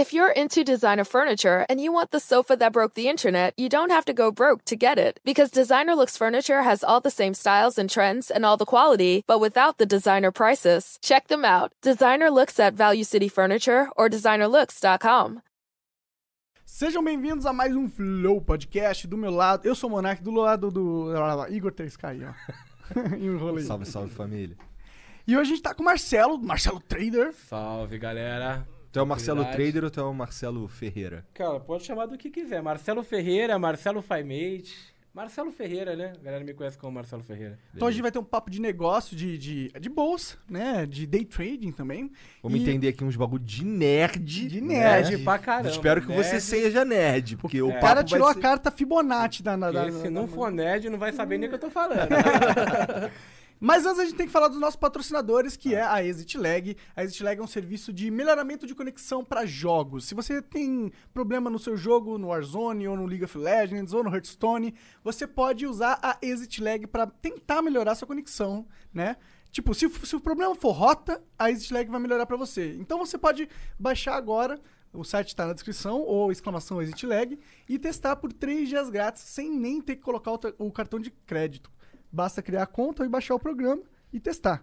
If you're into designer furniture and you want the sofa that broke the internet, you don't have to go broke to get it. Because Designer Looks Furniture has all the same styles and trends and all the quality, but without the designer prices. Check them out. Designer Looks at Value City Furniture or designerlooks.com. Sejam bem-vindos a mais um Flow Podcast. Do meu lado, eu sou o Monark, do lado do Igor 3K, ó. Enrolei. Salve, salve família. E hoje a gente tá com o Marcelo, Marcelo Trader. Salve, galera. Tu é o Marcelo. Trader ou tu é o Marcelo Ferreira? Cara, pode chamar do que quiser. Marcelo Ferreira, Marcelo Faimate. Marcelo Ferreira, né? A galera me conhece como Marcelo Ferreira. Então a gente vai ter um papo de negócio, de, de, de bolsa, né? De day trading também. Vamos E- entender aqui uns bagulho de nerd. De né? nerd. Nerd pra caramba. Espero que você nerd. seja nerd, porque o cara tirou a ser- carta Fibonacci da... da, da- Porque se da- não da- for nerd, não vai saber nem o que eu tô falando. Mas antes a gente tem que falar dos nossos patrocinadores, que é a Exit Lag. A Exit Lag é um serviço de melhoramento de conexão para jogos. Se você tem problema no seu jogo, no Warzone, ou no League of Legends, ou no Hearthstone, você pode usar a Exit Lag para tentar melhorar sua conexão, né? Tipo, se, se o problema for rota, a Exit Lag vai melhorar para você. Então você pode baixar agora, o site está na descrição, ou exclamação Exit Lag, e testar por 3 dias grátis, sem nem ter que colocar o, o cartão de crédito. Basta criar a conta e baixar o programa e testar.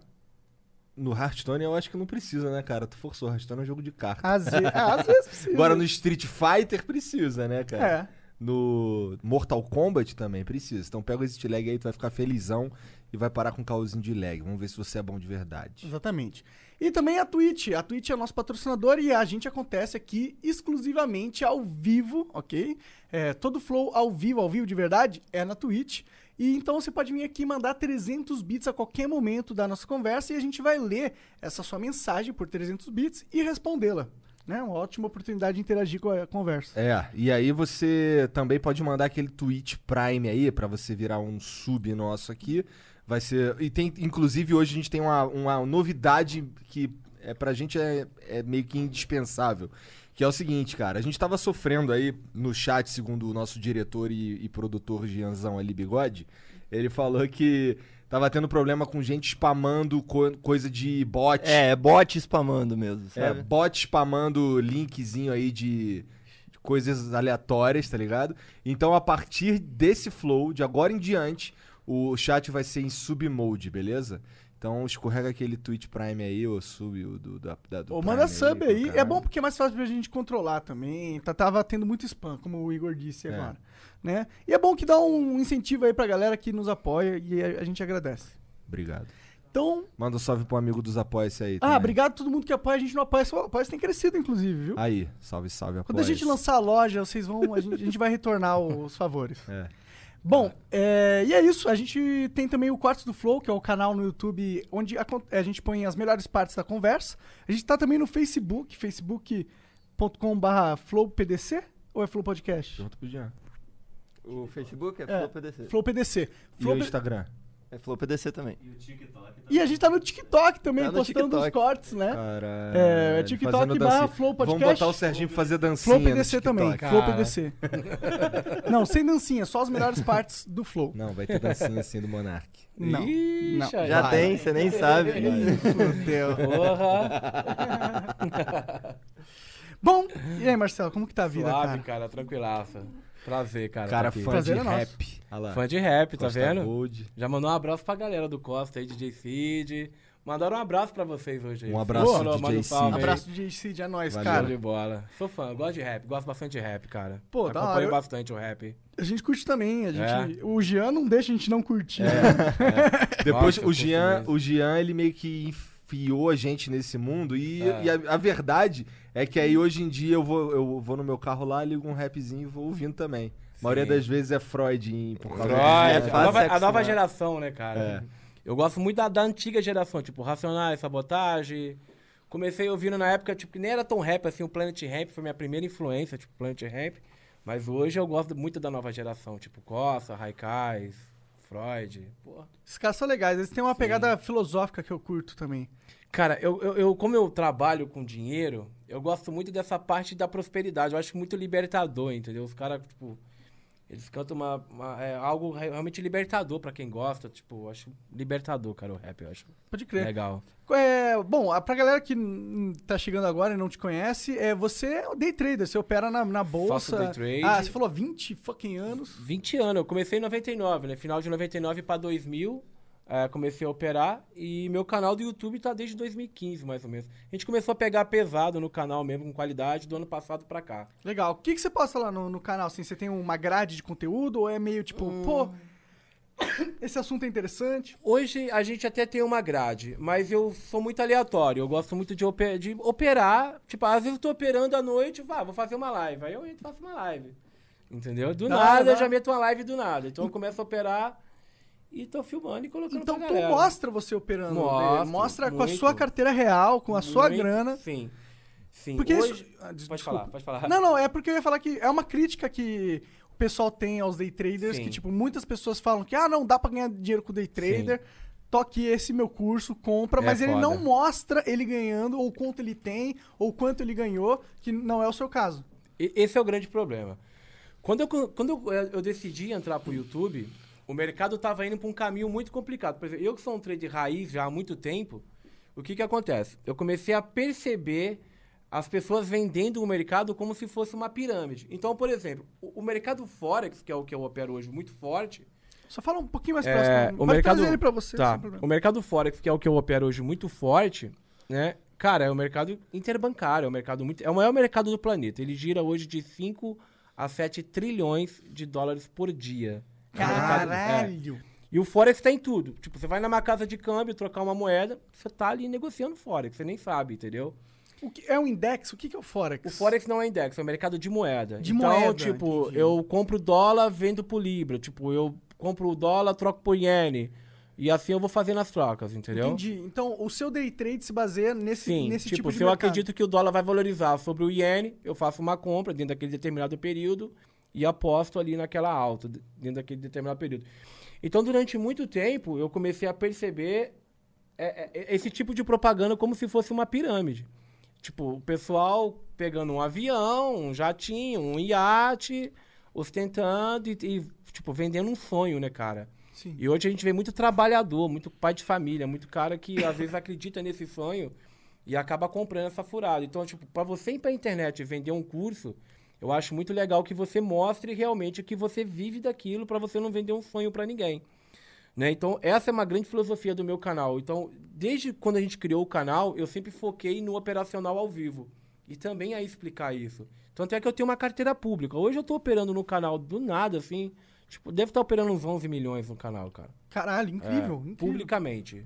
No Hearthstone eu acho que não precisa, né, cara? Tu forçou, Hearthstone é um jogo de carta. Às, ve- ah, às vezes precisa. Agora no Street Fighter precisa, né, cara? É. No Mortal Kombat também precisa. Então pega esse lag aí, tu vai ficar felizão e vai parar com um caosinho de lag. Vamos ver se você é bom de verdade. Exatamente. E também a Twitch. A Twitch é o nosso patrocinador e a gente acontece aqui exclusivamente ao vivo, ok? É, todo flow ao vivo, ao vivo de verdade, é na Twitch. E então você pode vir aqui mandar 300 bits a qualquer momento da nossa conversa e a gente vai ler essa sua mensagem por 300 bits e respondê-la. Né? Uma ótima oportunidade de interagir com a conversa. É, e aí você também pode mandar aquele Twitch Prime aí pra você virar um sub nosso aqui. Vai ser. E tem, inclusive, hoje a gente tem uma, uma novidade que é, pra gente é, é meio que indispensável. Que é o seguinte, cara, a gente tava sofrendo aí no chat, segundo o nosso diretor e, e produtor Gianzão ali, Bigode. Ele falou que tava tendo problema com gente spamando co- coisa de bot. É, é bot spamando mesmo, É, sabe? bot spamando linkzinho aí de, de coisas aleatórias, tá ligado? Então, a partir desse flow, de agora em diante, o chat vai ser em sub mode, beleza? Então, escorrega aquele Twitch Prime aí, ou sub o do, da, da, do Ou Prime manda sub pro aí. É bom porque é mais fácil pra gente controlar também. Tá, tava tendo muito spam, como o Igor disse É. agora. Né? E é bom que dá um incentivo aí pra galera que nos apoia e a, a gente agradece. Obrigado. Então, Manda um salve pro amigo dos apoia-se aí ah, também. obrigado a todo mundo que apoia. A gente não apoia, só o apoia tem crescido, inclusive, viu? Aí, salve, salve, Quando a gente lançar a loja, vocês vão. A gente, a gente vai retornar os favores. É. Bom, é, e é isso. A gente tem também o Quartos do Flow, que é o canal no YouTube onde a, a gente põe as melhores partes da conversa. A gente tá também no Facebook, facebook.com.br flowpdc ou é Flow Podcast? Pergunta pro Jean. O Facebook é, É. Flow PDC. Flow PDC. E o Instagram? É Flow PDC também. E a gente tá no TikTok também, Tá no postando os TikTok. cortes, né? Caralho. É, TikTok fazendo barra. Flow Vamos Podcast. botar o Serginho pra fazer dancinha Flow PDC TikTok. também. cara. Flow PDC. Não, sem dancinha, só as melhores partes do Flow. Não, vai ter dancinha assim do Monark. Não. Ixi, Não. Já tem, você nem sabe. Fudeu. Porra. Bom, e aí, Marcelo, como que tá a vida, Suave, cara? cara. Tranquilaça. Prazer, cara. Cara, tá fã Prazer de é rap. Olha lá. Fã de rap, tá Costa vendo? Gold. Já mandou um abraço pra galera do Costa aí, DJ Cid. Mandaram um abraço pra vocês hoje aí. Um abraço, Falou, DJ um Cid. aí. Abraço de Cid, é nóis, Valeu. Show cara. de bola. Sou fã, gosto de rap, gosto bastante de rap, cara. Pô, da hora, Acompanho bastante o rap. A gente curte também. A gente, É. O Jean não deixa a gente não curtir. né? Depois Nossa, o Jean, o Jean, ele meio que enfiou a gente nesse mundo e, É. e a, a verdade é que aí hoje em dia eu vou, eu vou no meu carro lá, ligo um rapzinho e vou ouvindo também. A maioria Sim. das vezes é Freud em- por Freud, é a, nova, a nova acostumar. geração, né, cara? É. Eu gosto muito da, da antiga geração, tipo, Racionais, Sabotagem. Comecei ouvindo na época, tipo, que nem era tão rap assim, o Planet Ramp foi minha primeira influência, tipo, Planet Ramp. Mas hoje eu gosto muito da nova geração, tipo, Costa, Raikais, Freud. Porra. Esses caras são legais. Eles têm uma pegada filosófica que eu curto também. Cara, eu, eu, eu- como eu trabalho com dinheiro, eu gosto muito dessa parte da prosperidade. Eu acho muito libertador, entendeu? Os caras, tipo, Eles cantam uma, uma- é, algo re- realmente libertador pra quem gosta. Tipo, acho libertador, cara, o rap, eu acho Pode crer. legal. É, bom, pra galera que tá chegando agora e não te conhece, é, você é o day trader, você opera na, na bolsa. day trade. Ah, você falou 20 fucking anos. 20 anos, eu comecei em 99, né? Final de 99 pra 2000, é, comecei a operar e meu canal do YouTube tá desde 2015, mais ou menos. A gente começou a pegar pesado no canal mesmo, com qualidade, do ano passado pra cá. Legal. O que, que você posta lá no, no canal? Assim, você tem uma grade de conteúdo ou é meio tipo, pô, esse assunto é interessante? Hoje a gente até tem uma grade, mas eu sou muito aleatório. Eu gosto muito de, ope- de operar. Tipo, às vezes eu tô operando à noite, vá, vou fazer uma live. Aí eu entro e faço uma live. Entendeu? Do Dá, nada dá. eu já meto uma live do nada. Então eu começo a operar e tô filmando e colocando Então pra tu galera. mostra você operando. né? Mostro, Mostra com a muito. sua carteira real, com a sua Muito- grana. Sim. Sim. Porque Hoje... isso. Ah, Pode desculpa. falar, pode falar. Não, não, é porque eu ia falar que é uma crítica que o pessoal tem aos day traders, Sim. que, tipo, muitas pessoas falam que, ah, não, dá pra ganhar dinheiro com day trader. Toque esse meu curso, compra, É mas ele foda. não mostra ele ganhando, ou quanto ele tem, ou quanto ele ganhou, que não é o seu caso. Esse é o grande problema. Quando eu, quando eu, eh, eu decidi entrar pro YouTube, o mercado tava indo para um caminho muito complicado. Por exemplo, eu que sou um trader raiz já há muito tempo, o que que acontece? Eu comecei a perceber as pessoas vendendo o mercado como se fosse uma pirâmide. Então, por exemplo, o, o mercado Forex, que é o que eu opero hoje muito forte, Só fala um pouquinho mais É, próximo. o Pode mercado- ele pra você, Tá. O mercado Forex, que é o que eu opero hoje muito forte, né? Cara, é um mercado interbancário, é um mercado muito. É o maior mercado do planeta. Ele gira hoje de 5 a 7 trilhões de dólares por dia. Mercado- é. Caralho! E o Forex tem tudo. Tipo, você vai numa casa de câmbio, trocar uma moeda, você tá ali negociando Forex, você nem sabe, entendeu? O que, é um index? O que, é o Forex? O Forex não é index, é um mercado de moeda. De então, moeda, tipo, entendi. eu compro dólar, vendo por Libra. Tipo, eu compro o dólar, troco por iene. E assim eu vou fazendo as trocas, entendeu? Entendi. Então, o seu day trade se baseia nesse, Sim, nesse tipo, tipo de se eu mercado. acredito que o dólar vai valorizar sobre o iene, eu faço uma compra dentro daquele determinado período e aposto ali naquela alta, dentro daquele determinado período. Então, durante muito tempo, eu comecei a perceber é, é, esse tipo de propaganda como se fosse uma pirâmide. Tipo, o pessoal pegando um avião, um jatinho, um iate, ostentando e, e, tipo, vendendo um sonho, né, cara? Sim. E hoje a gente vê muito trabalhador, muito pai de família, muito cara que às vezes acredita nesse sonho e acaba comprando essa furada. Então, tipo, para você ir pra internet e vender um curso, eu acho muito legal que você mostre realmente que você vive daquilo para você não vender um sonho para ninguém. Né? Então, essa é uma grande filosofia do meu canal. Então, desde quando a gente criou o canal, eu sempre foquei no operacional ao vivo. E também a explicar isso. Tanto é que eu tenho uma carteira pública. Hoje eu tô operando no canal do nada, assim. Tipo, devo estar operando uns 11 milhões no canal, cara. Caralho, É, incrível, incrível. Publicamente.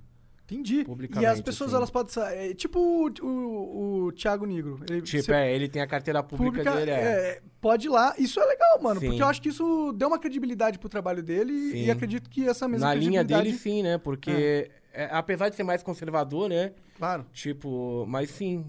Entendi. Publicamente, E as pessoas, assim. elas podem... É, tipo o, o, o Thiago Negro. Ele, Tipo, você é, ele tem a carteira pública, publica, dele, é. é, pode ir lá. Isso é legal, mano. Sim. Porque eu acho que isso deu uma credibilidade pro trabalho dele e- e acredito que essa mesma Na linha dele, sim, né? Porque, é, apesar de ser mais conservador, né? Claro. Tipo, mas sim,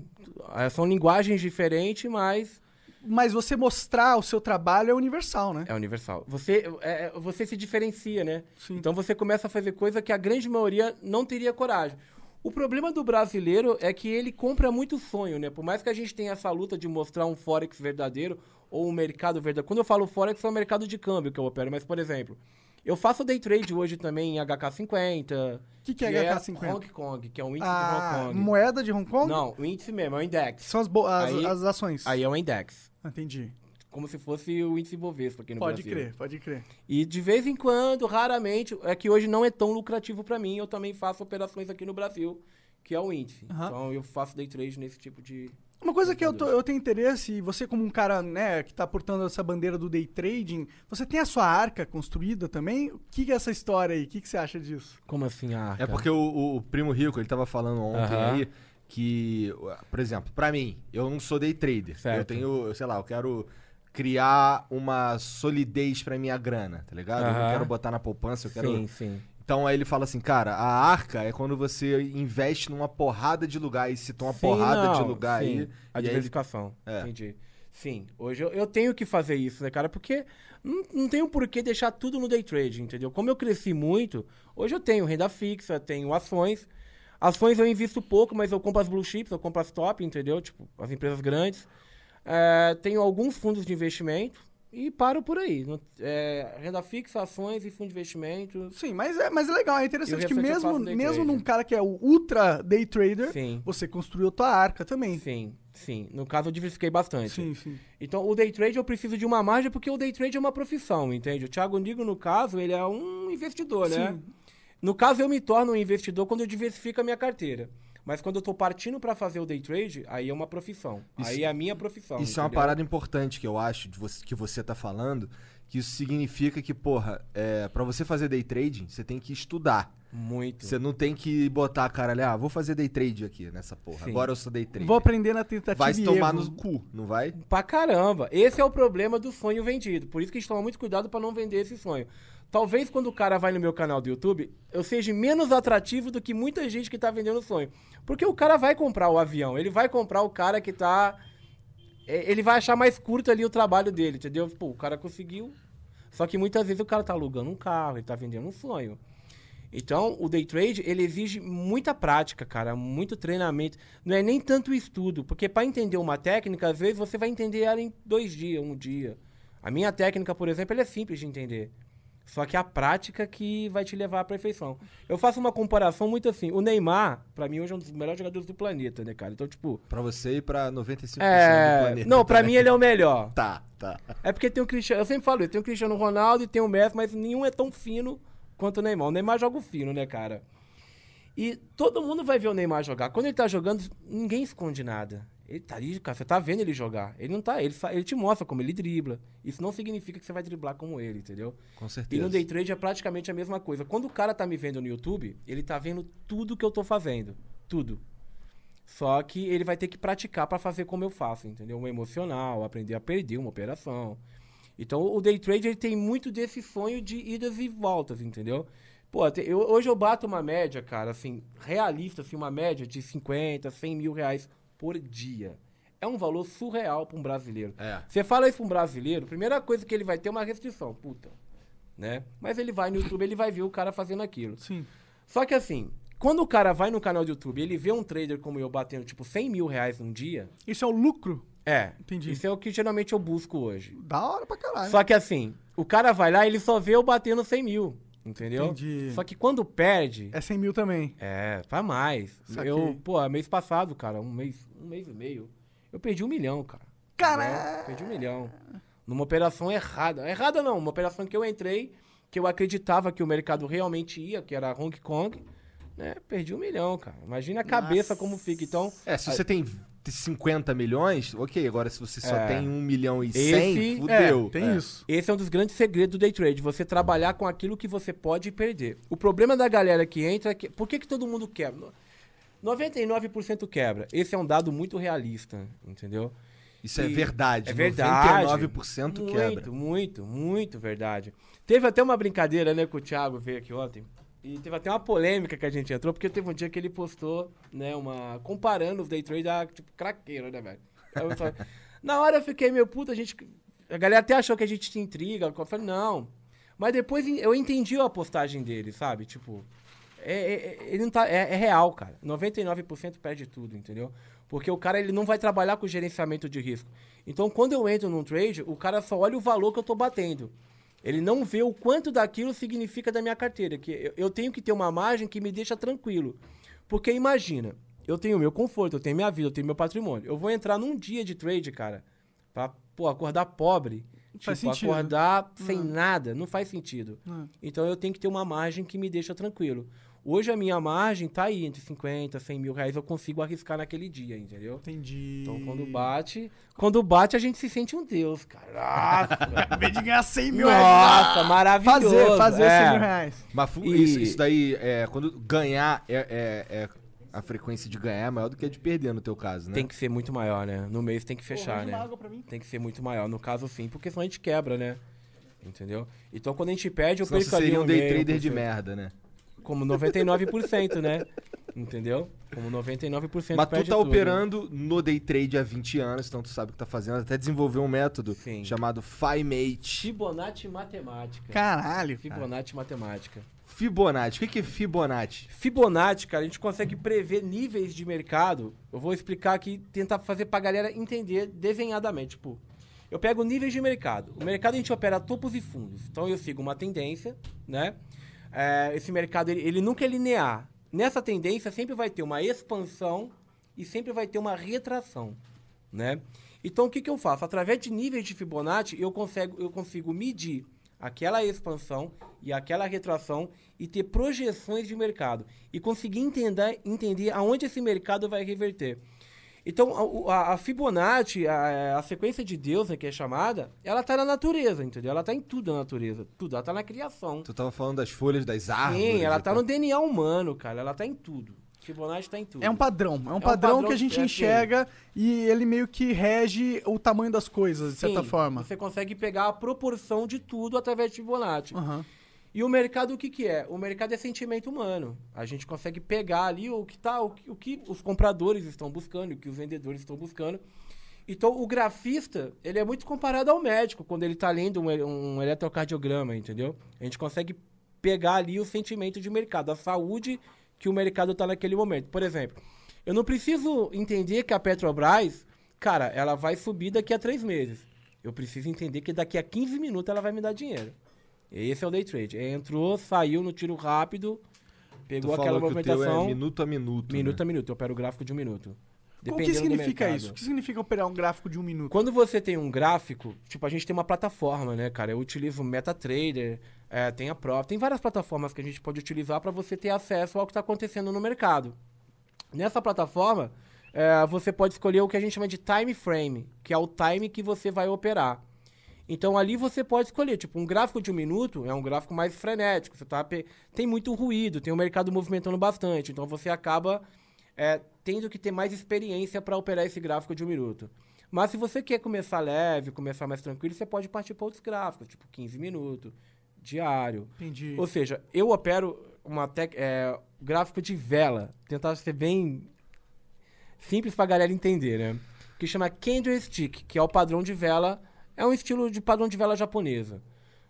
é, são linguagens diferentes, mas Mas você mostrar o seu trabalho é universal, né? é universal. Você, é, é, você se diferencia, né? Sim. Então você começa a fazer coisa que a grande maioria não teria coragem. O problema do brasileiro é que ele compra muito sonho, né? Por mais que a gente tenha essa luta de mostrar um Forex verdadeiro ou um mercado verdadeiro. Quando eu falo Forex, é o mercado de câmbio que eu opero. Mas, por exemplo, eu faço day trade hoje também em HK50. O que, que é HK50? Hong Kong, que é um índice de Ah, Hong Kong. moeda de Hong Kong? Não, o índice mesmo, é o index. São as, Aí- as ações. Aí é o index. Entendi. Como se fosse o índice Bovespa aqui no Pode Brasil. crer, pode crer. E de vez em quando, raramente, é que hoje não é tão lucrativo pra mim, eu também faço operações aqui no Brasil, que é o índice. Aham. Então eu faço day trade nesse tipo de. Uma coisa que eu, tô- eu tenho interesse, e você como um cara, né, que tá portando essa bandeira do day trading, você tem a sua arca construída também? O que, que é essa história aí? O que, que você acha disso? Como assim, ah? É porque o, o- o Primo Rico, ele tava falando ontem Aham. aí que, por exemplo, pra mim, eu não sou day trader. Certo. Eu tenho, sei lá, eu quero criar uma solidez pra minha grana, tá ligado? Eu não quero botar na poupança, eu quero... Sim, sim. Então aí ele fala assim, cara, a arca é quando você investe numa porrada de lugar e se toma uma Sim, porrada de não, lugar sim. aí. A e aí diversificação. É. Entendi. Sim, hoje eu, eu tenho que fazer isso, né, cara? Porque não, não tenho por que deixar tudo no day trade, entendeu? Como eu cresci muito, hoje eu tenho renda fixa, tenho ações. Ações eu invisto pouco, mas eu compro as blue chips, eu compro as top, entendeu? Tipo, as empresas grandes. É, tenho alguns fundos de investimento, e paro por aí. É, renda fixa, ações e fundo de investimento. Sim, mas é, mas é legal, é interessante que mesmo, mesmo num cara que é o ultra day trader, Sim, você construiu tua arca também. sim, sim. No caso, eu diversifiquei bastante. Sim, sim. Então, o day trade eu preciso de uma margem porque o day trade é uma profissão, entende? O Thiago Nigo, no caso, ele é um investidor, né? No caso, eu me torno um investidor quando eu diversifico a minha carteira. Mas quando eu tô partindo para fazer o day trade, aí é uma profissão. Isso- aí é a minha profissão. Isso é uma entendeu? parada importante que eu acho de você- que você tá falando, que isso significa que, porra, é, para você fazer day trading, você tem que estudar. Muito. Você não tem que botar a cara ali, ah, vou fazer day trade aqui nessa porra. Sim. Agora eu sou day trader. Vou aprender na tentativa Vai se tomar erro. no cu, não vai? Pra caramba. Esse é o problema do sonho vendido. Por isso que a gente toma muito cuidado pra não vender esse sonho. Talvez quando o cara vai no meu canal do YouTube, eu seja menos atrativo do que muita gente que tá vendendo sonho. Porque o cara vai comprar o avião, ele vai comprar o cara que tá. é, Ele vai achar mais curto ali o trabalho dele, entendeu? Pô, o cara conseguiu. Só que muitas vezes o cara tá alugando um carro, ele tá vendendo um sonho. Então, o day trade, ele exige muita prática, cara, muito treinamento. Não é nem tanto estudo, porque para entender uma técnica, às vezes você vai entender ela em dois dias, um dia. A minha técnica, por exemplo, é simples de entender. Só que a prática que vai te levar à perfeição. Eu faço uma comparação muito assim. O Neymar, pra mim, hoje é um dos melhores jogadores do planeta, né, cara? Então, tipo. Pra você e pra 95% do É... planeta. Não, pra também. mim ele é o melhor. Tá, tá. É porque tem o Cristiano. Eu sempre falo, tem o Cristiano Ronaldo e tem o Messi, mas nenhum é tão fino quanto o Neymar. O Neymar joga o fino, né, cara? E todo mundo vai ver o Neymar jogar. Quando ele tá jogando, ninguém esconde nada. Ele tá ali, cara, você tá vendo ele jogar. Ele não tá, ele, ele te mostra como ele dribla. Isso não significa que você vai driblar como ele, entendeu? Com E certeza. no day trade é praticamente a mesma coisa. Quando o cara tá me vendo no YouTube, ele tá vendo tudo que eu tô fazendo. Tudo. Só que ele vai ter que praticar pra fazer como eu faço, entendeu? Um emocional, aprender a perder uma operação. Então o day trade ele tem muito desse sonho de idas e voltas, entendeu? Pô, eu- hoje eu bato uma média, cara, assim, realista, assim, uma média de 50, 100 mil reais por dia. É um valor surreal pra um brasileiro. É. Você fala isso pra um brasileiro, primeira coisa que ele vai ter é uma restrição, puta, né? Mas ele vai no YouTube, ele vai ver o cara fazendo aquilo. Sim. Só que assim, quando o cara vai no canal do YouTube ele vê um trader como eu batendo, tipo, 100 mil reais num dia, Isso é o lucro? é, Entendi. isso é o que geralmente eu busco hoje. Da hora pra caralho. Só que assim, o cara vai lá e ele só vê eu batendo 100 mil, entendeu? Entendi. Só que quando perde, É 100 mil também. é, vai mais. Saquei. Eu, pô, mês passado, cara, um mês, um mês e meio, eu perdi um milhão, cara. Caralho. Entendeu? Perdi um milhão. Numa operação errada. Errada não, uma operação que eu entrei, que eu acreditava que o mercado realmente ia, que era Hong Kong, né? Perdi um milhão, cara. Imagina a cabeça como fica. Então, É, se você tem 50 milhões, ok. Agora, se você só É. tem 1 milhão e Esse- 100, fudeu. É, tem É. isso. esse é um dos grandes segredos do day trade, você trabalhar com aquilo que você pode perder. O problema da galera que entra é que. Por que, que todo mundo quebra? 99% quebra. Esse é um dado muito realista, entendeu? Isso é E- verdade. É verdade. 99% muito, quebra. Muito, muito verdade. Teve até uma brincadeira, né, que o Thiago veio aqui ontem. E teve até uma polêmica que a gente entrou, porque teve um dia que ele postou, né, uma. comparando os day trade a, tipo, craqueiro, né, velho? Na hora eu fiquei meio puto, a gente. A galera até achou que a gente tinha intriga. Eu falei, não. Mas depois eu entendi a postagem dele, sabe? Tipo. É, é- é- ele não tá, é, é real, cara. 99% perde tudo, entendeu? Porque o cara ele não vai trabalhar com gerenciamento de risco. Então, quando eu entro num trade, o cara só olha o valor que eu tô batendo. Ele não vê o quanto daquilo significa da minha carteira. Que eu, eu tenho que ter uma margem que me deixa tranquilo. Porque imagina, eu tenho meu conforto, eu tenho minha vida, eu tenho meu patrimônio. Eu vou entrar num dia de trade, cara, pra pô, acordar pobre. Faz tipo, sentido. acordar sem nada, não faz sentido. Não. Então eu tenho que ter uma margem que me deixa tranquilo. Hoje a minha margem tá aí entre 50, 100 mil reais, eu consigo arriscar naquele dia, entendeu? Entendi. Então quando bate, quando bate a gente se sente um deus, cara. Nossa, Em vez de ganhar 100 mil reais. Nossa maravilhoso. Fazer, fazer é. 100 mil reais. Mas E- isso, isso daí, é, quando ganhar, é, é- é- a frequência de ganhar é maior do que a de perder no teu caso, né? Tem que ser muito maior, né? No mês tem que fechar, né? água pra mim. Tem que ser muito maior. No caso, sim, porque senão a gente quebra, né? Entendeu? Então quando a gente perde, eu Senão perco você ali seria um day meio trader de merda, né? Como 99%, né? Entendeu? Como 99% Mas tu tá tudo. operando no day trade há 20 anos, então tu sabe o que tá fazendo. Até desenvolveu um método Sim. chamado FiMate. Fibonacci matemática. Caralho. cara. Fibonacci matemática. Fibonacci. O que que é Fibonacci? Fibonacci, cara, a gente consegue prever níveis de mercado. Eu vou explicar aqui, tentar fazer pra galera entender desenhadamente. Tipo, Eu pego níveis de mercado. O mercado a gente opera topos e fundos. Então eu sigo uma tendência, né? É, esse mercado ele, ele nunca é linear. Nessa tendência sempre vai ter uma expansão e sempre vai ter uma retração, né? Então o que, que eu faço? Através de níveis de Fibonacci eu consigo, eu consigo medir aquela expansão e aquela retração e ter projeções de mercado e conseguir entender, entender aonde esse mercado vai reverter. Então, a, a- Fibonacci, a, a sequência de Deus, né, que é chamada, ela está na natureza, entendeu? Ela está em tudo na natureza. Tudo. Ela está na criação. Tu tava falando das folhas das árvores. Sim, ela está tal. no DNA humano, cara. Ela está em tudo. Fibonacci está em tudo. É um padrão. É um, um padrão, padrão que a gente que é enxerga e ele meio que rege o tamanho das coisas, de certa Sim, forma. Você consegue pegar a proporção de tudo através de Fibonacci. Aham. E o mercado o que, que é? O mercado é sentimento humano. A gente consegue pegar ali o que tá, o que, o que os compradores estão buscando, o que os vendedores estão buscando. Então, o grafista, ele é muito comparado ao médico quando ele está lendo um, um eletrocardiograma, entendeu? A gente consegue pegar ali o sentimento de mercado, a saúde que o mercado está naquele momento. Por exemplo, eu não preciso entender que a Petrobras, cara, ela vai subir daqui a três meses. Eu preciso entender que daqui a 15 minutos ela vai me dar dinheiro. Esse é o day trade. Entrou, saiu no tiro rápido, Tu pegou falou aquela que o teu movimentação. é minuto a minuto. Minuto né? a minuto. Eu opero o gráfico de um minuto. O que significa isso? O que significa operar um gráfico de um minuto? Quando você tem um gráfico, tipo, a gente tem uma plataforma, né, cara? Eu utilizo o MetaTrader, é, tem a Prof, tem várias plataformas que a gente pode utilizar para você ter acesso ao que está acontecendo no mercado. Nessa plataforma, é, você pode escolher o que a gente chama de time frame, que é o time que você vai operar. Então ali você pode escolher, tipo, um gráfico de um minuto é um gráfico mais frenético, você tá tem muito ruído, tem o mercado movimentando bastante, então você acaba é, tendo que ter mais experiência para operar esse gráfico de um minuto. Mas se você quer começar leve, começar mais tranquilo, você pode partir para outros gráficos, tipo 15 minutos, diário. Entendi. Ou seja, eu opero uma tec, é, gráfico de vela, tentar ser bem simples pra galera entender, né? Que chama candlestick, que é o padrão de vela, é um estilo de padrão de vela japonesa,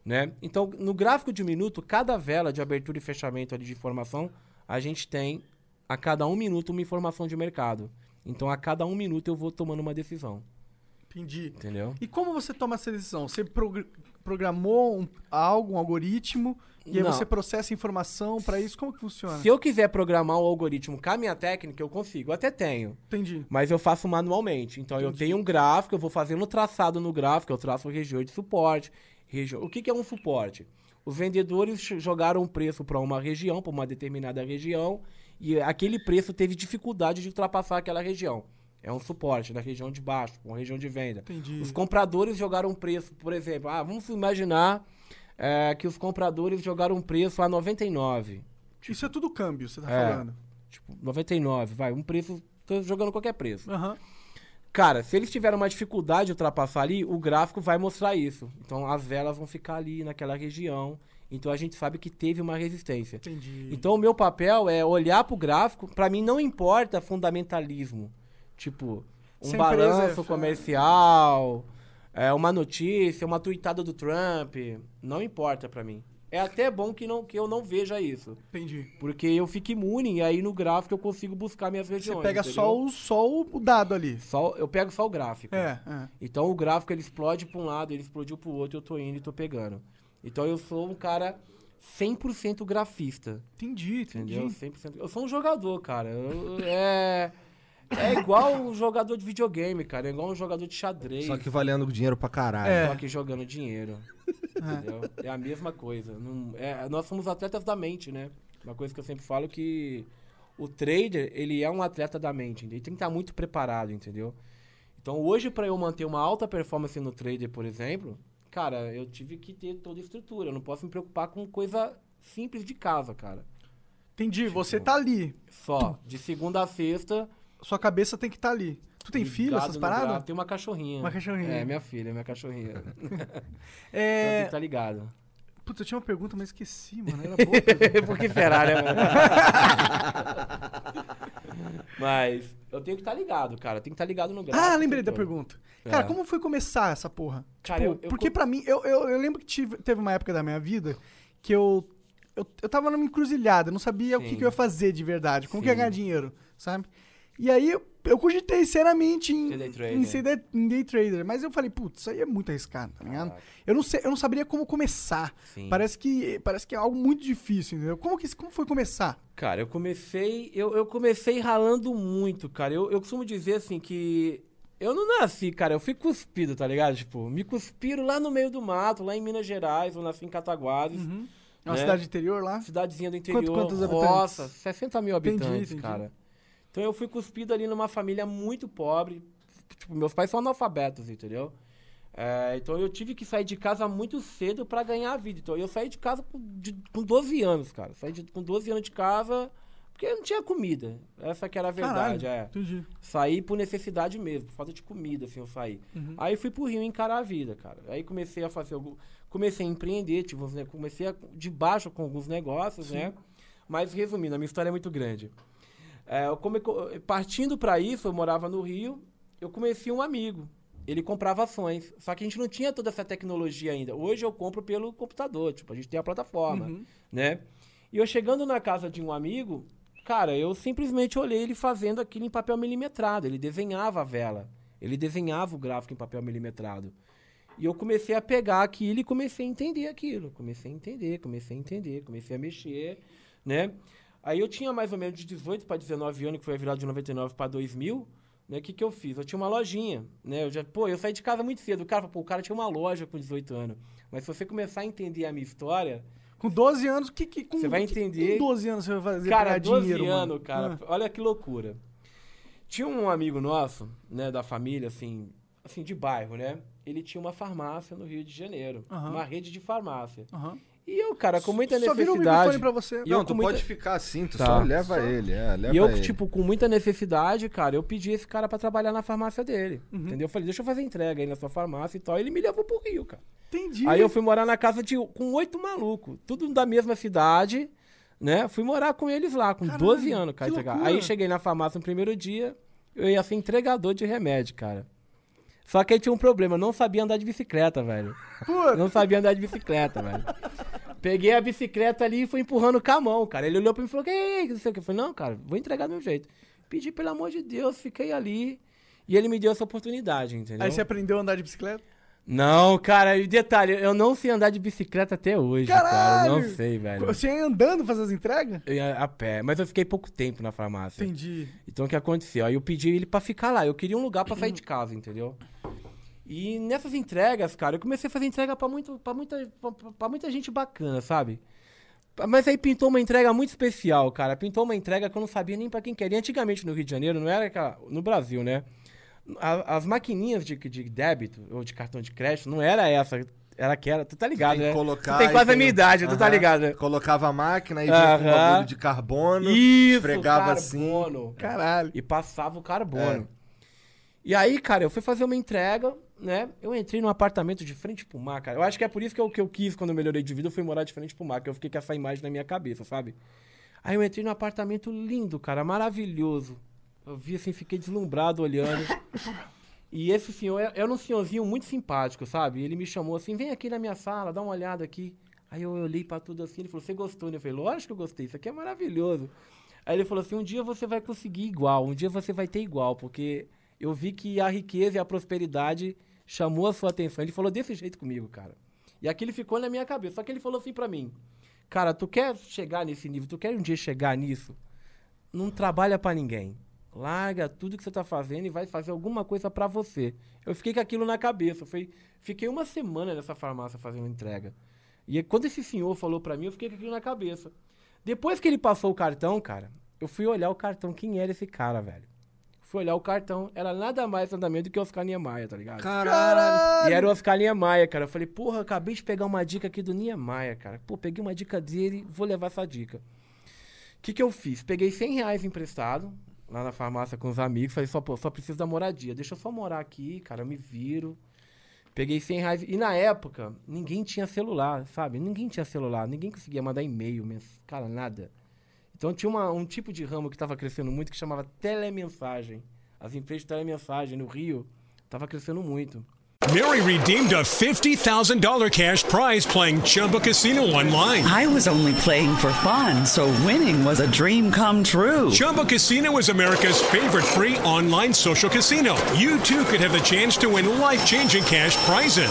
né? Então, no gráfico de um minuto, cada vela de abertura e fechamento ali de informação, a gente tem a cada um minuto uma informação de mercado. Então, a cada um minuto eu vou tomando uma decisão, Entendi. entendeu? E como você toma essa decisão? Você programou um- algo, um algoritmo, e aí Não. você processa informação pra isso? Como que funciona? Se eu quiser programar um algoritmo com a minha técnica, eu consigo. Eu até tenho. Entendi. Mas eu faço manualmente. Então eu tenho um gráfico, eu vou fazendo traçado no gráfico, eu traço regiões de suporte. Regi... O que, que é um suporte? Os vendedores jogaram um preço para uma região, para uma determinada região, e aquele preço teve dificuldade de ultrapassar aquela região. É um suporte da região de baixo, uma região de venda. Entendi. Os compradores jogaram um preço, por exemplo, ah, vamos imaginar é, que os compradores jogaram um preço a 99. Isso é tudo câmbio, você tá É. falando. Tipo, 99, vai, um preço, tô jogando qualquer preço. Aham. Cara, se eles tiveram uma dificuldade de ultrapassar ali, o gráfico vai mostrar isso. Então as velas vão ficar ali naquela região. Então a gente sabe que teve uma resistência. Entendi. Então o meu papel é olhar pro gráfico. Pra mim não importa fundamentalismo. Tipo, um balanço é- comercial, é, uma notícia, uma tweetada do Trump. Não importa pra mim. É até bom que, não, que eu não veja isso. Entendi. Porque eu fico imune e aí no gráfico eu consigo buscar minhas Você regiões. pega entendeu? só o, só o dado ali. Só- eu pego só o gráfico. É, é. Então o gráfico ele explode para um lado, ele explodiu para o outro, eu tô indo e tô pegando. Então eu sou um cara 100% grafista, Entendi, entendi. entendeu? 100%. Eu sou um jogador, cara. Eu- é é igual um jogador de videogame, cara, é igual um jogador de xadrez. Só que valendo dinheiro pra caralho. É. Só que jogando dinheiro. Entendeu? É a mesma coisa. Não- é, nós somos atletas da mente, né? Uma coisa que eu sempre falo que o trader, ele é um atleta da mente. Ele tem que estar muito preparado, entendeu? Então, hoje, para eu manter uma alta performance no trader, por exemplo, cara, eu tive que ter toda a estrutura. Eu não posso me preocupar com coisa simples de casa, cara. Entendi, você tá ali. Só, de segunda a sexta. Sua cabeça tem que estar ali. Tu tem filho, ligado essas no paradas? Tem uma cachorrinha. Uma cachorrinha. É, minha filha, minha cachorrinha. Então, tem É. que tá ligado. Putz, eu tinha uma pergunta, mas esqueci, mano. Era boa. Por que será, né, mano? Mas eu tenho que estar ligado, cara. Eu tenho que estar ligado no gráfico. ah, lembrei da pergunta. Cara, É. como foi começar essa porra? Cara, tipo, eu- eu porque co- pra mim, eu, eu, eu lembro que tive, teve uma época da minha vida que eu, eu, eu tava numa encruzilhada, eu não sabia o que, Sim. que eu ia fazer de verdade, como que eu ia Sim. ganhar dinheiro, sabe? E aí, eu- eu cogitei seriamente em, day trader. em ser day, em day trader, mas eu falei, putz, isso aí é muito arriscado, tá ligado? Caraca. Eu não sei, eu não saberia como começar. Sim. Parece que parece que é algo muito difícil, entendeu? Como que como foi começar? Cara, eu comecei. Eu, eu comecei ralando muito, cara. Eu, eu costumo dizer assim que. Eu não nasci, cara, eu fui cuspido, tá ligado? Tipo, me cuspiram lá no meio do mato, lá em Minas Gerais, eu nasci em Cataguases. É uma Né? cidade interior lá? Cidadezinha do interior. quantos habitantes? Nossa, 60 mil Entendi, habitantes, entendi. cara. Então eu fui cuspido ali numa família muito pobre. Tipo, meus pais são analfabetos, entendeu? É, então eu tive que sair de casa muito cedo pra ganhar a vida. Então eu saí de casa com, de- com 12 anos, cara. Saí de- com 12 anos de casa porque não tinha comida. Essa que era a verdade, Caralho, é. Entendi. Saí por necessidade mesmo, por falta de comida, assim, eu saí. Uhum. Aí fui pro Rio encarar a vida, cara. Aí comecei a fazer, algum- comecei a empreender, tipo, ne- comecei a, de baixo com alguns negócios, né? Mas resumindo, a minha história é muito grande. É, eu come- partindo pra isso, eu morava no Rio, eu conheci um amigo. Ele comprava ações, só que a gente não tinha toda essa tecnologia ainda. Hoje eu compro pelo computador, tipo, a gente tem a plataforma, Uhum. né? E eu chegando na casa de um amigo, cara, eu simplesmente olhei ele fazendo aquilo em papel milimetrado. Ele desenhava a vela. Ele desenhava o gráfico em papel milimetrado. E eu comecei a pegar aquilo e comecei a entender aquilo. Comecei a entender, comecei a entender, comecei a mexer, né? Aí eu tinha mais ou menos de 18 para 19 anos, que foi a virada de 99 para 2000, né? O que que eu fiz? Eu tinha uma lojinha, né? Eu já, pô, eu saí de casa muito cedo. O cara, pô, o cara tinha uma loja com 18 anos. Mas se você começar a entender a minha história, Com 12 anos, o que que com, Você vai o que- entender- Com 12 anos você vai fazer Cara, pra ganhar 12 dinheiro, mano? anos, cara. Ah. Olha que loucura. Tinha um amigo nosso, né, da família, assim, assim, de bairro, né? Ele tinha uma farmácia no Rio de Janeiro. Aham. Uma rede de farmácia. Aham. E eu, cara, com muita Só vira o necessidade. microfone pra você. E eu não, tu muita- pode ficar assim, tu Tá. só leva ele, é, leva E eu, ele. tipo, com muita necessidade, cara, eu pedi esse cara pra trabalhar na farmácia dele. Uhum. Entendeu? Eu falei, deixa eu fazer entrega aí na sua farmácia e tal. Ele me levou pro Rio, cara. Entendi. Aí eu fui morar na casa de com oito malucos, tudo da mesma cidade, né? Fui morar com eles lá, com Caralho, 12 anos, cara. Aí cheguei na farmácia no primeiro dia, eu ia ser entregador de remédio, cara. Só que aí tinha um problema, eu não sabia andar de bicicleta, velho. Puta. Não sabia andar de bicicleta, velho. Peguei a bicicleta ali e fui empurrando com a mão, cara. Ele olhou pra mim e falou, que é isso? Eu falei, não, cara, vou entregar do meu jeito. Pedi, pelo amor de Deus, fiquei ali. E ele me deu essa oportunidade, entendeu? Aí você aprendeu a andar de bicicleta? Não, cara, e detalhe, eu não sei andar de bicicleta até hoje, cara. Caralho! Eu Não sei, velho. Você ia andando fazer as entregas? Eu ia a pé, mas eu fiquei pouco tempo na farmácia. Entendi. Então o que aconteceu? Aí eu pedi ele pra ficar lá. Eu queria um lugar pra sair de casa, entendeu? E nessas entregas, cara, eu comecei a fazer entrega pra, muito, pra, muita, pra muita gente bacana, sabe? Mas aí pintou uma entrega muito especial, cara. Pintou uma entrega que eu não sabia nem pra quem queria. Antigamente no Rio de Janeiro, não era aquela, no Brasil, né? A- as maquininhas de, de débito ou de cartão de crédito não era essa. Era que era. Tu tá ligado, Tem né? colocar tu tem quase a tem minha um- idade, tu tá ligado, né? Colocava a máquina e vinha com um bagulho de carbono. Isso, esfregava assim. carbono. Caralho. E passava o carbono. E aí, cara, eu fui fazer uma entrega, né? Eu entrei num apartamento de frente pro mar, cara. Eu acho que é por isso que eu, que eu quis, quando eu melhorei de vida, eu fui morar de frente pro mar, que eu fiquei com essa imagem na minha cabeça, sabe? Aí eu entrei num apartamento lindo, cara, maravilhoso. Eu vi assim, fiquei deslumbrado olhando. E esse senhor é- era um senhorzinho muito simpático, sabe? Ele me chamou assim, vem aqui na minha sala, dá uma olhada aqui. Aí eu olhei pra tudo assim, ele falou, você gostou, né? Eu falei, lógico que eu gostei, isso aqui é maravilhoso. Aí ele falou assim, um dia você vai conseguir igual, um dia você vai ter igual, porque eu vi que a riqueza e a prosperidade chamou a sua atenção. Ele falou desse jeito comigo, cara. E aquilo ficou na minha cabeça. Só que ele falou assim pra mim, cara, tu quer chegar nesse nível, tu quer um dia chegar nisso? Não trabalha pra ninguém. Larga tudo que você tá fazendo e vai fazer alguma coisa pra você. Eu fiquei com aquilo na cabeça. Foi, fiquei uma semana nessa farmácia fazendo entrega. E quando esse senhor falou pra mim, eu fiquei com aquilo na cabeça. Depois que ele passou o cartão, cara, eu fui olhar o cartão. Quem era esse cara, velho? Fui olhar o cartão. Era nada mais, nada menos do que o Oscar Niemeyer, tá ligado? Caralho! E era o Oscar Niemeyer, cara. Eu falei, porra, acabei de pegar uma dica aqui do Niemeyer, cara. Pô, peguei uma dica dele, vou levar essa dica. O que, que eu fiz? Peguei 100 reais emprestado lá na farmácia com os amigos. Falei, só, pô, só preciso da moradia. Deixa eu só morar aqui, cara, eu me viro. Peguei 100 reais. E na época, ninguém tinha celular, sabe? Ninguém tinha celular, ninguém conseguia mandar e-mail, cara, nada. Então tinha uma- um tipo de ramo que estava crescendo muito que chamava telemensagem. As empresas de telemensagem no Rio tava crescendo muito. Mary redeemed a $50,000 cash prize playing Chumba Casino online. I was only playing for fun, so winning was a dream come true. Chumba Casino is America's favorite free online social casino. You too could have the chance to win life changing cash prizes.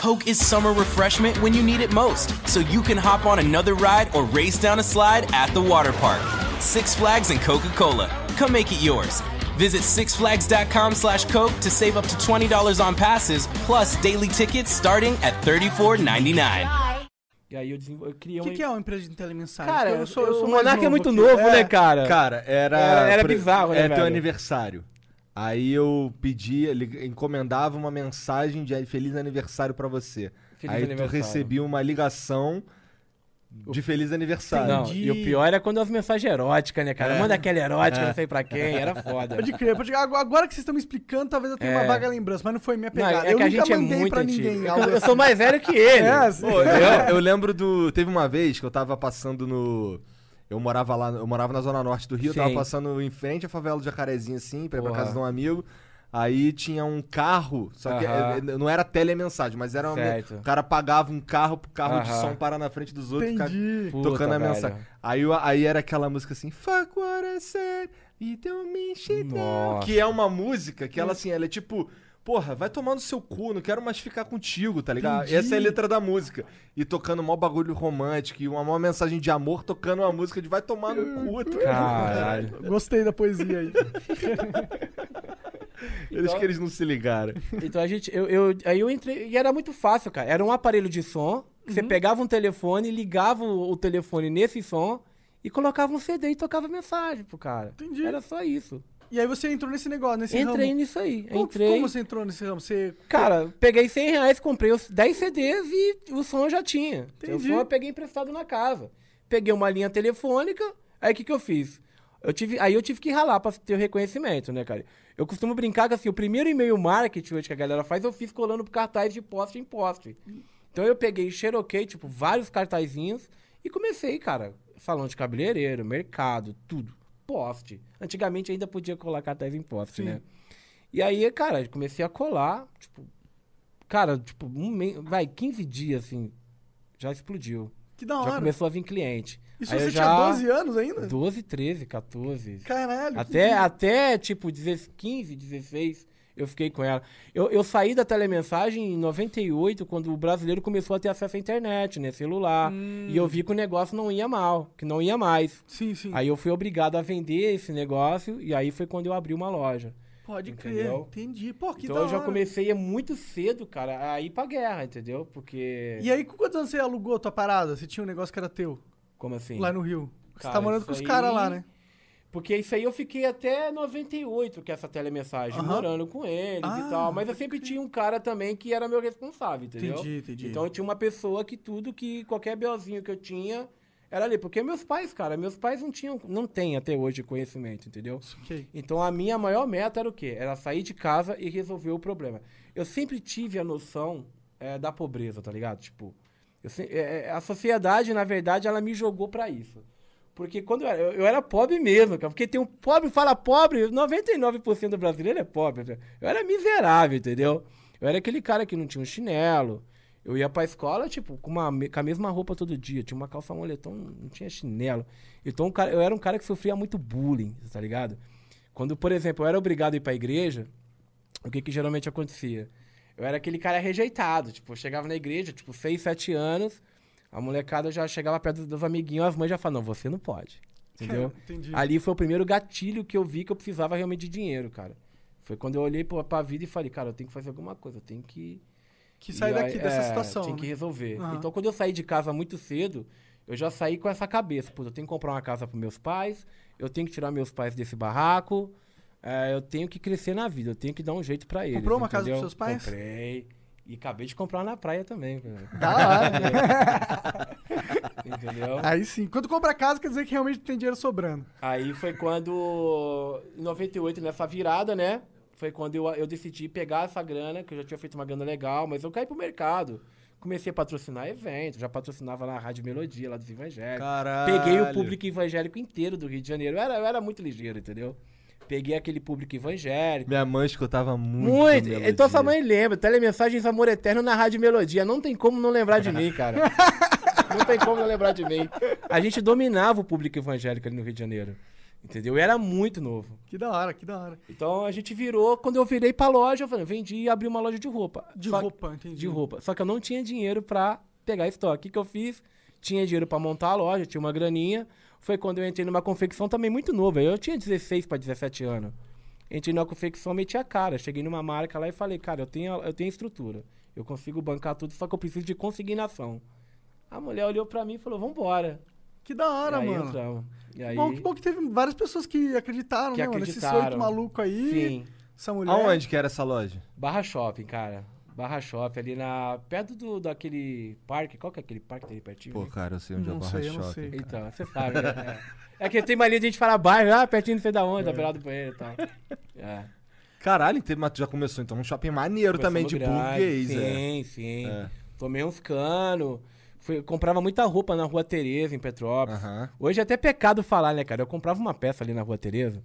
Coke is summer refreshment when you need it most, so you can hop on another ride or race down a slide at the water park. Six Flags and Coca Cola. Come make it yours. Visit sixflags.com slash Coke to save up to $20 on passes, plus daily tickets starting at $34.99. E aí eu, desenvol... eu criei O uma... que, um que é uma empresa de telemensagem? Cara, eu sou, eu sou o mais Monark é muito aqui. novo, É. né, cara? Cara, era. Era- era pre- bizarro, né, É teu velho? aniversário. Aí eu pedia, ele encomendava uma mensagem de feliz aniversário pra você. Feliz Aí tu recebia uma ligação de feliz aniversário. Não, Entendi. e o pior era quando as mensagens eróticas, né, cara? Manda aquela erótica, não sei pra quem, era foda. Pode crer, pode crer. Agora que vocês estão me explicando, talvez eu tenha uma É. vaga lembrança, mas não foi minha Não, pegada. é eu que a nunca gente é mandei muito pra antigo. ninguém. Eu, eu assim. sou mais velho que ele. É, sim. Pô, eu, eu lembro do. Teve uma vez que eu tava passando no. Eu morava lá, eu morava na zona norte do Rio, eu tava Sim. passando em frente à favela do Jacarezinho, assim, pra ir pra Porra. casa de um amigo. Aí tinha um carro, só que Aham. eh, não era telemensagem, mas era uma, Certo. o cara pagava um carro pro carro de Aham. som parar na frente dos outros, ficar Entendi. Puta, tocando a velho. mensagem. Aí, aí era aquela música assim, Fuck what I said, you don't mean shit now", Nossa. Que é uma música que ela assim, ela é tipo, porra, vai tomar no seu cu, não quero mais ficar contigo, tá ligado? Entendi. Essa é a letra da música. E tocando mó bagulho romântico, e uma mó mensagem de amor, tocando uma música de vai tomar no cu. tá? Caralho. Gostei da poesia aí. Eles que eles não se ligaram. Então a gente. Eu, eu- aí eu entrei. E era muito fácil, cara. Era um aparelho de som. que Uhum. Você pegava um telefone, ligava o, o telefone nesse som e colocava um CD e tocava mensagem pro cara. Entendi. Era só isso. E aí você entrou nesse negócio, nesse Entrei ramo. nisso aí. Como, Entrei. como você entrou nesse ramo? Você... Cara, peguei 100 reais, comprei os 10 CDs e o som eu já tinha. O Entendi. som eu peguei emprestado na casa. Peguei uma linha telefônica, aí o que, que eu fiz? Eu tive, aí eu tive que ralar pra ter o reconhecimento, né, cara? Eu costumo brincar que assim, o primeiro e-mail marketing hoje que a galera faz, eu fiz colando pro cartaz de poste em poste. Então eu peguei xeroquei, tipo, vários cartazinhos e comecei, cara. Salão de cabeleireiro, mercado, tudo. Poste. Antigamente ainda podia colar cartaz em poste, né? E aí, cara, comecei a colar, tipo, cara, tipo, um mês, vai, 15 dias, assim, já explodiu. Que da Já hora. começou a vir cliente. Isso Aí você eu tinha já- 12 anos ainda? 12, 13, 14. Caralho. Até, até tipo, 16, 15, 16, eu fiquei com ela. Eu, eu saí da telemensagem em 98, quando o brasileiro começou a ter acesso à internet, né? Celular. E eu vi que o negócio não ia mal, que não ia mais. Sim, sim. Aí eu fui obrigado a vender esse negócio, e aí foi quando eu abri uma loja. Pode crer. Entendeu? Entendi. Pô, que então da eu já hora. comecei muito cedo, cara, a ir pra guerra, entendeu? Porque. E aí, com quantos anos você alugou tua parada? Você tinha um negócio que era teu, Como assim? lá no Rio. Você Cara, tá morando com os aí- caras lá, né? Porque isso aí eu fiquei até 98, que é essa telemensagem, Aham. morando com eles Ah, e tal. Mas eu sempre tinha um cara também que era meu responsável, entendeu? Entendi, entendi. Então eu tinha uma pessoa que tudo, que qualquer belzinho que eu tinha, era ali. Porque meus pais, cara, meus pais não tinham, não têm até hoje conhecimento, entendeu? Ok. Então a minha maior meta era o quê? Era sair de casa e resolver o problema. Eu sempre tive a noção eh, da pobreza, tá ligado? Tipo, eu eh, eh, a sociedade, na verdade, ela me jogou pra isso. Porque quando eu era, eu, era pobre mesmo, cara. Porque tem um pobre, fala pobre, 99% do brasileiro é pobre. Eu era miserável, entendeu? Eu era aquele cara que não tinha um chinelo. Eu ia pra escola, tipo, com, uma, com a mesma roupa todo dia. Tinha uma calça moletom, não tinha chinelo. Então, cara- eu era um cara que sofria muito bullying, tá ligado? Quando, por exemplo, eu era obrigado a ir pra igreja, o que que geralmente acontecia? Eu era aquele cara rejeitado. Tipo, eu chegava na igreja, tipo, 6, 7 anos, a molecada já chegava perto dos- amiguinhos, as mães já falavam, não, você não pode. Entendeu? Entendi. Ali foi o primeiro gatilho que eu vi que eu precisava realmente de dinheiro, cara. Foi quando eu olhei pra, pra vida e falei, cara, eu tenho que fazer alguma coisa, eu tenho que. Que sair aí, daqui dessa é, situação. Que né? resolver. Aham. Então, quando eu saí de casa muito cedo, eu já saí com essa cabeça. Pô, eu tenho que comprar uma casa para meus pais, eu tenho que tirar meus pais desse barraco, é, eu tenho que crescer na vida, eu tenho que dar um jeito para eles. Comprou uma casa entendeu? pros seus pais? Comprei. E acabei de comprar na praia também. cara. Da hora. Entendeu? Aí sim. Quando compra casa, quer dizer que realmente tem dinheiro sobrando. Aí foi quando, em 98, nessa virada, né? Foi quando eu, eu decidi pegar essa grana, que eu já tinha feito uma grana legal, mas eu caí pro mercado. Comecei a patrocinar eventos, já patrocinava na Rádio Melodia, lá dos evangélicos. Caralho. Peguei o público evangélico inteiro do Rio de Janeiro. Eu era, eu era muito ligeiro, entendeu? Peguei aquele público evangélico. Minha mãe escutava muito. Muito. Melodia. Então sua mãe lembra. Telemensagens Amor Eterno na Rádio Melodia. Não tem como não lembrar de mim, cara. não tem como não lembrar de mim. A gente dominava o público evangélico ali no Rio de Janeiro. Entendeu? Eu era muito novo. Que da hora, que da hora. Então a gente virou, quando eu virei pra loja, eu falei, vendi e abri uma loja de roupa. De Só- roupa, entendi. De roupa. Só que eu não tinha dinheiro pra pegar estoque. O que, que eu fiz? Tinha dinheiro pra montar a loja, tinha uma graninha. Foi quando eu entrei numa confecção também muito nova. Eu tinha 16 pra 17 anos. Entrei numa confecção, meti a cara. Cheguei numa marca lá e falei, cara, eu tenho, eu tenho estrutura. Eu consigo bancar tudo, só que eu preciso de consignação. A mulher olhou pra mim e falou, vambora. Que da hora, e aí mano. entramos. E aí, Bom, que bom que teve várias pessoas que acreditaram, Que né, mano? Acreditaram. oito malucos aí. Sim. Essa mulher. Aonde que era essa loja? Barra Shopping, cara. Barra Shopping, ali na. Perto do, daquele parque. Qual que é aquele parque que tem ali pertinho? Pô, né? cara, eu sei onde é Não o Barra sei, eu não Shopping. sei. Então, você sabe, né? É. É que tem mania de a gente falar bairro, ah, pertinho não sei da onde, da beirada do banheiro e tal. É. Caralho, teve, mas tu já começou então um shopping maneiro também de Começamos grande, burguês, é. Sim, sim. É. Tomei uns canos. Fui, comprava muita roupa na Rua Tereza, em Petrópolis. Hoje é até pecado falar, né, cara? Eu comprava uma peça ali na Rua Tereza.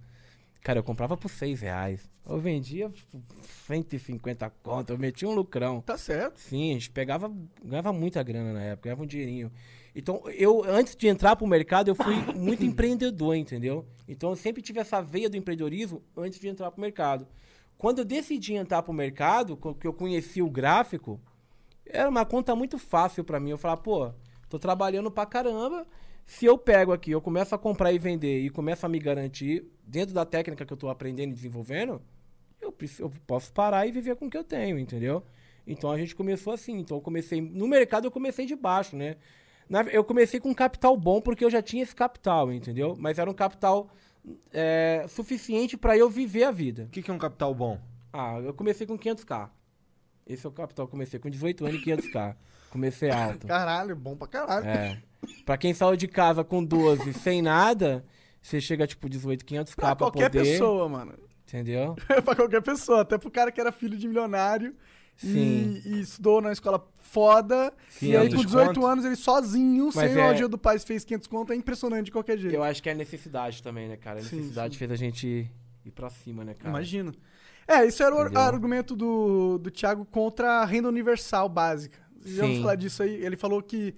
Cara, eu comprava por 6 reais. Eu vendia por 150 conto. Eu metia um lucrão. Tá certo. Sim, a gente pegava, ganhava muita grana na época, ganhava um dinheirinho. Então, eu, antes de entrar pro mercado, eu fui muito empreendedor, entendeu? Então, eu sempre tive essa veia do empreendedorismo antes de entrar pro mercado. Quando eu decidi entrar pro mercado, que eu conheci o gráfico, era uma conta muito fácil pra mim. Eu falava, pô, tô trabalhando pra caramba. Se eu pego aqui, eu começo a comprar e vender e começo a me garantir dentro da técnica que eu tô aprendendo e desenvolvendo, eu, eu posso parar e viver com o que eu tenho, entendeu? Então a gente começou assim. Então eu comecei. No mercado eu comecei de baixo, né? Na- eu comecei com um capital bom porque eu já tinha esse capital, entendeu? Mas era um capital é, suficiente pra eu viver a vida. O que, que é um capital bom? Ah, eu comecei com 500k. Esse é o capital. Comecei com 18 anos e 500k. Comecei alto. Caralho, bom pra caralho. É. Pra quem saiu de casa com 12 sem nada, você chega tipo 18, 500k Pra pra, qualquer poder. pessoa, mano. Entendeu? pra qualquer pessoa. Até pro cara que era filho de milionário. Sim. E, e estudou na escola foda. Sim, e aí, com 18 conto. anos, ele sozinho, Mas sem é- o ajuda do pai, fez 500 conto. É impressionante de qualquer jeito. Eu acho que é necessidade também, né, cara? A Sim, necessidade sim. fez a gente ir pra cima, né, cara? Imagino. É, isso era o Entendeu? argumento do, do Thiago contra a renda universal básica. Já vamos Sim. falar disso aí. Ele falou que.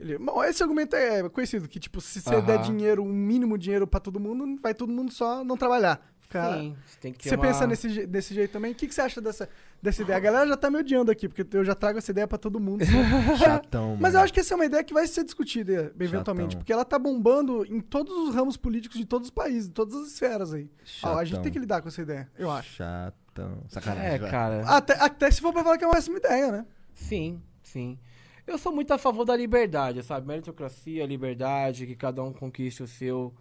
Ele, bom, esse argumento é conhecido, que tipo, se você der dinheiro, um mínimo dinheiro pra todo mundo, vai todo mundo só não trabalhar. Ficar- Sim, você tem que ter Você uma... pensa nesse, desse jeito também? O que, que você acha dessa, dessa ideia? A galera já tá me odiando aqui, porque eu já trago essa ideia pra todo mundo. Chatão, mano. Mas eu acho que essa é uma ideia que vai ser discutida eventualmente, Chatão. porque ela tá bombando em todos os ramos políticos de todos os países, de todas as esferas aí. Ó, a gente tem que lidar com essa ideia, eu acho. Chatão. Sacanagem. É, cara. Até, até se for pra falar que é uma péssima ideia, né? Sim, sim. Eu sou muito a favor da liberdade, sabe? Meritocracia, liberdade, que cada um conquiste o seu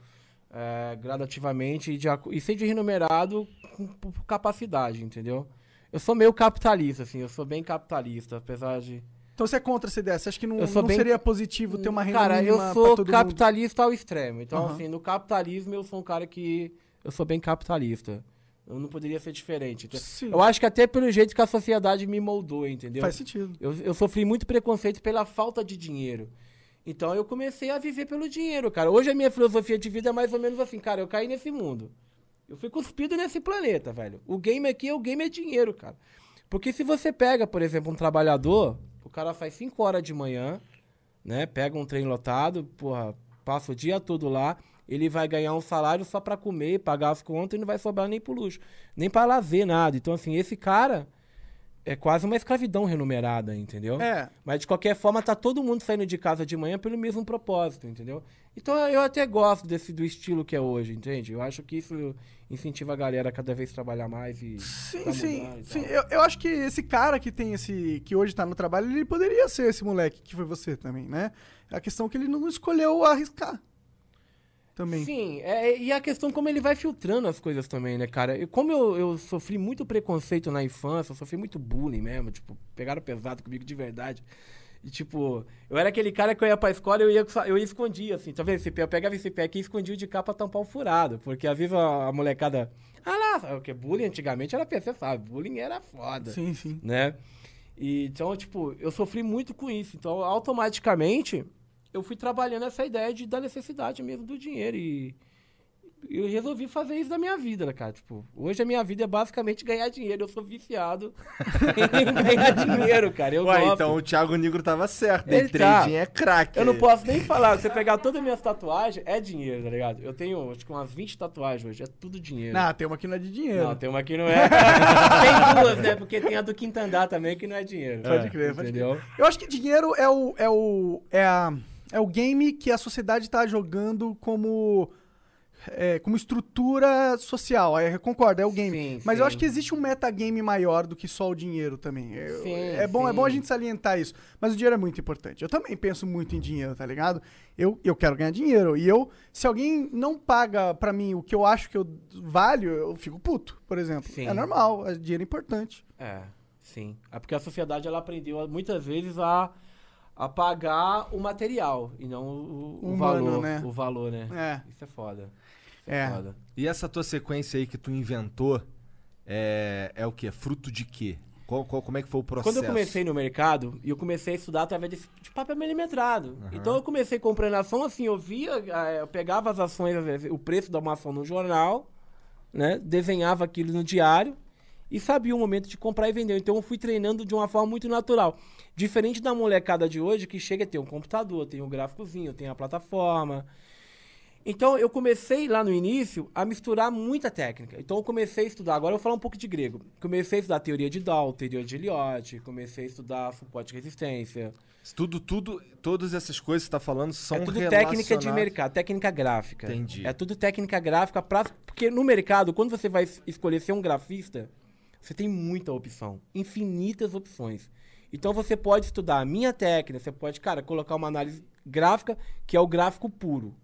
é, gradativamente e, de, e seja remunerado com, por capacidade, entendeu? Eu sou meio capitalista, assim, eu sou bem capitalista, apesar de... Então você é contra essa ideia? Você acha que não, não bem- seria positivo ter uma renda Cara, eu sou todo mundo? capitalista ao extremo. Então, Aham. assim, no capitalismo eu sou um cara que... Eu sou bem capitalista. Eu não poderia ser diferente. Sim. Eu acho que até pelo jeito que a sociedade me moldou, entendeu? Faz sentido. Eu, eu sofri muito preconceito pela falta de dinheiro. Então eu comecei a viver pelo dinheiro, cara. Hoje a minha filosofia de vida é mais ou menos assim, cara. Eu caí nesse mundo. Eu fui cuspido nesse planeta, velho. O game aqui, o game é dinheiro, cara. Porque se você pega, por exemplo, um trabalhador, o cara faz 5 horas de manhã, né? Pega um trem lotado, porra, passa o dia todo lá, ele vai ganhar um salário só pra comer, pagar as contas e não vai sobrar nem pro luxo, nem pra lazer, nada. Então, assim, esse cara é quase uma escravidão remunerada, entendeu? É. Mas de qualquer forma, tá todo mundo saindo de casa de manhã pelo mesmo propósito, entendeu? Então eu até gosto desse do estilo que é hoje, entende? Eu acho que isso incentiva a galera a cada vez trabalhar mais e. Sim, tá sim, e sim. Eu, eu acho que esse cara que tem esse. que hoje tá no trabalho, ele poderia ser esse moleque que foi você também, né? A questão é que ele não escolheu arriscar. Também. Sim, é, e a questão como ele vai filtrando as coisas também, né, cara? E como eu, eu sofri muito preconceito na infância, eu sofri muito bullying mesmo, tipo, pegaram pesado comigo de verdade. E, tipo, eu era aquele cara que eu ia pra escola e eu ia, eu ia escondia, assim, tá vendo esse pé? Eu pegava esse pé aqui e escondia de cá pra tampar o furado. Porque às vezes a, a molecada. Ah lá, o que? Bullying antigamente era PC, sabe? Bullying era foda. Sim, sim. Né? E, então, tipo, eu sofri muito com isso. Então, automaticamente, eu fui trabalhando essa ideia de, da necessidade mesmo do dinheiro. E eu resolvi fazer isso da minha vida, né, cara? Tipo, hoje a minha vida é basicamente ganhar dinheiro. Eu sou viciado em ganhar dinheiro, cara. Eu Ué, gosto. então o Thiago Negro tava certo. Ele Day trading tá. é craque. Eu não posso nem falar. Você pegar todas as minhas tatuagens, é dinheiro, tá ligado? Eu tenho, acho que umas 20 tatuagens hoje. É tudo dinheiro. Não, tem uma que não é de dinheiro. Não, tem uma que não é. tem duas, né? Porque tem a do Quintandá também que não é dinheiro. Pode crer, pode Entendeu? Eu acho que dinheiro é o. É o. É, a, é o game que a sociedade tá jogando como. é, como estrutura social. Eu concordo, é o game. Sim, Mas eu sim. acho que existe um metagame maior do que só o dinheiro também. Eu- Sim, é, bom, é bom a gente salientar isso. Mas o dinheiro é muito importante. Eu também penso muito em dinheiro, tá ligado? Eu, eu quero ganhar dinheiro. E eu, se alguém não paga pra mim o que eu acho que eu valho, eu fico puto, por exemplo. É normal, é- dinheiro é importante. É, sim. É porque a sociedade ela aprendeu muitas vezes a, a pagar o material e não o, o Humano, valor. né? O valor, né? É. Isso é foda. Isso É. foda. E essa tua sequência aí que tu inventou é, é o quê? Fruto de quê? Qual, qual- como é que foi o processo? Quando eu comecei no mercado, e eu comecei a estudar através de, de papel milimetrado. Então eu comecei comprando ação assim, eu via, eh, eu pegava as ações, às vezes, o preço da uma ação no jornal, né? Desenhava aquilo no diário e sabia o momento de comprar e vender. Então eu fui treinando de uma forma muito natural. Diferente da molecada de hoje que chega a ter um computador, tem um gráficozinho, tem a plataforma. Então eu comecei lá no início a misturar muita técnica. Então eu comecei a estudar, agora eu vou falar um pouco de grego. Comecei a estudar teoria de Dow, teoria de Eliot, comecei a estudar suporte e resistência. Tudo, tudo, todas essas coisas que você tá falando são é tudo técnica de mercado, técnica gráfica. Entendi. É tudo técnica gráfica pra, porque no mercado, quando você vai es- escolher ser um grafista, você tem muita opção, infinitas opções. Então você pode estudar a minha técnica, você pode, cara, colocar uma análise gráfica, que é o gráfico puro,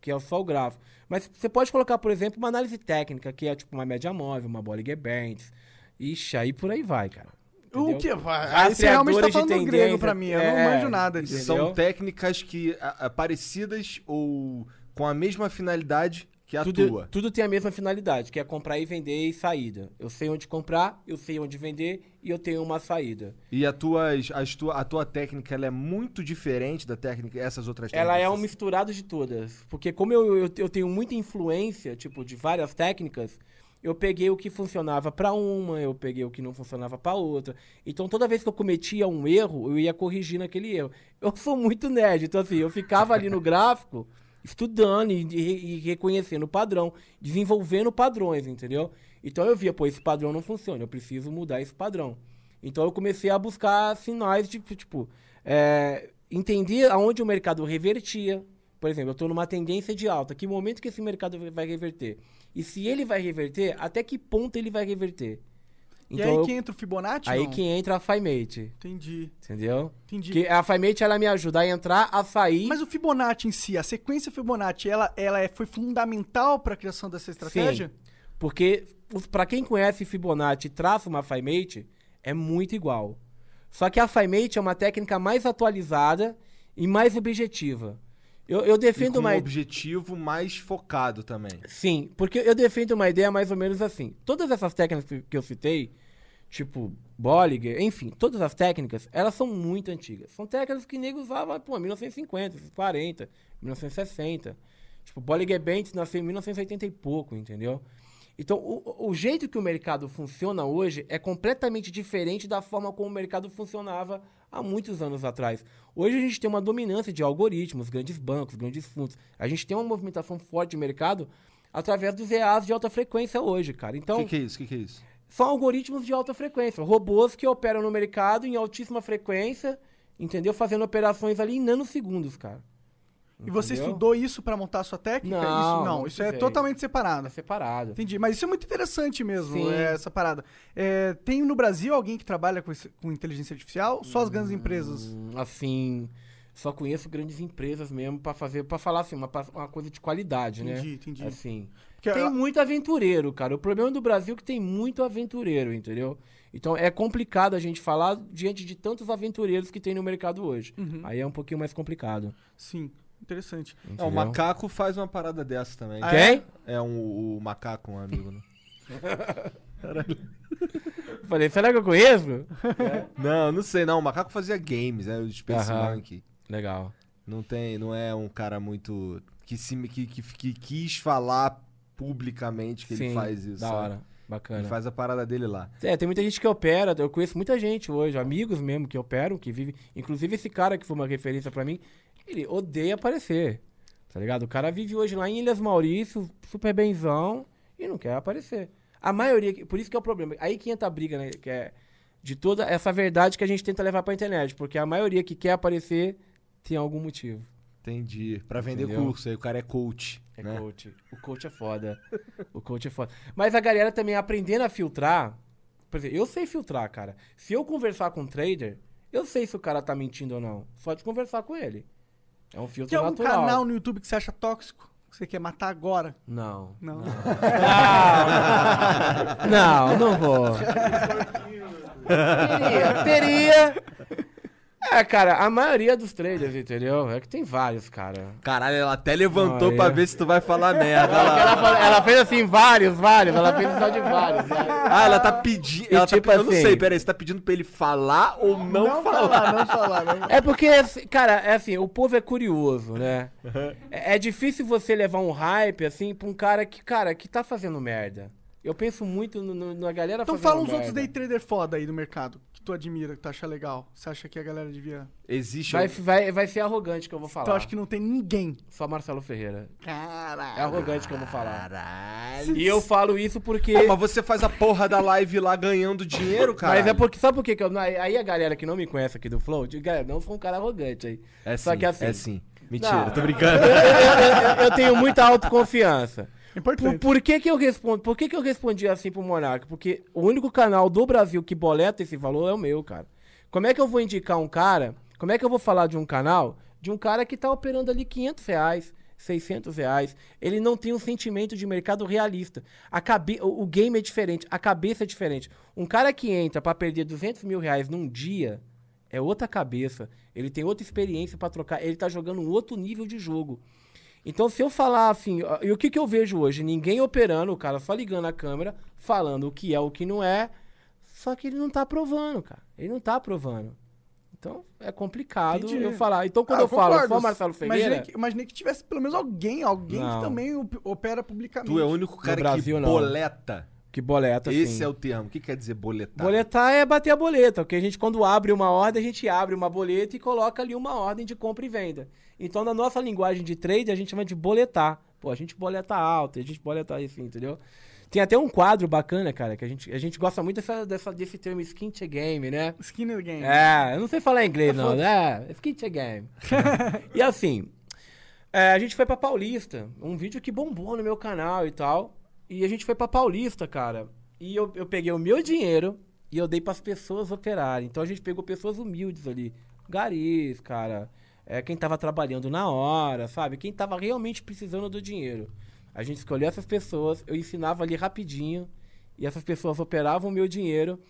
que é só o gráfico. Mas você pode colocar, por exemplo, uma análise técnica, que é tipo uma média móvel, uma Bollinger Bands. Ixi, aí por aí vai, cara. O Entendeu? que? Aí você realmente tá falando grego pra mim. Eu não É, manjo nada disso. São técnicas que a- a- parecidas ou com a mesma finalidade que a tudo, tua. tudo tem a mesma finalidade, que é comprar e vender e saída. Eu sei onde comprar, eu sei onde vender e eu tenho uma saída. E a tua, as tua, a tua técnica ela é muito diferente da técnica essas outras técnicas. Ela é um misturado de todas. Porque como eu, eu, eu tenho muita influência, tipo, de várias técnicas, eu peguei o que funcionava pra uma, eu peguei o que não funcionava pra outra. Então toda vez que eu cometia um erro, eu ia corrigindo aquele erro. Eu sou muito nerd, então assim, eu ficava ali no gráfico estudando e, e- e reconhecendo o padrão, desenvolvendo padrões, entendeu? Então eu via, pô, esse padrão não funciona, eu preciso mudar esse padrão. Então eu comecei a buscar sinais de, tipo, é, entender aonde o mercado revertia. Por exemplo, eu estou numa tendência de alta. Que momento que esse mercado vai reverter? E se ele vai reverter, até que ponto ele vai reverter? E aí eu- que entra o Fibonacci? aí não? que entra a FiMate, Entendi. entendeu? Entendi. Que a FiMate, ela me ajuda a entrar, a sair. Mas o Fibonacci em si, a sequência Fibonacci, ela, ela é, foi fundamental pra criação dessa estratégia? Sim, porque pra quem conhece Fibonacci e traça uma FiMate, é muito igual. Só que a FiMate é uma técnica mais atualizada e mais objetiva. Eu, eu E defendo com uma um objetivo mais focado também. Sim, porque eu defendo uma ideia mais ou menos assim. Todas essas técnicas que- que eu citei, tipo Bollinger, enfim, todas as técnicas, elas são muito antigas. São técnicas que nego usava, pô, 1950, 40, 1960. Tipo, Bollinger Banks nasceu em 1980 e pouco, entendeu? Então, o, o jeito que o mercado funciona hoje é completamente diferente da forma como o mercado funcionava há muitos anos atrás. Hoje a gente tem uma dominância de algoritmos, grandes bancos, grandes fundos. A gente tem uma movimentação forte de mercado através dos EAs de alta frequência hoje, cara. O Então, que, que é isso? O que, que é isso? são algoritmos de alta frequência, robôs que operam no mercado em altíssima frequência, entendeu? Fazendo operações ali em nanosegundos, cara. E você Entendeu? estudou isso pra montar a sua técnica? Não, isso não, não isso é totalmente separado. É separado. Entendi, mas isso é muito interessante mesmo, Sim. é, essa parada. É, tem no Brasil alguém que trabalha com, esse- com inteligência artificial? Só as grandes empresas? Hum, Assim, Só conheço grandes empresas mesmo pra fazer, para falar assim, uma, uma coisa de qualidade, né? Entendi, entendi. Assim. Porque tem muito aventureiro, cara. O problema do Brasil é que tem muito aventureiro, entendeu? Então é complicado a gente falar diante de tantos aventureiros que tem no mercado hoje. Uhum. Aí é um pouquinho mais complicado. Sim, interessante. Não, o macaco faz uma parada dessa também. Ah, Quem? É um, o macaco, um amigo. Né? Falei, será que eu conheço? não, não sei, não. O macaco fazia games, né? O Space Aham. Monkey. Legal. Não tem, não é um cara muito que se que, que, que quis falar publicamente que ele Sim, faz isso. Da sabe? hora. Bacana. Ele faz a parada dele lá. É, tem muita gente que opera, eu conheço muita gente hoje, amigos mesmo que operam, que vivem. Inclusive esse cara que foi uma referência pra mim, ele odeia aparecer. Tá ligado? O cara vive hoje lá em Ilhas Maurício, super benzão, e não quer aparecer. A maioria, por isso que é o problema. Aí que entra a briga, né? Que é de toda essa verdade que a gente tenta levar pra internet. Porque a maioria que quer aparecer tem algum motivo. Entendi. Pra vender Entendeu? curso, aí o cara é coach. É né? coach. O coach é foda. o coach é foda. Mas a galera também aprendendo a filtrar. Por exemplo, eu sei filtrar, cara. Se eu conversar com um trader, eu sei se o cara tá mentindo ou não. Só de conversar com ele. É um filtro Tem algum natural. canal no YouTube que você acha tóxico? Que você quer matar agora? Não. Não. Não, não, não vou. teria, teria. É, cara, a maioria dos traders, entendeu? É que tem vários, cara. Caralho, ela até levantou Ah, pra é. ver se tu vai falar merda. Ela, Ela- ela- ela fez assim, vários, vários. Ela fez só de vários, né? Ah, ela tá pedindo. Ela tá tipo pe- Eu não assim- sei, peraí, você tá pedindo pra ele falar ou não, falar? não falar, não. É porque, assim, cara, é assim, o povo é curioso, né? É, é difícil você levar um hype, assim, pra um cara que, cara, que tá fazendo merda. Eu penso muito no- no- na galera Então fala uns merda. outros day trader foda aí do mercado, tu admira, que tu acha legal. Você acha que a galera devia... Existe. Vai, um- vai, vai ser arrogante que eu vou falar. Então acho que não tem ninguém. Só Marcelo Ferreira. É Caralho. arrogante que eu vou falar. Caralho. E eu falo isso porque... Mas você faz a porra da live lá ganhando dinheiro, cara. Mas é porque, sabe por quê que eu, aí a galera que não me conhece aqui do Flow, diz, galera, não sou um cara arrogante aí. É Só sim, que assim- É sim. Mentira, Não. tô brincando. eu, eu- eu tenho muita autoconfiança. Por, Importante. por que que eu respondo? Por que que eu respondi assim pro Monark? Porque o único canal do Brasil que boleta esse valor é o meu, cara. Como é que eu vou indicar um cara? Como é que eu vou falar de um canal de um cara que tá operando ali 500 reais, 600 reais? Ele não tem um sentimento de mercado realista. A cabe... o, game é diferente, a cabeça é diferente. Um cara que entra pra perder 200 mil reais num dia é outra cabeça. Ele tem outra experiência pra trocar. Ele tá jogando um outro nível de jogo. Então, se eu falar assim, e o que, que eu vejo hoje? Ninguém operando, o cara só ligando a câmera, falando o que é, o que não é, só que ele não tá aprovando, cara. Ele não tá aprovando. Então, é complicado Entendi. eu falar. Então, quando Ah, eu falo concordo. só Marcelo Ferreira, Imaginei que, imaginei que tivesse pelo menos alguém, alguém Não. que também op- opera publicamente. Tu é o único cara Brasil, que não. boleta. que boleta, Esse assim. é o termo. O que quer dizer boletar? Boletar é bater a boleta, porque a gente, quando abre uma ordem, a gente abre uma boleta e coloca ali uma ordem de compra e venda. Então, na nossa linguagem de trade, a gente chama de boletar. Pô, a gente boleta alto, a gente boleta assim, entendeu? Tem até um quadro bacana, cara, que a gente, a gente gosta muito dessa, dessa- desse termo skin to game, né? Skinner Game. É, eu não sei falar inglês, não, né? Skin to game. e assim, é, a gente foi pra Paulista, um vídeo que bombou no meu canal e tal. E a gente foi pra Paulista, cara. E eu, eu peguei o meu dinheiro e eu dei pras pessoas operarem. Então a gente pegou pessoas humildes ali. Garis, cara. É, quem tava trabalhando na hora, sabe? Quem tava realmente precisando do dinheiro. A gente escolheu essas pessoas, eu ensinava ali rapidinho. E essas pessoas operavam o meu dinheiro.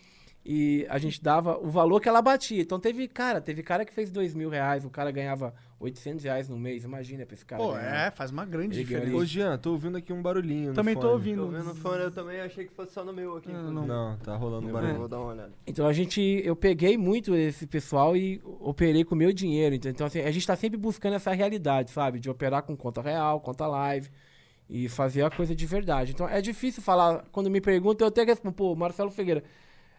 E a gente dava o valor que ela batia. Então teve, cara, teve cara que fez dois mil reais, o cara ganhava 800 reais no mês. Imagina pra esse cara. Pô, ganhar. é, faz uma grande Ele diferença. Ô, Jean, tô ouvindo aqui um barulhinho. no Também tô fone. ouvindo. Tô vendo o fone, eu também achei que fosse só no meu aqui. inclusive. Não, tá rolando um Eu barulho. vou dar uma olhada. Então a gente, eu peguei muito esse pessoal e operei com o meu dinheiro. Então, então, assim, a gente tá sempre buscando essa realidade, sabe? De operar com conta real, conta live e fazer a coisa de verdade. Então é difícil falar, quando me perguntam, eu até respondo, pô, Marcelo Figueira,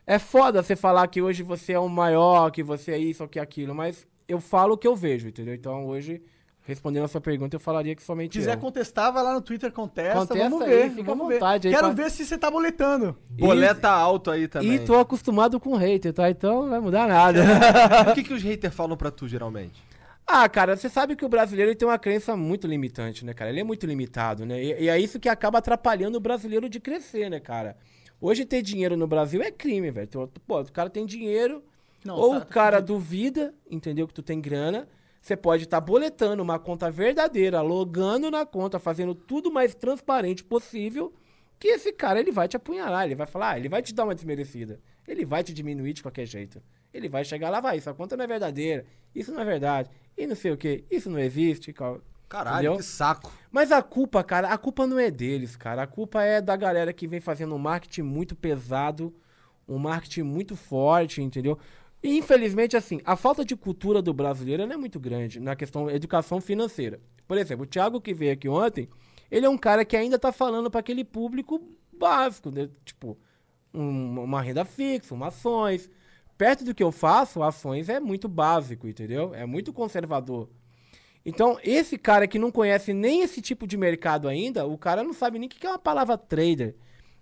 é foda você falar que hoje você é o maior, que você é isso ou que é aquilo, mas eu falo o que eu vejo, entendeu? Então hoje, respondendo a sua pergunta, eu falaria que somente Se quiser eu. contestar, vai lá no Twitter, contesta. Contesta vamos aí, ver. fica à vamos ver. vontade aí Quero pra- ver se você tá boletando. Boleta alto aí também. E tô acostumado com hater, tá? Então não vai mudar nada. O que, que os haters falam pra tu, geralmente? Ah, cara, você sabe que o brasileiro tem uma crença muito limitante, né, cara? Ele é muito limitado, né? E, e é isso que acaba atrapalhando o brasileiro de crescer, né, cara? Hoje ter dinheiro no Brasil é crime, velho. Pô, o cara tem dinheiro, Não, ou tá- o cara duvida, entendeu? Que tu tem grana. Você pode estar boletando uma conta verdadeira, logando na conta, fazendo tudo mais transparente possível, que esse cara ele vai te apunhalar, ele vai falar, ah, ele vai te dar uma desmerecida, ele vai te diminuir de qualquer jeito. Ele vai chegar lá, vai, essa conta não é verdadeira, isso não é verdade, e não sei o que, isso não existe. cal- Caralho, Entendeu? que saco. Mas a culpa, cara, a culpa não é deles, cara. A culpa é da galera que vem fazendo um marketing muito pesado, um marketing muito forte, entendeu? E, infelizmente, assim, a falta de cultura do brasileiro é muito grande na questão educação financeira. Por exemplo, o Thiago que veio aqui ontem, ele é um cara que ainda tá falando para aquele público básico, né? Tipo, um- uma renda fixa, uma ações. Perto do que eu faço, ações é muito básico, entendeu? É muito conservador. Então, esse cara que não conhece nem esse tipo de mercado ainda, o cara não sabe nem o que é uma palavra trader.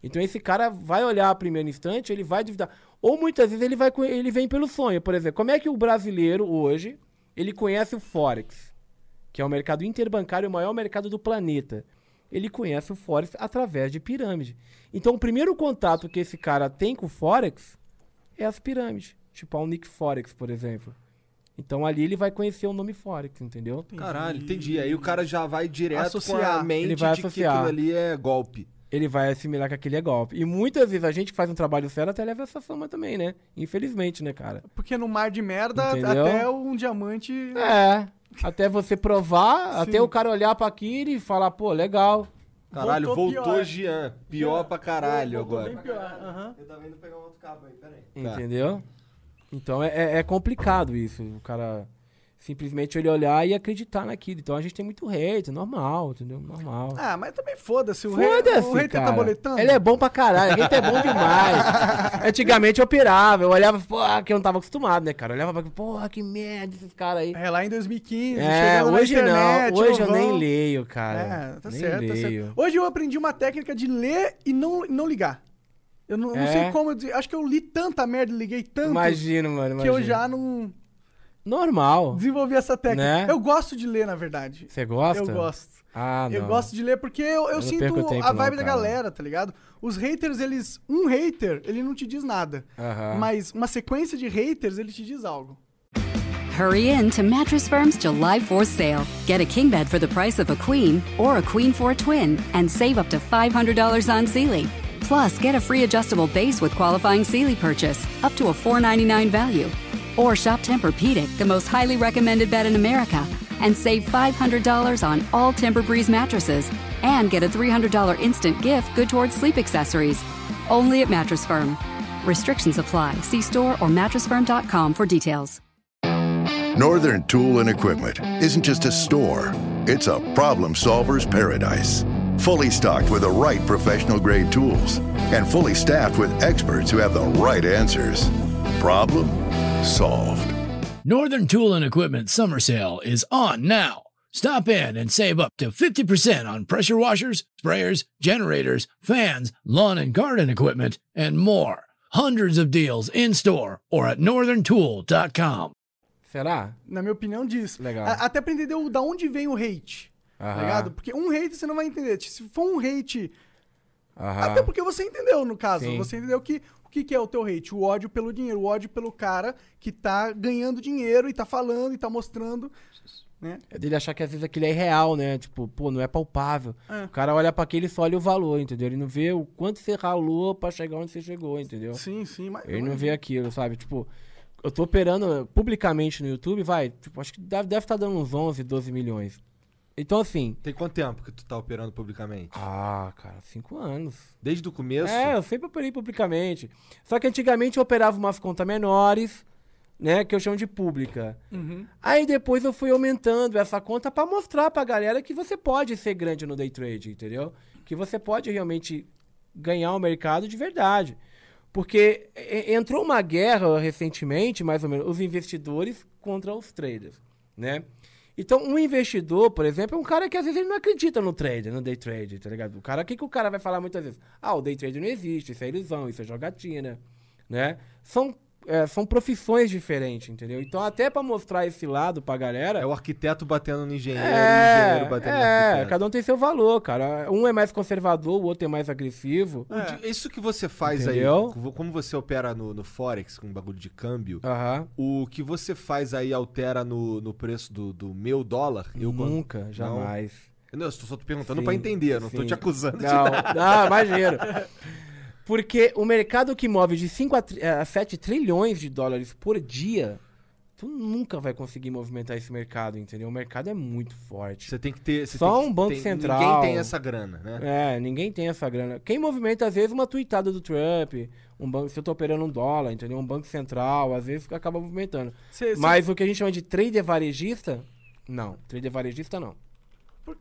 Então, esse cara vai olhar a primeiro instante, ele vai duvidar. Ou muitas vezes ele, vai, ele vem pelo sonho. Por exemplo, como é que o brasileiro hoje, ele conhece o Forex, que é o mercado interbancário, o maior mercado do planeta. Ele conhece o Forex através de pirâmide. Então, o primeiro contato que esse cara tem com o Forex é as pirâmides. Tipo a Unique Forex, por exemplo. Então ali ele vai conhecer o nome Forex, entendeu? Caralho, entendi. Aí o cara já vai direto com a Associar. mente Ele vai de que associar. aquilo ali é golpe. Ele vai assimilar que aquele é golpe. E muitas vezes a gente que faz um trabalho sério até leva essa fama também, né? Infelizmente, né, cara? Porque no mar de merda, Entendeu? até um diamante. É. Até você provar, Sim. até o cara olhar pra aquilo e falar, pô, legal. Caralho, Voltou voltou, pior. Jean. Pior pra caralho Voltou agora. bem pior. aham. Eu tava indo pegar um outro cabo aí, peraí. Entendeu? Então é, é- é complicado isso. O cara simplesmente ele olhar e acreditar naquilo. Então a gente tem muito hate, normal, entendeu? Normal. Ah, mas também foda-se. O rei, o hater tá boletando. Ele é bom pra caralho. O hater é bom demais. Antigamente eu operava. Eu olhava, porra, que eu não tava acostumado, né, cara? Eu olhava pra porra, que merda esses caras aí. É, lá em 2015, É, hoje internet, não. Hoje eu nem leio, cara. É, tá nem certo, tá leio. certo. Hoje eu aprendi uma técnica de ler e não, não ligar. Eu não, não É? sei como, eu acho que eu li tanta merda, liguei tanto, Imagino, mano. que eu imagino. já não Normal. desenvolvi essa técnica. Né? Eu gosto de ler, na verdade. Você gosta? Eu gosto. Ah, não. Eu gosto de ler porque eu, eu, não sinto tempo a não, vibe da cara. galera, tá ligado? Os haters, eles. Um hater, ele não te diz nada. Aham. Mas uma sequência de haters, ele te diz algo. Hurry in to Mattress Firm's July 4th sale. Get a king bed for the price of a queen or a queen for a twin and save up to $500 on Sealy. Plus, get a free adjustable base with qualifying Sealy purchase up to a $499 value. Or shop Tempur-Pedic, the most highly recommended bed in America, and save $500 on all Tempur-Breeze mattresses and get a $300 instant gift good towards sleep accessories. Only at Mattress Firm. Restrictions apply. See store or mattressfirm.com for details. Northern Tool and Equipment isn't just a store, it's a problem solver's paradise. Fully stocked with the right professional grade tools and fully staffed with experts who have the right answers. Problem solved. Northern Tool and Equipment summer sale is on now. Stop in and save up to 50% on pressure washers, sprayers, generators, fans, lawn and garden equipment, and more. Hundreds of deals in store or at northerntool.com. Será? Na minha opinião, diz. Legal. A- Até pra entender o- da onde vem o hate. Tá Aham. ligado? Porque um hate você não vai entender. Se for um hate. Aham. Até porque você entendeu, no caso. Sim. Você entendeu que o que, que é o teu hate? O ódio pelo dinheiro, o ódio pelo cara que tá ganhando dinheiro e tá falando e tá mostrando. Né? É dele achar que às vezes aquilo é irreal, né? Tipo, pô, não é palpável. É. O cara olha pra aquilo e só olha o valor, entendeu? Ele não vê o quanto você ralou pra chegar onde você chegou, entendeu? Sim, sim, mas. Ele não vê aquilo, sabe? Tipo, eu tô operando publicamente no YouTube, vai, tipo, acho que deve estar dando uns 11, 12 milhões. Então, assim. Tem quanto tempo que tu tá operando publicamente? Ah, cara, cinco anos. Desde o começo? É, eu sempre operei publicamente. Só que antigamente eu operava umas contas menores, né? Que eu chamo de pública. Uhum. Aí depois eu fui aumentando essa conta pra mostrar pra galera que você pode ser grande no day trade, entendeu? Que você pode realmente ganhar o mercado de verdade. Porque entrou uma guerra recentemente, mais ou menos, os investidores contra os traders, né? Então, um investidor, por exemplo, é um cara que às vezes ele não acredita no trade, no day trade, tá ligado? O cara, o que, que o cara vai falar muitas vezes? Ah, o day trade não existe, isso é ilusão, isso é jogatina, né? São é, são profissões diferentes, entendeu? Então, até pra mostrar esse lado pra galera. É o arquiteto batendo no engenheiro, o É, engenheiro batendo no é, arquiteto. cada um tem seu valor, cara. Um é mais conservador, o outro é mais agressivo. O di- Isso que você faz Entendeu? aí, como você opera no, no Forex, com bagulho de câmbio, Aham. o que você faz aí altera no, no preço do, do meu dólar? Eu, Nunca, Não? jamais. Não, eu só tô perguntando pra entender, não tô sim. te acusando de Não, nada. não, imagina. Porque o mercado que move de 5 a, a 7 trilhões de dólares por dia, tu nunca vai conseguir movimentar esse mercado, entendeu? O mercado é muito forte. Você tem que ter. Só um banco tem- central. Ninguém tem essa grana, né? É, ninguém tem essa grana. Quem movimenta, às vezes, uma tweetada do Trump, um banco, se eu tô operando um dólar, entendeu? Um banco central, às vezes acaba movimentando. Cê- cê- Mas o que a gente chama de trader varejista, não. Trader varejista, não. Por,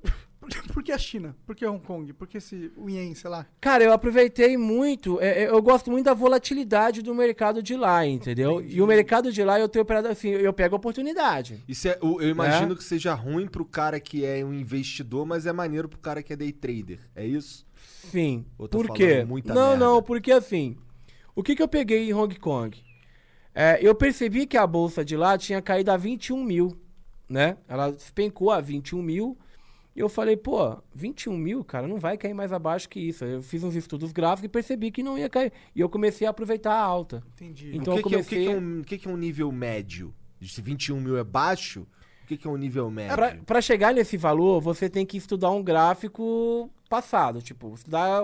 por que a China? Por que Hong Kong? Por que esse, o Yen, sei lá? Cara, eu aproveitei muito. é, é, eu gosto muito da volatilidade do mercado de lá, entendeu? E o mercado de lá eu tenho operado assim, eu pego a oportunidade. Isso é, eu imagino É? que seja ruim pro cara que é um investidor, mas é maneiro pro cara que é day trader. É isso? Sim. Por quê? muita Não, merda? não, porque assim. O que, que eu peguei em Hong Kong? É, eu percebi que a bolsa de lá tinha caído a 21 mil, né? Ela despencou a 21 mil. E eu falei, pô, 21 mil, cara, não vai cair mais abaixo que isso. Eu fiz uns estudos gráficos e percebi que não ia cair. E eu comecei a aproveitar a alta. Entendi. Então o que, que é- o que comecei... que é um, que que é um nível médio? Se 21 mil é baixo, o que, que é um nível médio? Pra, pra chegar nesse valor, você tem que estudar um gráfico passado. Tipo, estudar,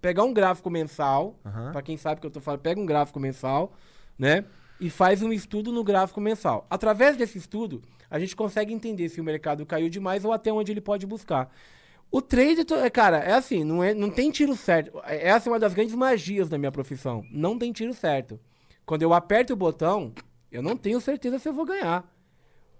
pegar um gráfico mensal. Aham. Pra quem sabe o que eu tô falando, pega um gráfico mensal, né? E faz um estudo no gráfico mensal. Através desse estudo, a gente consegue entender se o mercado caiu demais ou até onde ele pode buscar. O trade, é, cara, é assim, não, é, não tem tiro certo. É- Essa é uma das grandes magias da minha profissão. Não tem tiro certo. Quando eu aperto o botão, eu não tenho certeza se eu vou ganhar.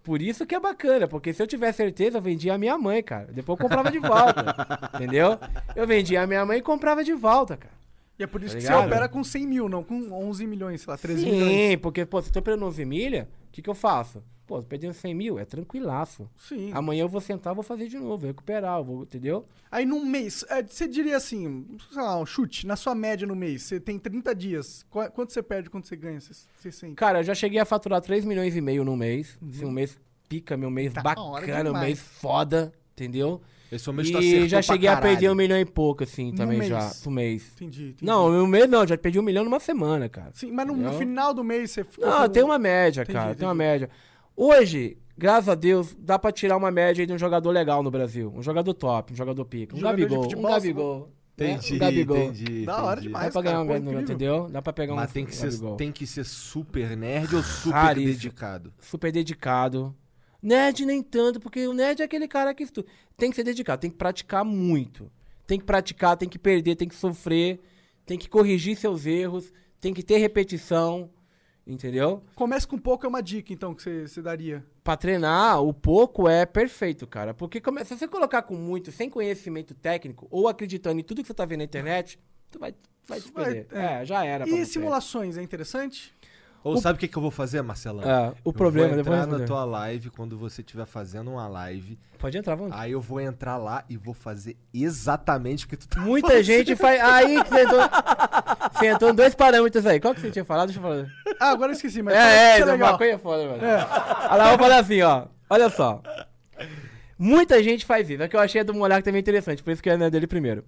Por isso que é bacana, porque se eu tivesse certeza, eu vendia a minha mãe, cara. Depois eu comprava de volta. entendeu? Eu vendia a minha mãe e comprava de volta, cara. E é por isso Tá que você ligado? opera com 100 mil, não com 11 milhões, sei lá, 13 Sim, milhões. porque, pô, se eu tô perdendo 11 milha, que, que eu faço? Pô, perdendo 100 mil, é tranquilaço. Sim. Amanhã eu vou sentar, vou fazer de novo, vou recuperar, vou, entendeu? Aí num mês, é, você diria assim, sei lá, um chute, na sua média no mês, você tem 30 dias, qu- quanto você perde, quanto você ganha? Você, sente? Cara, eu já cheguei a faturar 3 milhões e meio no mês. Assim, um mês pica, meu mês hora bacana, um mês foda, entendeu? Esse mês e tu acertou já cheguei a perder um milhão e pouco, assim, No também mês. já, no mês. Entendi, entendi. Não, no mês não, já perdi um milhão numa semana, cara. Sim, mas no, no final do mês você ficou Não, com- tem uma média, Entendi, cara, tem uma entendi. média. Hoje, graças a Deus, dá pra tirar uma média aí de um jogador legal no Brasil. Um jogador top, um jogador pica. Um Jogador Gabigol, um futebol, Gabigol. né? Entendi, Um Gabigol. entendi. Da hora entendi. demais. Dá pra cara, ganhar um pô, Gabigol, entendeu? Dá pra pegar um Mas tem que, ser, Gabigol. tem que ser super nerd ou super Raríssimo. dedicado? super dedicado. Nerd nem tanto, porque o nerd é aquele cara que estuda. Tem que ser dedicado, tem que praticar muito. Tem que praticar, tem que perder, tem que sofrer, tem que corrigir seus erros, tem que ter repetição, entendeu? Comece com pouco é uma dica, então, que você, daria. Pra treinar, o pouco é perfeito, cara. Porque come- se você colocar com muito, sem conhecimento técnico, ou acreditando em tudo que você tá vendo na internet, tu vai, vai se Vai- perder. é. É, já era. E simulações, é interessante? Ou sabe o que, que eu vou fazer, Marcelão? É, o Eu problema, vou entrar na tua live quando você estiver fazendo uma live. Pode entrar, vamos. Aí eu vou entrar lá e vou fazer exatamente o que tu tá Muita fazendo. gente faz. Aí que você entrou. Você entrou em dois parâmetros aí. Qual que você tinha falado? Deixa eu falar. Ah, agora eu esqueci, mas É, é, então, legal. maconha é foda, mano. Olha lá, eu vou falar assim, ó. Olha só. Muita gente faz isso. É que eu achei a do Monark também interessante, por isso que é né, dele primeiro.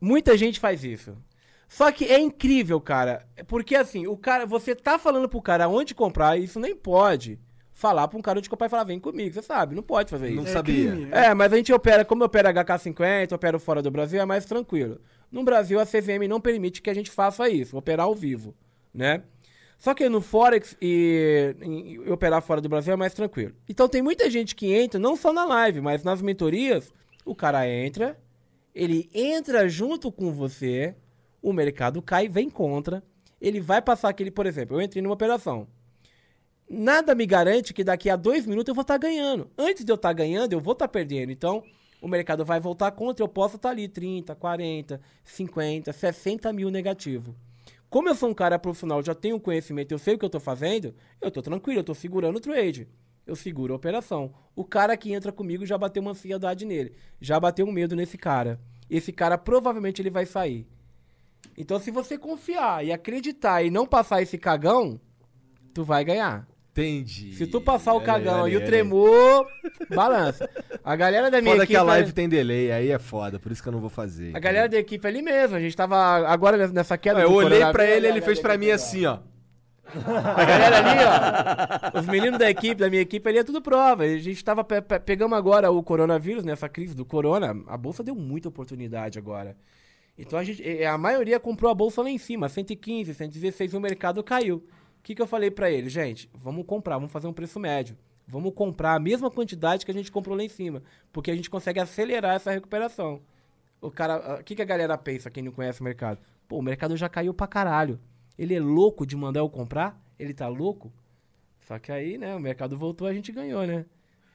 Muita gente faz isso. Só que é incrível, cara. Porque assim, o cara, você tá falando pro cara onde comprar, e isso nem pode falar pra um cara onde comprar e falar, vem comigo, você sabe, não pode fazer isso. Não sabia. crime. É, mas a gente opera, como opera HK50, opera fora do Brasil, é mais tranquilo. No Brasil, a CVM não permite que a gente faça isso, operar ao vivo, né? Só que no Forex e, e- e operar fora do Brasil é mais tranquilo. Então tem muita gente que entra, não só na live, mas nas mentorias, o cara entra, ele entra junto com você, o mercado cai, vem contra, ele vai passar aquele, por exemplo, eu entrei numa operação. Nada me garante que daqui a dois minutos eu vou estar ganhando. Antes de eu estar ganhando, eu vou estar perdendo. Então, o mercado vai voltar contra, eu posso estar ali 30, 40, 50, 60 mil negativo. Como eu sou um cara profissional, já tenho conhecimento, eu sei o que eu estou fazendo, eu estou tranquilo, eu estou segurando o trade. Eu seguro a operação. O cara que entra comigo já bateu uma ansiedade nele. Já bateu um medo nesse cara. Esse cara provavelmente ele vai sair. Então, se você confiar e acreditar e não passar esse cagão, tu vai ganhar. Entendi. Se tu passar o cagão olha e o tremor, balança. A galera da minha Foda que equipe. a live tem delay, aí é foda, por isso que eu não vou fazer. A galera da equipe ali mesmo, a gente tava agora nessa queda. Eu olhei pra ele, ele fez pra mim assim, ó. A galera ali, ó. Os meninos da equipe, da minha equipe ali é tudo prova. A gente tava. Pe pegamos agora o coronavírus, nessa crise do corona. A bolsa deu muita oportunidade agora. Então a gente. A maioria comprou a bolsa lá em cima, 115, 116, e o mercado caiu. O que, que eu falei pra ele? Gente, vamos comprar, vamos fazer um preço médio. Vamos comprar a mesma quantidade que a gente comprou lá em cima. Porque a gente consegue acelerar essa recuperação. O cara. O que, que a galera pensa, quem não conhece o mercado? Pô, o mercado já caiu pra caralho. Ele é louco de mandar eu comprar? Ele tá louco? Só que aí, né, o mercado voltou, a gente ganhou, né?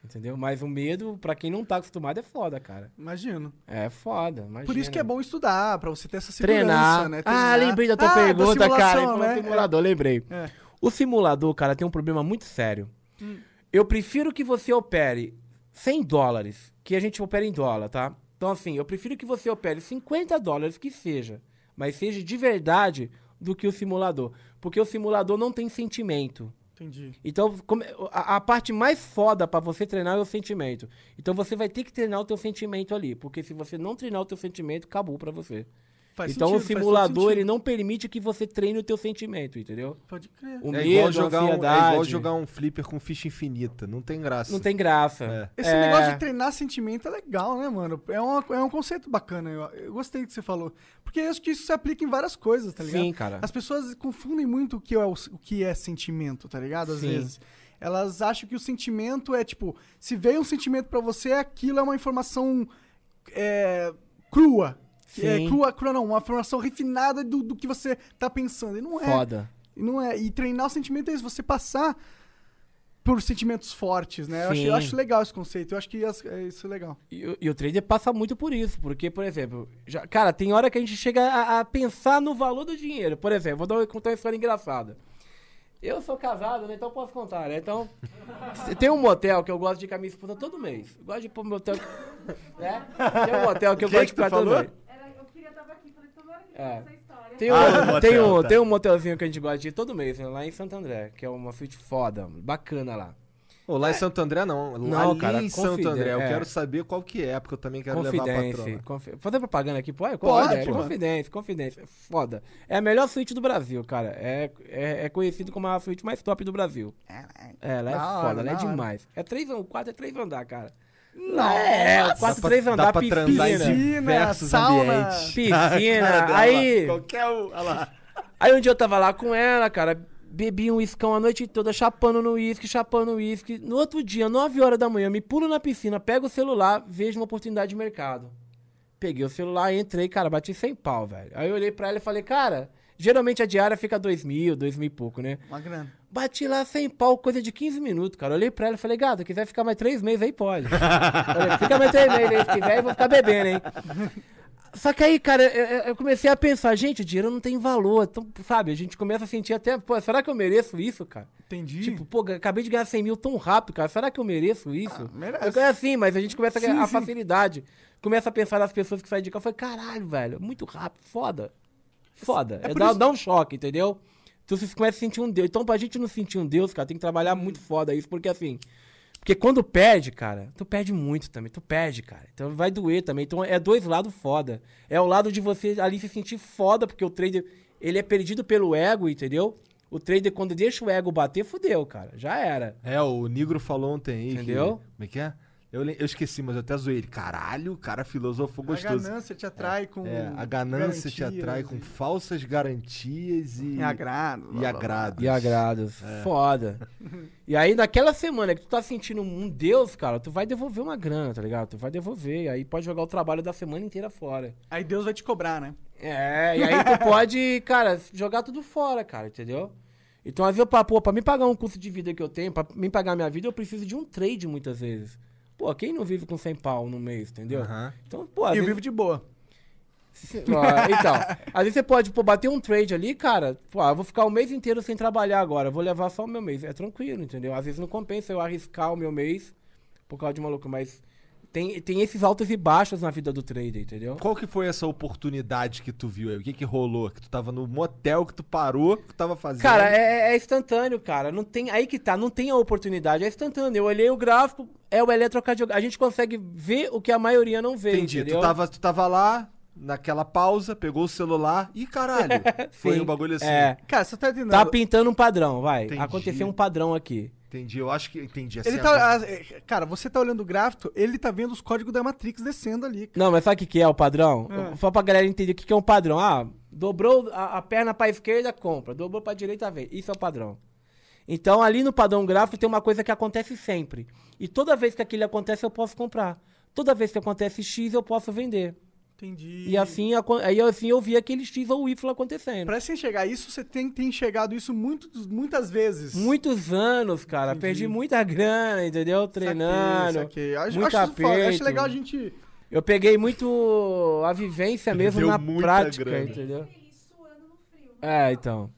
Entendeu? Mas o medo, pra quem não tá acostumado, é foda, cara. Imagino. É foda, imagina. Por isso que é bom estudar, pra você ter essa segurança, Treinar. né? Ah, Treinar. lembrei da tua Ah, pergunta, cara. simulação, Ele né? simulador, lembrei. É. O simulador, cara, tem um problema muito sério. Hum. Eu prefiro que você opere 100 dólares, que a gente opera em dólar, tá? Então, assim, eu prefiro que você opere 50 dólares, que seja, mas seja de verdade do que o simulador. Porque o simulador não tem sentimento. Entendi. Então, a, a parte mais foda pra você treinar é o sentimento. Então, você vai ter que treinar o teu sentimento ali. Porque se você não treinar o teu sentimento, acabou pra você. Faz então, sentido, o simulador, ele não permite que você treine o teu sentimento, entendeu? Pode crer. O é, medo, igual jogar um, é igual jogar um flipper com ficha infinita. Não tem graça. Não tem graça. É. Esse É. negócio de treinar sentimento é legal, né, mano? É, uma, é um conceito bacana. Eu, eu gostei do que você falou. Porque eu acho que isso se aplica em várias coisas, tá ligado? Sim, cara. As pessoas confundem muito o que é, o, o que é sentimento, tá ligado? Às Sim. vezes. Elas acham que o sentimento é tipo, se veio um sentimento pra você, aquilo é uma informação é, crua. É, Sim. crua, crua não, uma informação refinada do, do que você tá pensando. E não é. Foda. E não é. E treinar o sentimento é isso, você passar por sentimentos fortes, né? Eu acho, eu acho legal esse conceito. Eu acho que é isso é legal. E, o- e o trader passa muito por isso, porque, por exemplo, já, cara, tem hora que a gente chega a, a pensar no valor do dinheiro. Por exemplo, vou dar, contar uma história engraçada. Eu sou casado, né? Então eu posso contar, né? Então, tem um motel que eu gosto de ir com a minha esposa todo mês. Eu gosto de ir pro motel, né? Tem um motel que eu Que gosto que de ir todo falou? mês. É. Tem Ah, um, no motel, tem, um, tá. tem um motelzinho que a gente gosta de ir todo mês, né? lá em Santo André, que é uma suíte foda, bacana lá. Ô, lá em Santo André não. Lá Não, ali cara, em Santo André. Eu é. quero saber qual que é, porque eu também quero levar a Confidência. patrona. Confi... Fazer propaganda aqui, pode? Pode, é, confidência, confidência. Foda. É a melhor suíte do Brasil, cara. É, é, é conhecido como a suíte mais top do Brasil. É, ela é Da foda, hora, ela é demais. É três, o quarto é três andar, cara. Nossa! É, o quarto Dá pra- três dá andar, pra piscina. Piscina, sauna. ambientes. Piscina, dela, aí- Qualquer um. Olha lá. Aí um dia eu tava lá com ela, cara, bebi um uiscão a noite toda, chapando no uísque, chapando no uísque. No outro dia, 9 horas da manhã, me pulo na piscina, pego o celular, vejo uma oportunidade de mercado. Peguei o celular, entrei, cara, bati 100 pau, velho. Aí eu olhei pra ela e falei, cara, geralmente a diária fica 2 mil, 2 mil e pouco, né? Uma grana. Bati lá 100 pau, coisa de 15 minutos, cara. Olhei pra ela e falei, gata, quiser ficar mais 3 meses aí, pode. Falei, Fica mais 3 meses aí, se quiser, eu vou ficar bebendo, hein? Só que aí, cara, eu, comecei a pensar, gente, o dinheiro não tem valor. Então, sabe, a gente começa a sentir até, pô, será que eu mereço isso, cara? Entendi. Tipo, pô, acabei de ganhar 100 mil tão rápido, cara. Será que eu mereço isso? merece. Eu ganho assim, mas a gente começa a ganhar Sim, a sim. facilidade. Começa a pensar nas pessoas que saem de cá. Eu falei, caralho, velho, muito rápido, foda. Foda. É, por dá, isso- dá um choque, entendeu? Então você começa a sentir um Deus. Então, pra gente não sentir um Deus, cara, tem que trabalhar Hum. muito foda isso, porque assim. Porque quando perde, cara, tu perde muito também. Tu perde, cara. Então vai doer também. Então é dois lados foda. É o lado de você ali se sentir foda, porque o trader, ele é perdido pelo ego, entendeu? O trader, quando deixa o ego bater, fudeu, cara. Já era. É, o Negro falou ontem aí. que- Entendeu? como é que é? Eu, eu esqueci, mas eu até zoei ele. Caralho, o cara filosofou gostoso. A ganância te atrai com. É, a ganância te atrai com falsas garantias e. E agrado. blá, E blá, blá. agrado. E agrados. Foda. E aí, naquela semana que tu tá sentindo um Deus, cara, tu vai devolver uma grana, tá ligado? Tu vai devolver. E aí pode jogar o trabalho da semana inteira fora. Aí Deus vai te cobrar, né? É, e aí tu pode, cara, jogar tudo fora, cara, entendeu? Então, às vezes, pra, pô, pra me pagar um custo de vida que eu tenho, pra me pagar minha vida, eu preciso de um trade muitas vezes. Pô, quem não vive com 100 pau no mês, entendeu? Aham. Então, pô, E eu vezes- vivo de boa. Então, às vezes você pode pô, bater um trade ali, cara. Pô, eu vou ficar o mês inteiro sem trabalhar agora. Vou levar só o meu mês. É tranquilo, entendeu? Às vezes não compensa eu arriscar o meu mês por causa de uma loucura. Mas tem, tem esses altos e baixos na vida do trader, entendeu? Qual que foi essa oportunidade que tu viu aí? O que que rolou? Que tu tava no motel, que tu parou, que tu tava fazendo? Cara, é, é instantâneo, cara. Não tem, aí que tá, não tem a oportunidade, é instantâneo. Eu olhei o gráfico, é o eletrocardiograma. A gente consegue ver o que a maioria não vê, Entendi. entendeu? Tu tava, tu tava lá, naquela pausa, pegou o celular e caralho. foi um bagulho assim. É. Cara, você tá entendendo? Tá pintando um padrão, vai. Entendi. Aconteceu um padrão aqui. Entendi. Eu acho que entendi. Assim, Ele tá, ah, é, cara, você tá olhando o gráfico, ele tá vendo os códigos da Matrix descendo ali. cara. Não, mas sabe o que, que é o padrão? É. Só pra galera entender o que, que é um padrão. Ah, dobrou a, a perna pra esquerda, compra. Dobrou pra direita, vem. Isso é o padrão. Então, ali no padrão gráfico tem uma coisa que acontece sempre. E toda vez que aquilo acontece, eu posso comprar. Toda vez que acontece X, eu posso vender. Entendi. E assim, aí assim eu vi aquele X ou Y acontecendo. Pra você enxergar isso, você tem ter enxergado isso muito, muitas vezes. Muitos anos, cara. Entendi. Perdi muita grana, entendeu? Treinando. Saquei, saquei. Acho, muito acho, acho legal a gente. Eu peguei muito a vivência mesmo Deu na muita prática, grana. entendeu? É, então.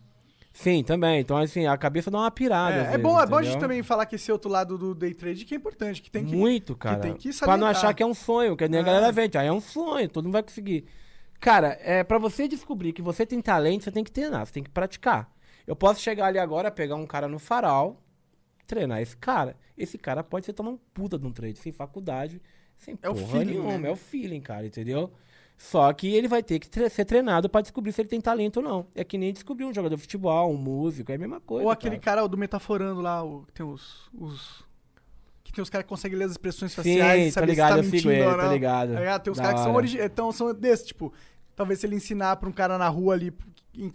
Sim, também. Então, assim, a cabeça dá uma pirada. É, é vezes, bom, é bom a gente também falar que esse outro lado do day trade que é importante, que tem que. Muito, cara. tem que pra não salientar. achar que é um sonho, que nem a É. galera vende. Ah, é um sonho, todo mundo vai conseguir. Cara, é, pra você descobrir que você tem talento, você tem que treinar, você tem que praticar. Eu posso chegar ali agora, pegar um cara no farol, treinar esse cara. Esse cara pode ser tomar um puta de um trade, sem faculdade, sem É o porra feeling, nenhuma. né? É o feeling, cara, entendeu? Só que ele vai ter que tre- ser treinado pra descobrir se ele tem talento ou não. É que nem descobrir um jogador de futebol, um músico, é a mesma coisa. Ou aquele cara. cara do Metaforando lá, o, que tem os. os- que tem os caras que conseguem ler as expressões Sim, faciais e tô saber ligado, se eu tá mentindo ele, ou tô não. ligado. Tá ligado? Tem uns caras que são, origi- então, são desse, tipo, talvez se ele ensinar pra um cara na rua ali,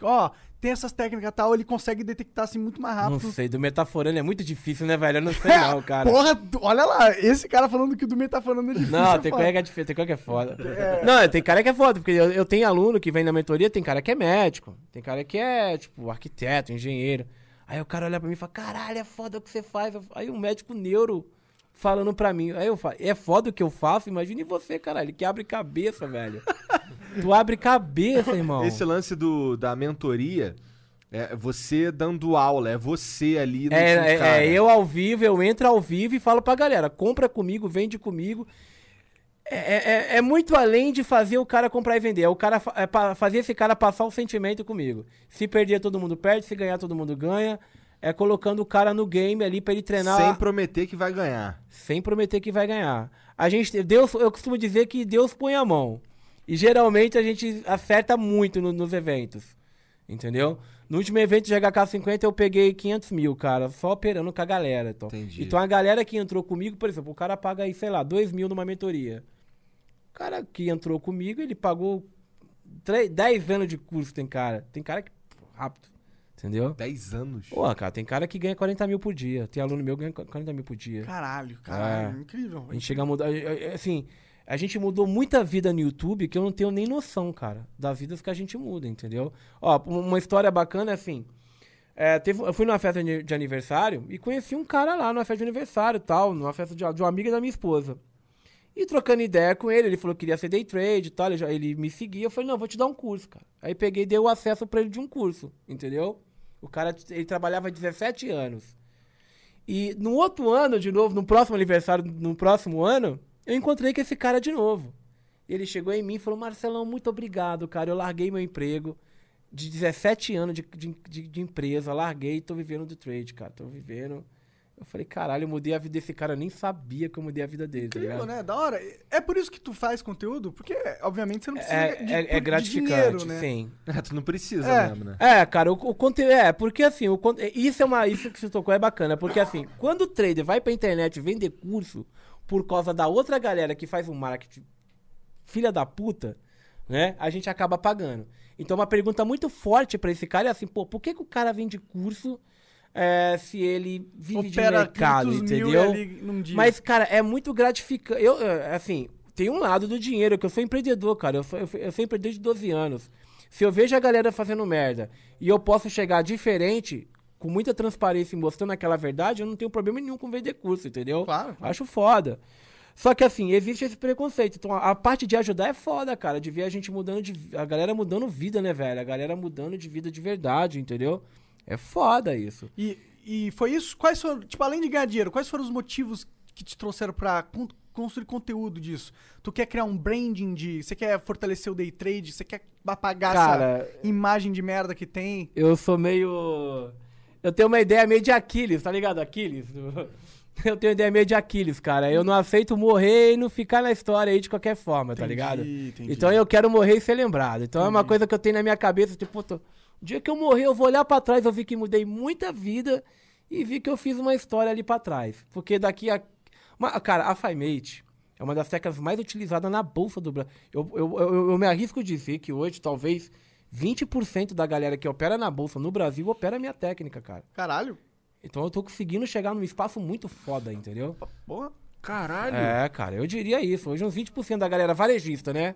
ó, tem essas técnicas e tal, ele consegue detectar assim muito mais Não rápido. sei, do metaforando é muito difícil, né, velho? Eu não sei não, cara. Porra, olha lá, esse cara falando que do Metaforando é difícil. Não, é tem coisa que é difícil, tem coisa que é foda. Não, tem cara que é foda, porque eu, eu tenho aluno que vem na mentoria, tem cara que é médico, tem cara que é, tipo, arquiteto, engenheiro. Aí o cara olha pra mim e fala, caralho, é foda o que você faz. Aí um médico neuro falando pra mim. Aí eu falo, é foda o que eu faço? Imagine você, caralho, que abre cabeça, velho. Tu abre cabeça, irmão. Esse lance do, da mentoria é você dando aula, é você ali É, é, é, eu ao vivo, eu entro ao vivo e falo pra galera, compra comigo, vende comigo. É, é- é muito além de fazer o cara comprar e vender. É o cara é fazer esse cara passar o sentimento comigo. Se perder, todo mundo perde. Se ganhar, todo mundo ganha. É colocando o cara no game ali pra ele treinar. Sem prometer que vai ganhar. sem prometer que vai ganhar. A gente, Deus, eu costumo dizer que Deus põe a mão. E geralmente a gente acerta muito no- nos eventos. Entendeu? No último evento de HK50 eu peguei 500 mil, cara, só operando com a galera. Então, Entendi. então a galera que entrou comigo, por exemplo, o cara paga aí, sei lá, 2 mil numa mentoria. O cara que entrou comigo, ele pagou 3, 10 anos de curso, tem cara. Tem cara que. Rápido. Entendeu? 10 anos. Pô, cara, tem cara que ganha 40 mil por dia. Tem aluno meu que ganha 40 mil por dia. Caralho, caralho, É. incrível. A gente chega a mudar. Assim, a gente mudou muita vida no YouTube que eu não tenho nem noção, cara, das vidas que a gente muda, entendeu? Ó, um- uma história bacana é assim. é, teve, eu fui numa festa de aniversário e conheci um cara lá numa festa de aniversário tal, numa festa de, de uma amiga da minha esposa. E trocando ideia com ele, ele falou que queria ser day trade e tal, ele, já- ele me seguia, eu falei, não, vou te dar um curso, cara. Aí peguei e dei o acesso pra ele de um curso, entendeu? O cara, ele trabalhava há 17 anos. E no outro ano, de novo, no próximo aniversário, no próximo ano, eu encontrei com esse cara de novo. Ele chegou em mim e falou: Marcelão, muito obrigado, cara. Eu larguei meu emprego de 17 anos de, de, de- de empresa, larguei e tô vivendo do trade, cara. Tô vivendo. Eu falei, caralho, eu mudei a vida desse cara, eu nem sabia que eu mudei a vida dele, tá Incrível, ligado? né? Da hora. É por isso que tu faz conteúdo? Porque, obviamente, você não precisa É, de, é, é de gratificante, dinheiro, né? sim. É, tu não precisa É. mesmo, né? É, cara, o, o conteúdo. É, porque assim, o, isso é uma. Isso que você tocou é bacana. Porque assim, quando o trader vai pra internet vender curso por causa da outra galera que faz um marketing filha da puta, né? A gente acaba pagando. Então, uma pergunta muito forte pra esse cara é assim, pô, por que, que o cara vende curso é, se ele vive de Opera mercado, 500 mil entendeu? Mas, cara, é muito gratificante. Eu, é, assim, tem um lado do dinheiro, que eu sou empreendedor, cara. Eu sou, eu, eu sou empreendedor de 12 anos. Se eu vejo a galera fazendo merda e eu posso chegar diferente, com muita transparência e mostrando aquela verdade, eu não tenho problema nenhum com vender curso, entendeu? Claro. Acho foda. Só que assim, existe esse preconceito. Então, a a parte de ajudar é foda, cara. De ver a gente mudando de. A galera mudando vida, né, velho? A galera mudando de vida de verdade, entendeu? É foda isso. E, e foi isso? Quais foram, tipo, além de ganhar dinheiro, quais foram os motivos que te trouxeram pra con- construir conteúdo disso? Tu quer criar um branding de. Você quer fortalecer o day trade? Você quer apagar Cara, essa imagem de merda que tem? Eu sou meio. Eu tenho uma ideia meio de Aquiles, tá ligado? Aquiles. Eu tenho uma ideia meio de Aquiles, cara. Eu não aceito morrer e não ficar na história aí de qualquer forma, tá Entendi, ligado? entendi. Então eu quero morrer e ser lembrado. Então é uma coisa que eu tenho na minha cabeça, tipo, puta, o dia que eu morrer, eu vou olhar pra trás, eu vi que mudei muita vida e vi que eu fiz uma história ali pra trás. Porque daqui a. Uma- cara, a FiMate é uma das técnicas mais utilizadas na Bolsa do Brasil. Eu, eu, eu, eu me arrisco dizer que hoje, talvez, 20% da galera que opera na Bolsa no Brasil opera a minha técnica, cara. Caralho. Então eu tô conseguindo chegar num espaço muito foda, entendeu? Porra. Caralho. É, cara, eu diria isso. Hoje uns 20% da galera varejista, né?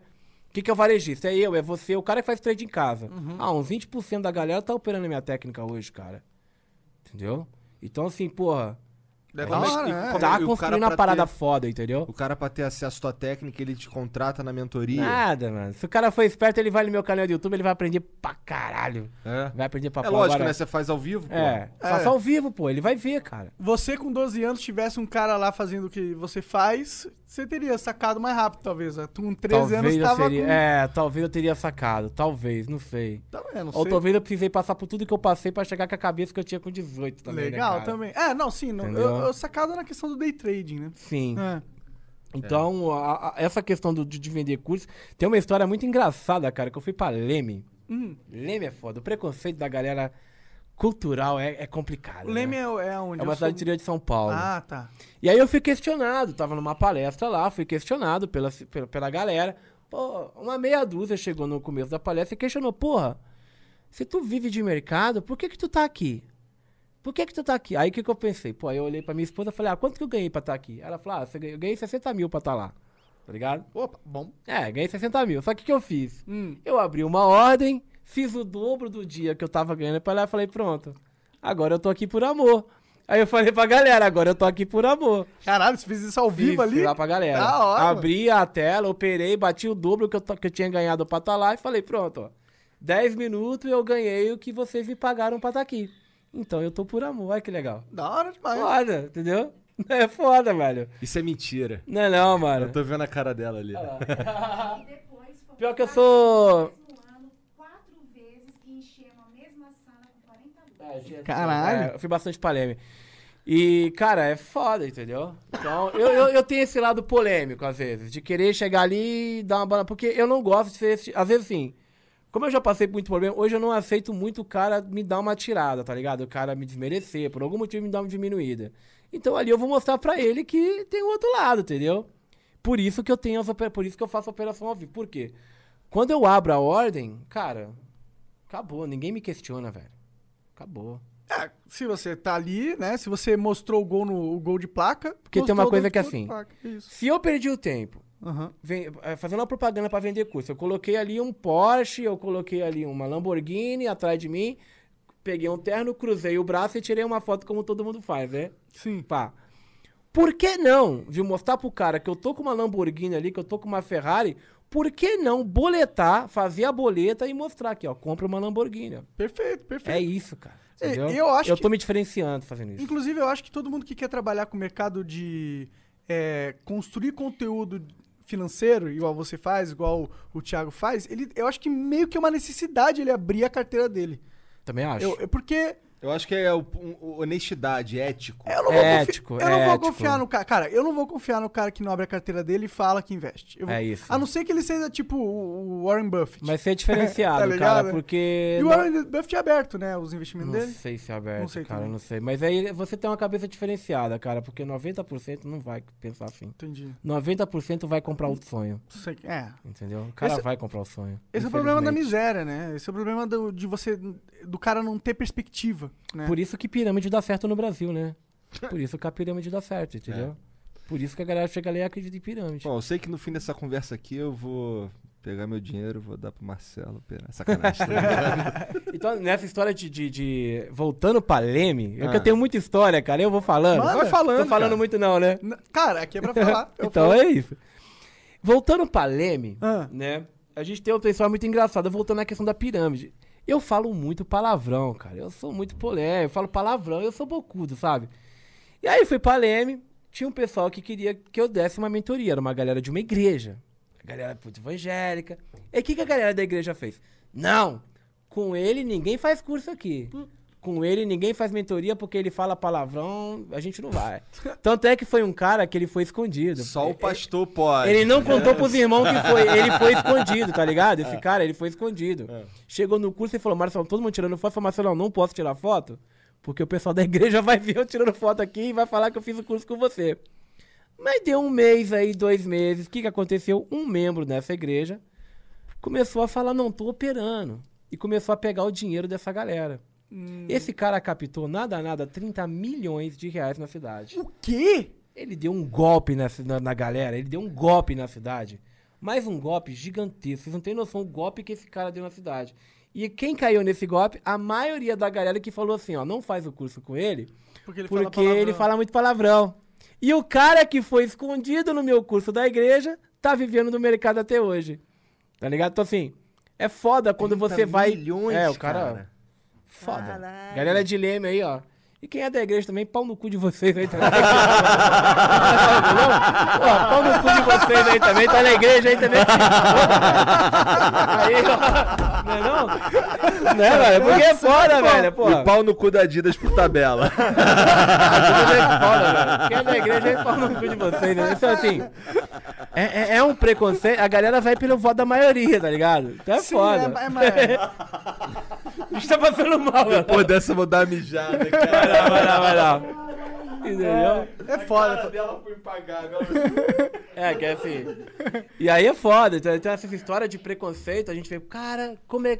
O que, que é o varejista? É eu, é você, o cara que faz trade em casa. Uhum. Ah, uns 20% da galera tá operando a minha técnica hoje, cara. Entendeu? Então, assim, porra. Deve tá, da hora, né? tá o construindo cara uma parada ter- foda, entendeu? O cara, pra ter acesso à tua técnica, ele te contrata na mentoria. Nada, mano. Se o cara for esperto, ele vai no meu canal do YouTube, ele vai aprender pra caralho. É. Vai aprender pra É pau. lógico, Agora- né? Você faz ao vivo, pô. É, faça ao vivo, pô. Ele vai ver, cara. Você com 12 anos tivesse um cara lá fazendo o que você faz, você teria sacado mais rápido, talvez. né? Com 13 talvez anos tava seria, com... É, talvez eu teria sacado. Talvez, não sei. Tá vendo? Ou sei. talvez eu precisei passar por tudo que eu passei pra chegar com a cabeça que eu tinha com 18 também, né, Legal cara? também. É, não, sim. Não, eu, eu sacado na questão do day trading, né? Sim. É. Então, a- a- essa questão do- de, de vender curso, tem uma história muito engraçada, cara, que eu fui pra Leme. Hum. Leme é foda. O preconceito da galera cultural é, é complicado. O Leme né? é, é onde? É uma cidade sou- interior de São Paulo. Ah, tá. E aí eu fui questionado, tava numa palestra lá, fui questionado pela, pela, pela galera. Pô, uma meia dúzia chegou no começo da palestra e questionou, porra, se tu vive de mercado, por que que tu tá aqui? Por que que tu tá aqui? Aí o que que eu pensei? Pô, aí eu olhei pra minha esposa e falei, ah, quanto que eu ganhei pra estar aqui? Ela falou, ah, eu ganhei 60 mil pra estar lá. Tá ligado? Opa, bom. É, ganhei 60 mil. Só que o que eu fiz? Hum. Eu abri uma ordem, fiz o dobro do dia que eu tava ganhando pra lá e falei, pronto, agora eu tô aqui por amor. Aí eu falei pra galera, agora eu tô aqui por amor. Caralho, você fez isso ao Fiz, vivo ali? fui lá pra galera. Da hora, mano. Abri a tela, operei, bati o dobro que eu, que eu tinha ganhado pra estar lá e falei, pronto, ó. 10 minutos eu ganhei o que vocês me pagaram pra estar aqui. Então eu tô por amor, olha que legal. Da hora demais. Foda, entendeu? É foda, velho. Isso é mentira. Não é não, mano. Eu tô vendo a cara dela ali. Pior que eu sou... Caralho. É, eu fui bastante Leme. E, cara, é foda, entendeu? Então, eu, eu, eu tenho esse lado polêmico, às vezes, de querer chegar ali e dar uma bala. Porque eu não gosto de ser. esse- Às vezes, assim, como eu já passei por muito problema, hoje eu não aceito muito o cara me dar uma tirada, tá ligado? O cara me desmerecer, por algum motivo me dar uma diminuída. Então ali eu vou mostrar pra ele que tem o outro lado, entendeu? Por isso que eu tenho as por isso que eu faço a operação ao vivo. Por quê? Quando eu abro a ordem, cara, acabou, ninguém me questiona, velho. Acabou. É, se você tá ali, né? Se você mostrou o gol no o gol de placa. Porque tem uma coisa que é assim, placa, se eu perdi o tempo Aham. ven- eh, fazendo uma propaganda pra vender curso, eu coloquei ali um Porsche, eu coloquei ali uma Lamborghini atrás de mim, peguei um terno, cruzei o braço e tirei uma foto como todo mundo faz, né? Sim. Pá. Por que não, de mostrar pro cara que eu tô com uma Lamborghini ali, que eu tô com uma Ferrari, por que não boletar, fazer a boleta e mostrar aqui, ó, compra uma Lamborghini. ó. Perfeito, perfeito. É isso, cara. É, Entendeu? eu acho eu que- tô me diferenciando fazendo isso. Inclusive, eu acho que todo mundo que quer trabalhar com o mercado de é, construir conteúdo financeiro, igual você faz, igual o Thiago faz, ele, eu acho que meio que é uma necessidade ele abrir a carteira dele. Também acho. Eu, eu- porque Eu acho que é o- um- honestidade, ético. eu não vou, Ético, confi- eu não vou ético. confiar no cara. Cara, eu não vou confiar no cara que não abre a carteira dele e fala que investe. Eu vou- É isso. A não ser que ele seja tipo o Warren Buffett. Mas ser diferenciado, Tá cara, porque... E o não- Warren Buffett é aberto, né? Os investimentos Não dele. sei se é aberto, Não sei cara, também. não sei. Mas aí você tem uma cabeça diferenciada, cara, porque 90% não vai pensar assim. Entendi. 90% vai comprar o sonho, Sei- É. entendeu? O cara Esse- vai comprar o sonho. Esse é o problema da miséria, né? Esse é o problema do, de você. do cara não ter perspectiva. Né? Por isso que pirâmide dá certo no Brasil, né? Por isso que a pirâmide dá certo, entendeu? Por isso que a galera chega ali e acredita em pirâmide. Bom, eu sei que no fim dessa conversa aqui eu vou pegar meu dinheiro, vou dar pro Marcelo. operar. Sacanagem. tá? Então, nessa história de. de, de- Voltando pra Leme, é que Ah. eu tenho muita história, cara. Eu vou falando. Manda. Vai falando, Tô falando cara. muito, não, né? Cara, aqui é pra falar. Então falo. é isso. Voltando pra Leme, Ah. né? A gente tem uma pessoa muito engraçada, voltando à questão da pirâmide. Eu falo muito palavrão, cara. Eu sou muito polêmico, eu falo palavrão, eu sou bocudo, sabe? E aí fui pra Leme, tinha um pessoal que queria que eu desse uma mentoria. Era uma galera de uma igreja. A galera puta, evangélica. E o que, que a galera da igreja fez? Não! Com ele ninguém faz curso aqui. Com ele ninguém faz mentoria porque ele fala palavrão, a gente não vai. Tanto é que foi um cara que ele foi escondido. Só o pastor pode. Ele não contou pros irmãos que foi. Ele foi escondido, tá ligado? Esse cara, ele foi escondido. Chegou no curso e falou, Marcelo, todo mundo tirando foto. Eu falei, Marcelo, não posso tirar foto? Porque o pessoal da igreja vai ver eu tirando foto aqui e vai falar que eu fiz o curso com você. Mas deu um mês aí, dois meses. O que, que aconteceu? Um membro dessa igreja começou a falar, não, tô operando. E começou a pegar o dinheiro dessa galera. Esse cara captou nada, nada, 30 milhões de reais na cidade. O quê? Ele deu um golpe nessa, na, na galera, ele deu um golpe na cidade. Mas um golpe gigantesco. Vocês não têm noção do golpe que esse cara deu na cidade. E quem caiu nesse golpe? A maioria da galera que falou assim, ó, não faz o curso com ele, Porque ele porque fala ele fala muito palavrão. E o cara que foi escondido no meu curso da igreja tá vivendo no mercado até hoje. Tá ligado? Então assim, é foda quando 30 você vai. milhões, é, o cara. cara. Foda. Caralho. Galera de Leme aí, ó. E quem é da igreja também, pau no cu de vocês aí também. Pô, pau no cu de vocês aí também, tá na igreja aí também. aí, ó. Não é não? Né, velho? Porque é foda, velho. Pô. E pau no cu da Adidas por tabela. é foda, velho. Quem é da igreja é pau no cu de vocês, né? Então, assim, é, é- é um preconceito. A galera vai pelo voto da maioria, tá ligado? Então é Sim, foda. é- é mais- A gente tá passando mal, velho. Depois dessa eu vou dar mijada, cara. Lá, vai lá, vai lá. Entendeu? É foda. dela foi impagável. É, que é assim. E aí é foda. Então, então essa história de preconceito, a gente vê, cara, como é.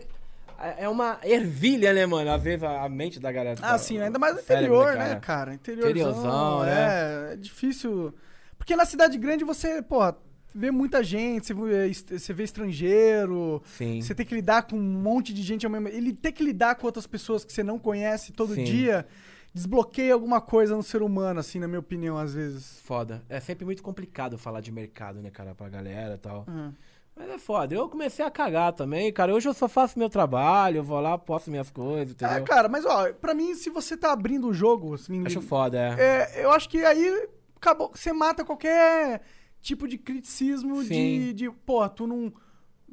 É uma ervilha, né, mano? Às vezes a, a mente da galera. Ah, sim, ainda mais no Cérebro, interior, né, né, cara? cara? Interiorzão, Interiorzão, é, é difícil. Porque na cidade grande você, pô, vê muita gente, você vê, est- você vê estrangeiro, Sim. você tem que lidar com um monte de gente ao mesmo Ele tem que lidar com outras pessoas que você não conhece todo Sim. dia, desbloqueia alguma coisa no ser humano, assim, na minha opinião, às vezes. Foda. É sempre muito complicado falar de mercado, né, cara, pra galera e tal. Uhum. Mas é foda. Eu comecei a cagar também, cara. Hoje eu só faço meu trabalho, eu vou lá, posto minhas coisas, entendeu? É, cara, mas ó, pra mim, se você tá abrindo o jogo, assim, Acho foda, é. é, eu acho que aí acabou, você mata qualquer tipo de criticismo de, de, pô, tu não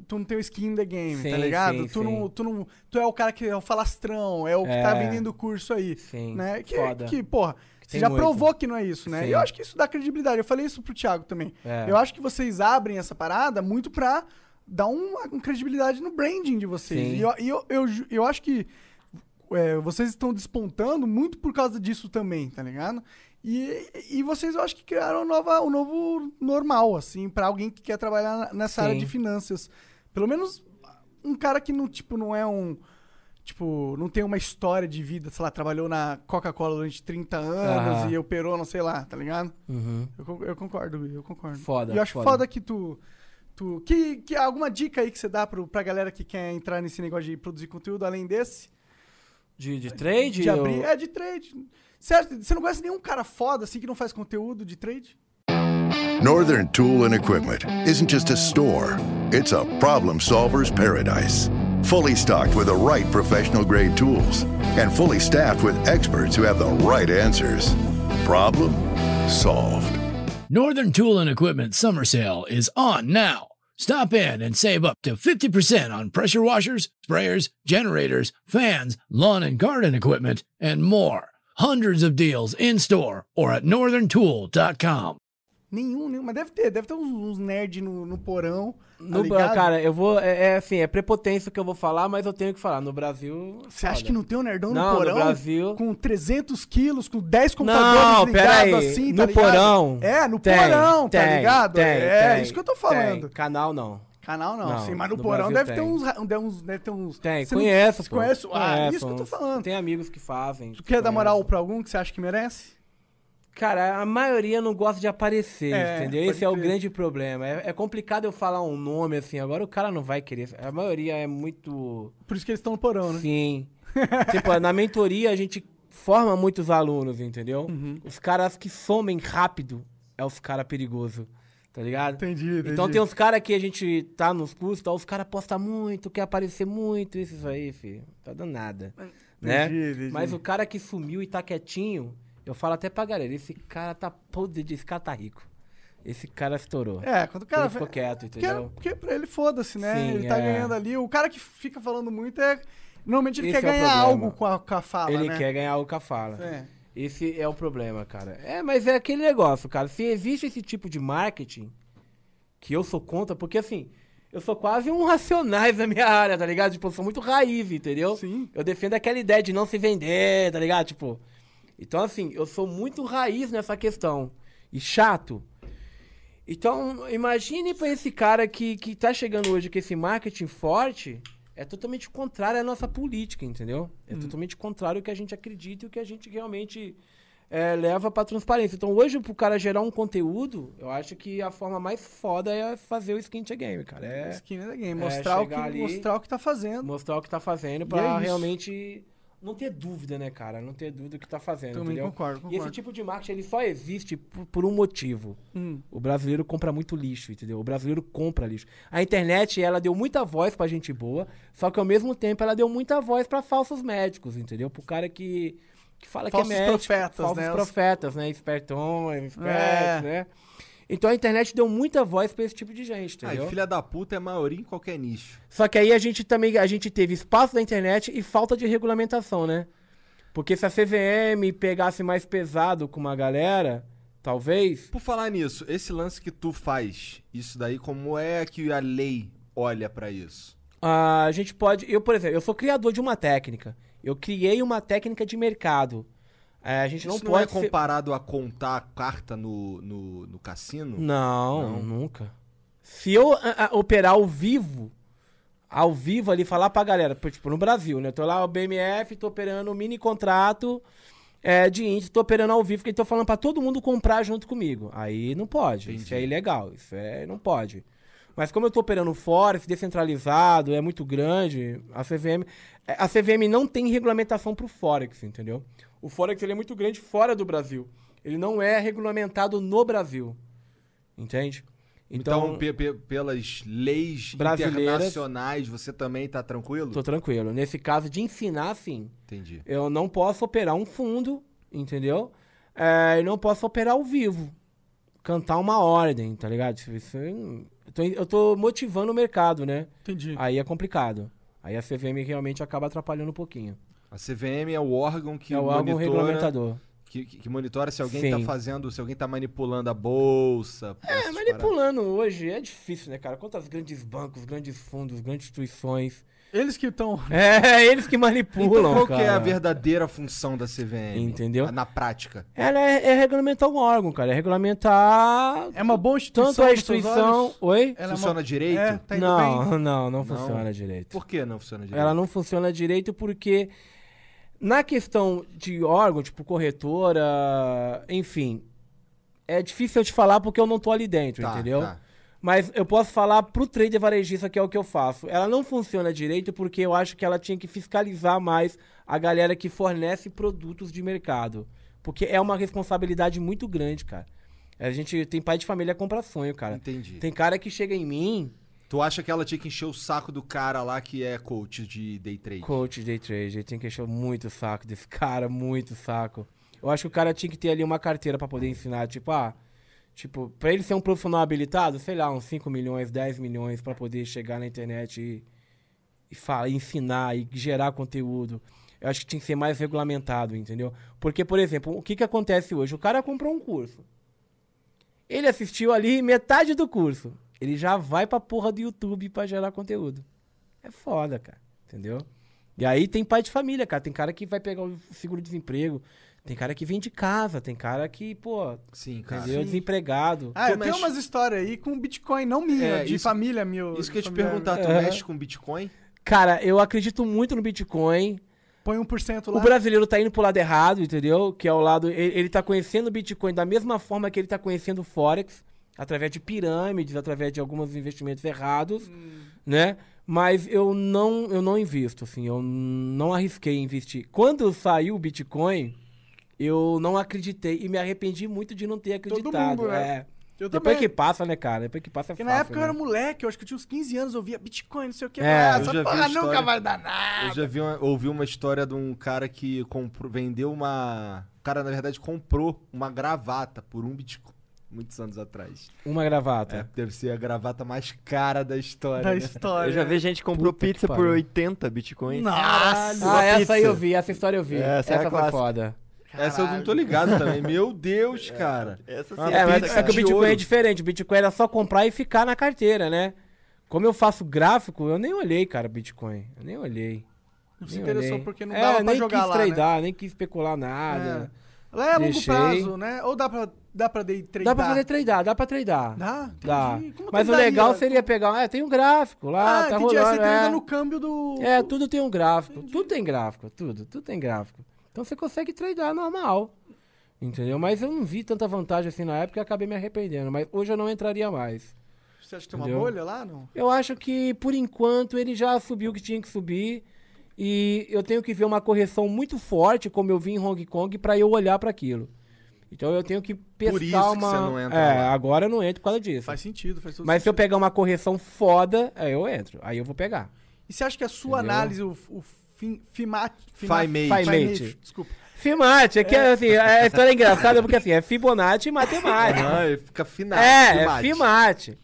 tu não tem o skin in the game, tá Sim, ligado? sim, tu sim. não tu não tu é o cara que é o falastrão, é o que É. tá vendendo o curso aí, Sim, né? Que foda. que, porra, você tem já muito. provou que não é isso, né? E eu acho que isso dá credibilidade. Eu falei isso pro Thiago também. É. Eu acho que vocês abrem essa parada muito pra dar uma, uma credibilidade no branding de vocês. E eu, eu, eu, eu acho que é, vocês estão despontando muito por causa disso também, tá ligado? E, e vocês, eu acho que criaram nova, um novo normal, assim, pra alguém que quer trabalhar nessa área Sim. de finanças. Pelo menos um cara que não, tipo, não é um. Tipo, não tem uma história de vida, sei lá, trabalhou na Coca-Cola durante 30 anos Aham. e operou, não sei lá, tá ligado? Uhum. Eu, con- eu concordo, eu concordo. Foda, E eu acho foda. foda, que tu. tu que, que alguma dica aí que você dá pro, pra galera que quer entrar nesse negócio de produzir conteúdo além desse? De, de trade? De abrir. ou- É, de trade. Certo? Você não conhece nenhum cara foda assim que não faz conteúdo de trade? Northern Tool and Equipment isn't just a store, it's a problem solver's paradise. Fully stocked with the right professional grade tools and fully staffed with experts who have the right answers. Problem solved. Northern Tool and Equipment summer sale is on now. Stop in and save up to 50% on pressure washers, sprayers, generators, fans, lawn and garden equipment, and more. Hundreds of deals in store or at northerntool.com. Nenhum, nenhum. Mas deve ter, deve ter uns, uns nerds no, no porão. tá No, ligado? cara, eu vou. É, é assim, é prepotência que eu vou falar, mas eu tenho que falar. No Brasil. Você acha que não tem um nerdão Não, no no porão? Brasil- Com 300 quilos, com 10 computadores Não, ligados assim, tá no ligado? porão. É, no Tem, porão, tá tem, ligado? tem, é, tem, isso que eu tô falando. Canal não. Canal não, Não, sim, mas no, no porão Brasil deve ter, uns, deve uns. Deve ter uns. Tem, Você não- conheço. Conhece? Ah, Conheço isso que eu tô falando. Tem amigos que fazem. Tu quer dar moral pra algum que você acha que merece? Cara, a maioria não gosta de aparecer, É, entendeu? Esse é o grande problema. É, é complicado eu falar um nome assim, agora o cara não vai querer. A maioria é muito. Por isso que eles estão no porão, né? Sim. tipo, na mentoria a gente forma muitos alunos, entendeu? Uhum. Os caras que somem rápido é os caras perigosos. Tá ligado? Entendi, entendi. Então tem uns caras que a gente tá nos cursos, tá, os caras postam muito, quer aparecer muito, isso aí, filho. Tá dando nada. né? entendi. Mas o cara que sumiu e tá quietinho, Eu falo até pra galera, esse cara tá podre, esse cara tá rico. Esse cara estourou. É, quando o cara. Ele ficou quieto, Porque, entendeu? porque pra ele foda-se, né? Sim, ele tá é. ganhando ali. O cara que fica falando muito é. Normalmente ele Esse quer é ganhar algo com a, com a fala, Ele né? quer ganhar o cafala. É. Esse é o problema, cara. É, mas é aquele negócio, cara. Se existe esse tipo de marketing, que eu sou contra, porque assim, eu sou quase um racionais na minha área, tá ligado? Tipo, eu sou muito raiz, entendeu? Sim. Eu defendo aquela ideia de não se vender, tá ligado? Tipo. Então, assim, eu sou muito raiz nessa questão. E chato. Então, imagine pra esse cara que, que tá chegando hoje com esse marketing forte, é totalmente contrário à nossa política, entendeu? É totalmente contrário ao que a gente acredita e o que a gente realmente é, leva pra transparência. Então, hoje, pro cara gerar um conteúdo, eu acho que a forma mais foda é fazer o skin to game, cara. É Skin in the game. É, Mostrar, o que, ali- mostrar o que tá fazendo. mostrar o que tá fazendo pra é isso. Não ter dúvida, né, cara? Não ter dúvida do que tá fazendo, Também entendeu? concordo, E concordo. esse tipo de marketing, ele só existe por, por um motivo. Hum. O brasileiro compra muito lixo, entendeu? O brasileiro compra lixo. A internet, ela deu muita voz pra gente boa, só que ao mesmo tempo ela deu muita voz pra falsos médicos, entendeu? Pro cara que, que fala Falsos que é médico. profetas, falsos né? Profetas, né? Espertões, espertos, É. né? Então a internet deu muita voz pra esse tipo de gente, Ah, entendeu? e filha da puta é maioria em qualquer nicho. Só que aí a gente também a gente teve espaço da internet e falta de regulamentação, né? Porque se a CVM pegasse mais pesado com uma galera, talvez. Por falar nisso, esse lance que tu faz, isso daí, como é que a lei olha pra isso? A gente pode. Eu, por exemplo, eu sou criador de uma técnica. Eu criei uma técnica de mercado. É, a gente não isso não, pode. é comparado a contar carta no, no, no cassino? Não, nunca. Se eu a- a- operar ao vivo, ao vivo ali, falar pra galera, tipo, no Brasil, né? Eu tô lá, o BMF, tô operando um mini contrato é, de índice, tô operando ao vivo, que tô falando pra todo mundo comprar junto comigo. Aí não pode, isso é ilegal, isso é, não pode. Mas como eu tô operando Forex, descentralizado, é muito grande, a CVM... é, A CVM não tem regulamentação pro Forex, entendeu? O Forex, ele é muito grande fora do Brasil. Ele não é regulamentado no Brasil. Entende? Então, pe- pelas leis Brasileiras- internacionais, você também tá tranquilo? Tô tranquilo. Nesse caso de ensinar, sim. Entendi. Eu não posso operar um fundo, entendeu? É, e não posso operar ao vivo. Cantar uma ordem, tá ligado? Isso- isso- eu, eu tô motivando o mercado, né? Entendi. Aí é complicado. Aí a CVM realmente acaba atrapalhando um pouquinho. A CVM é o órgão que É o órgão monitora, regulamentador. Que, que- que monitora se alguém Sim. tá fazendo, se alguém tá manipulando a bolsa. É, essas manipulando hoje é difícil, né, cara? Quantos grandes bancos, grandes fundos, grandes instituições. Eles que estão. É, eles que manipulam, Então qual cara. que é a verdadeira função da CVM? Entendeu? Na prática. Ela é, é regulamentar um órgão, cara. É regulamentar. É uma boa instituição. Tanto a instituição. Oi? Ela é Funciona uma- direito? É, tá indo não, bem? não, não Não? funciona direito. Por que não funciona direito? Ela não funciona direito porque na questão de órgão, tipo corretora, enfim, é difícil eu te falar porque eu não tô ali dentro, Tá, entendeu? tá. Mas eu posso falar pro trader varejista, que é o que eu faço. Ela não funciona direito porque eu acho que ela tinha que fiscalizar mais a galera que fornece produtos de mercado. Porque é uma responsabilidade muito grande, cara. A gente tem pai de família que compra sonho, cara. Entendi. Tem cara que chega em mim, Tu acha que ela tinha que encher o saco do cara lá que é coach de day trade? Coach de day trade, tem que encher muito o saco desse cara, muito saco. Eu acho que o cara tinha que ter ali uma carteira pra poder ensinar, tipo, ah, tipo, pra ele ser um profissional habilitado, sei lá, uns 5 milhões, 10 milhões pra poder chegar na internet e, e falar, ensinar e gerar conteúdo. Eu acho que tinha que ser mais regulamentado, entendeu? Porque, por exemplo, o que que acontece hoje? O cara comprou um curso. Ele assistiu ali metade do curso. Ele já vai pra porra do YouTube pra gerar conteúdo. É foda, cara. Entendeu? E aí tem pai de família, cara. Tem cara que vai pegar o seguro-desemprego. Tem cara que vem de casa. Tem cara que, pô, Sim, cara. entendeu? Desempregado. Ah, Tu eu tenho mexe- umas histórias aí com Bitcoin, não minha, É, de isso- família mil. Isso que eu ia te perguntar, tu Aham. mexe com Bitcoin? Cara, eu acredito muito no Bitcoin. Põe 1% lá. O brasileiro tá indo pro lado errado, entendeu? Que é o lado. Ele, ele tá conhecendo o Bitcoin da mesma forma que ele tá conhecendo o Forex, através de pirâmides, através de alguns investimentos errados, né? Mas eu não, eu não invisto, assim, eu não arrisquei investir. Quando saiu o Bitcoin, eu não acreditei e me arrependi muito de não ter acreditado. mundo, né? é. Eu Depois também. que passa, né, cara? Depois que passa é Porque fácil. na época eu né? era moleque, eu acho que eu tinha uns 15 anos, eu via Bitcoin, não sei o que. É, ah, eu essa porra história- nunca vai dar nada. Eu já vi uma- ouvi uma história de um cara que comprou, vendeu uma cara, na verdade, comprou uma gravata por um Bitcoin muitos anos atrás. Uma gravata. É, deve ser a gravata mais cara da história. Da né? história. Eu já vi gente que comprou Puta que pizza por pariu. 80 bitcoins. Nossa! Ah, essa aí pizza. eu vi, essa história eu vi. Essa é essa foi clássica. foda. Essa eu não tô ligado também. Meu Deus, cara. Essa sim É, mas pizza é que o Bitcoin ouro. é diferente. O Bitcoin era só comprar e ficar na carteira, né? Como eu faço gráfico, eu nem olhei, cara, Bitcoin. Eu nem olhei. Não se Nem interessou olhei. porque não É, dava pra nem jogar quis lá, né? tradar, nem quis especular nada. Lá é a longo prazo, né? Ou dá pra, dá pra day tradar? Dá pra fazer tradar, dá pra tradar. Dá? Dá. Entendi. Como Mas o legal seria pegar. É, tem um gráfico lá, Ah, tá entendi. Aí rolando. você trada é. no câmbio do... É, tudo tem um gráfico. Tudo tem gráfico, tudo. Tudo tem gráfico. Então você consegue tradar normal. Entendeu? Mas eu não vi tanta vantagem assim na época e acabei me arrependendo. Mas hoje eu não entraria mais. Você acha que tem uma Entendeu? bolha lá? Não. Eu acho que, por enquanto, ele já subiu o que tinha que subir. E eu tenho que ver uma correção muito forte, como eu vi em Hong Kong, pra eu olhar pra aquilo. Então eu tenho que pescar isso que uma. você não entra é, lá. agora eu não entro por causa disso. Faz sentido, faz todo Mas se eu sentido. pegar uma correção foda, aí eu entro. Aí eu vou pegar. E você acha que a sua Entendeu? análise, o, o fim, fimat, Fimate. Fimate. Desculpa. Fibonacci, é que assim, a história é engraçada porque assim, é Fibonacci e matemática. Ele fica final. É, é Fimate.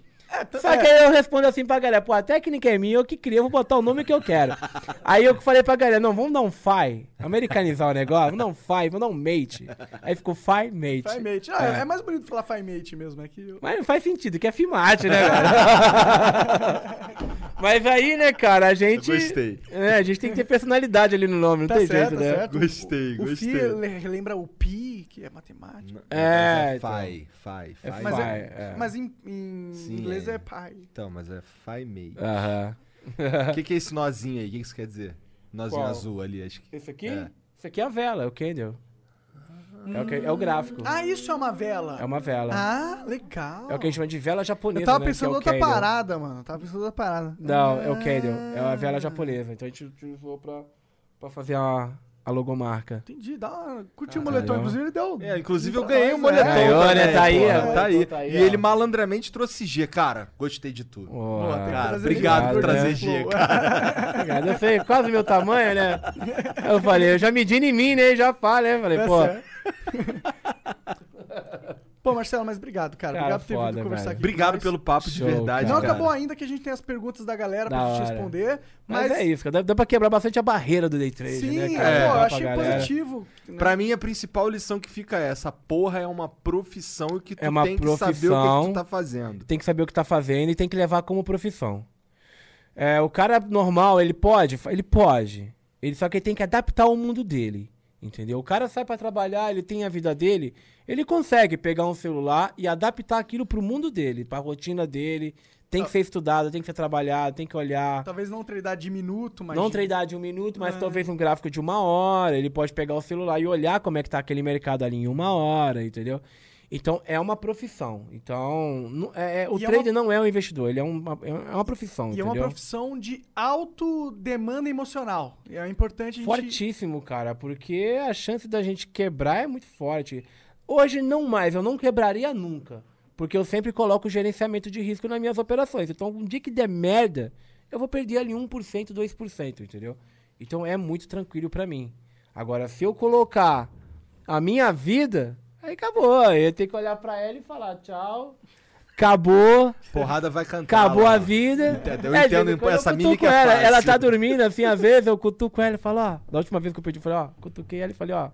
T- Só que aí eu respondo assim pra galera, pô, a técnica é minha, eu que criei, eu vou botar o nome que eu quero. aí eu falei pra galera, não, vamos dar um Fi, americanizar o negócio, vamos dar um Fi, vamos dar um Mate. Aí ficou Fi Mate. Fimate. Ah, é. É. mais bonito falar Fimate mesmo, é que... eu- Mas não faz sentido, que é Fimate, né, cara? Mas aí, né, cara, a gente... Gostei. É, a gente tem que ter personalidade ali no nome, não Tá tem certo, jeito, tá né? certo. Gostei, O, o gostei. Fi le- lembra o Pi, que é matemática. É, Mas então. Fai, fai, É fai. Mas, Fi, é, é. mas em, em inglês é, é. pai. Então, mas é Fai Mei. Aham. O que, que é esse nozinho aí? O que, que isso quer dizer? Nozinho Qual? azul ali, acho que. Esse aqui? É. Esse aqui é a vela, é o candle. É o, ca- é o gráfico. Ah, isso é uma vela. É uma vela. Ah, legal. É o que a gente chama de vela japonesa, Eu tava né, que pensando é outra candle. parada, mano. Tava pensando outra parada. Não, é o candle. É a Ah. vela japonesa. Então a gente utilizou pra, pra fazer a, a logomarca. Entendi, dá. Curtiu o Ah, moletom, entendeu? inclusive ele deu... É, inclusive eu ganhei o moletom. é. Ganhou, né? também, Tá aí. Tá aí. Tá aí, e ó. ele malandramente trouxe G. Cara, gostei de tudo. Que Cara, obrigado por trazer né? G, cara. Obrigado. Eu sei quase meu tamanho, né? Eu falei, eu já medi em mim, né? Já falo, né? Falei, Tá pô. certo. Pô, Marcelo, mas obrigado, cara. Cara, obrigado por ter foda, vindo conversar velho. aqui. Obrigado pelo papo de Show, verdade, Não cara. acabou ainda que a gente tem as perguntas da galera pra Da gente hora. responder. Mas, Mas, é isso, cara. Dá, dá pra quebrar bastante a barreira do day trade, Sim, né, é, cara? pô, eu pra achei galera. positivo. né? Pra mim, a principal lição que fica é essa porra é uma profissão e que tu É uma tem que saber o que, que profissão. tu tá fazendo. Tem que saber o que tá fazendo e tem que levar como profissão. É, o cara normal, ele pode? Ele pode. Ele só que ele tem que adaptar ao mundo dele. Entendeu? O cara sai pra trabalhar, ele tem a vida dele, ele consegue pegar um celular e adaptar aquilo pro mundo dele, pra rotina dele. Tem que ser estudado, tem que ser trabalhado, tem que olhar. Talvez não treinar de minuto, mas... Não treinar de um minuto, mas É. talvez um gráfico de uma hora. Ele pode pegar o celular e olhar como é que tá aquele mercado ali em uma hora, entendeu? Então é uma profissão. Então não- é- é- o E é trader não é um investidor, ele é uma, é uma profissão, E é uma entendeu? profissão de alto demanda emocional. É importante a gente... Fortíssimo, cara, porque a chance da gente quebrar é muito forte. Hoje não mais, eu não quebraria nunca. Porque eu sempre coloco o gerenciamento de risco nas minhas operações. Então, um dia que der merda, eu vou perder ali 1%, 2%, entendeu? Então é muito tranquilo pra mim. Agora, se eu colocar a minha vida, aí acabou. Eu tenho que olhar pra ela e falar tchau. Acabou. Porrada vai cantar. Acabou lá. a vida. Eu É, entendo, quando essa eu mímica cutuco é ela, ela tá dormindo, assim, às vezes eu cutuco ela e falo, ó. Da última vez que eu pedi, eu falei, ó, cutuquei ela e falei, ó, a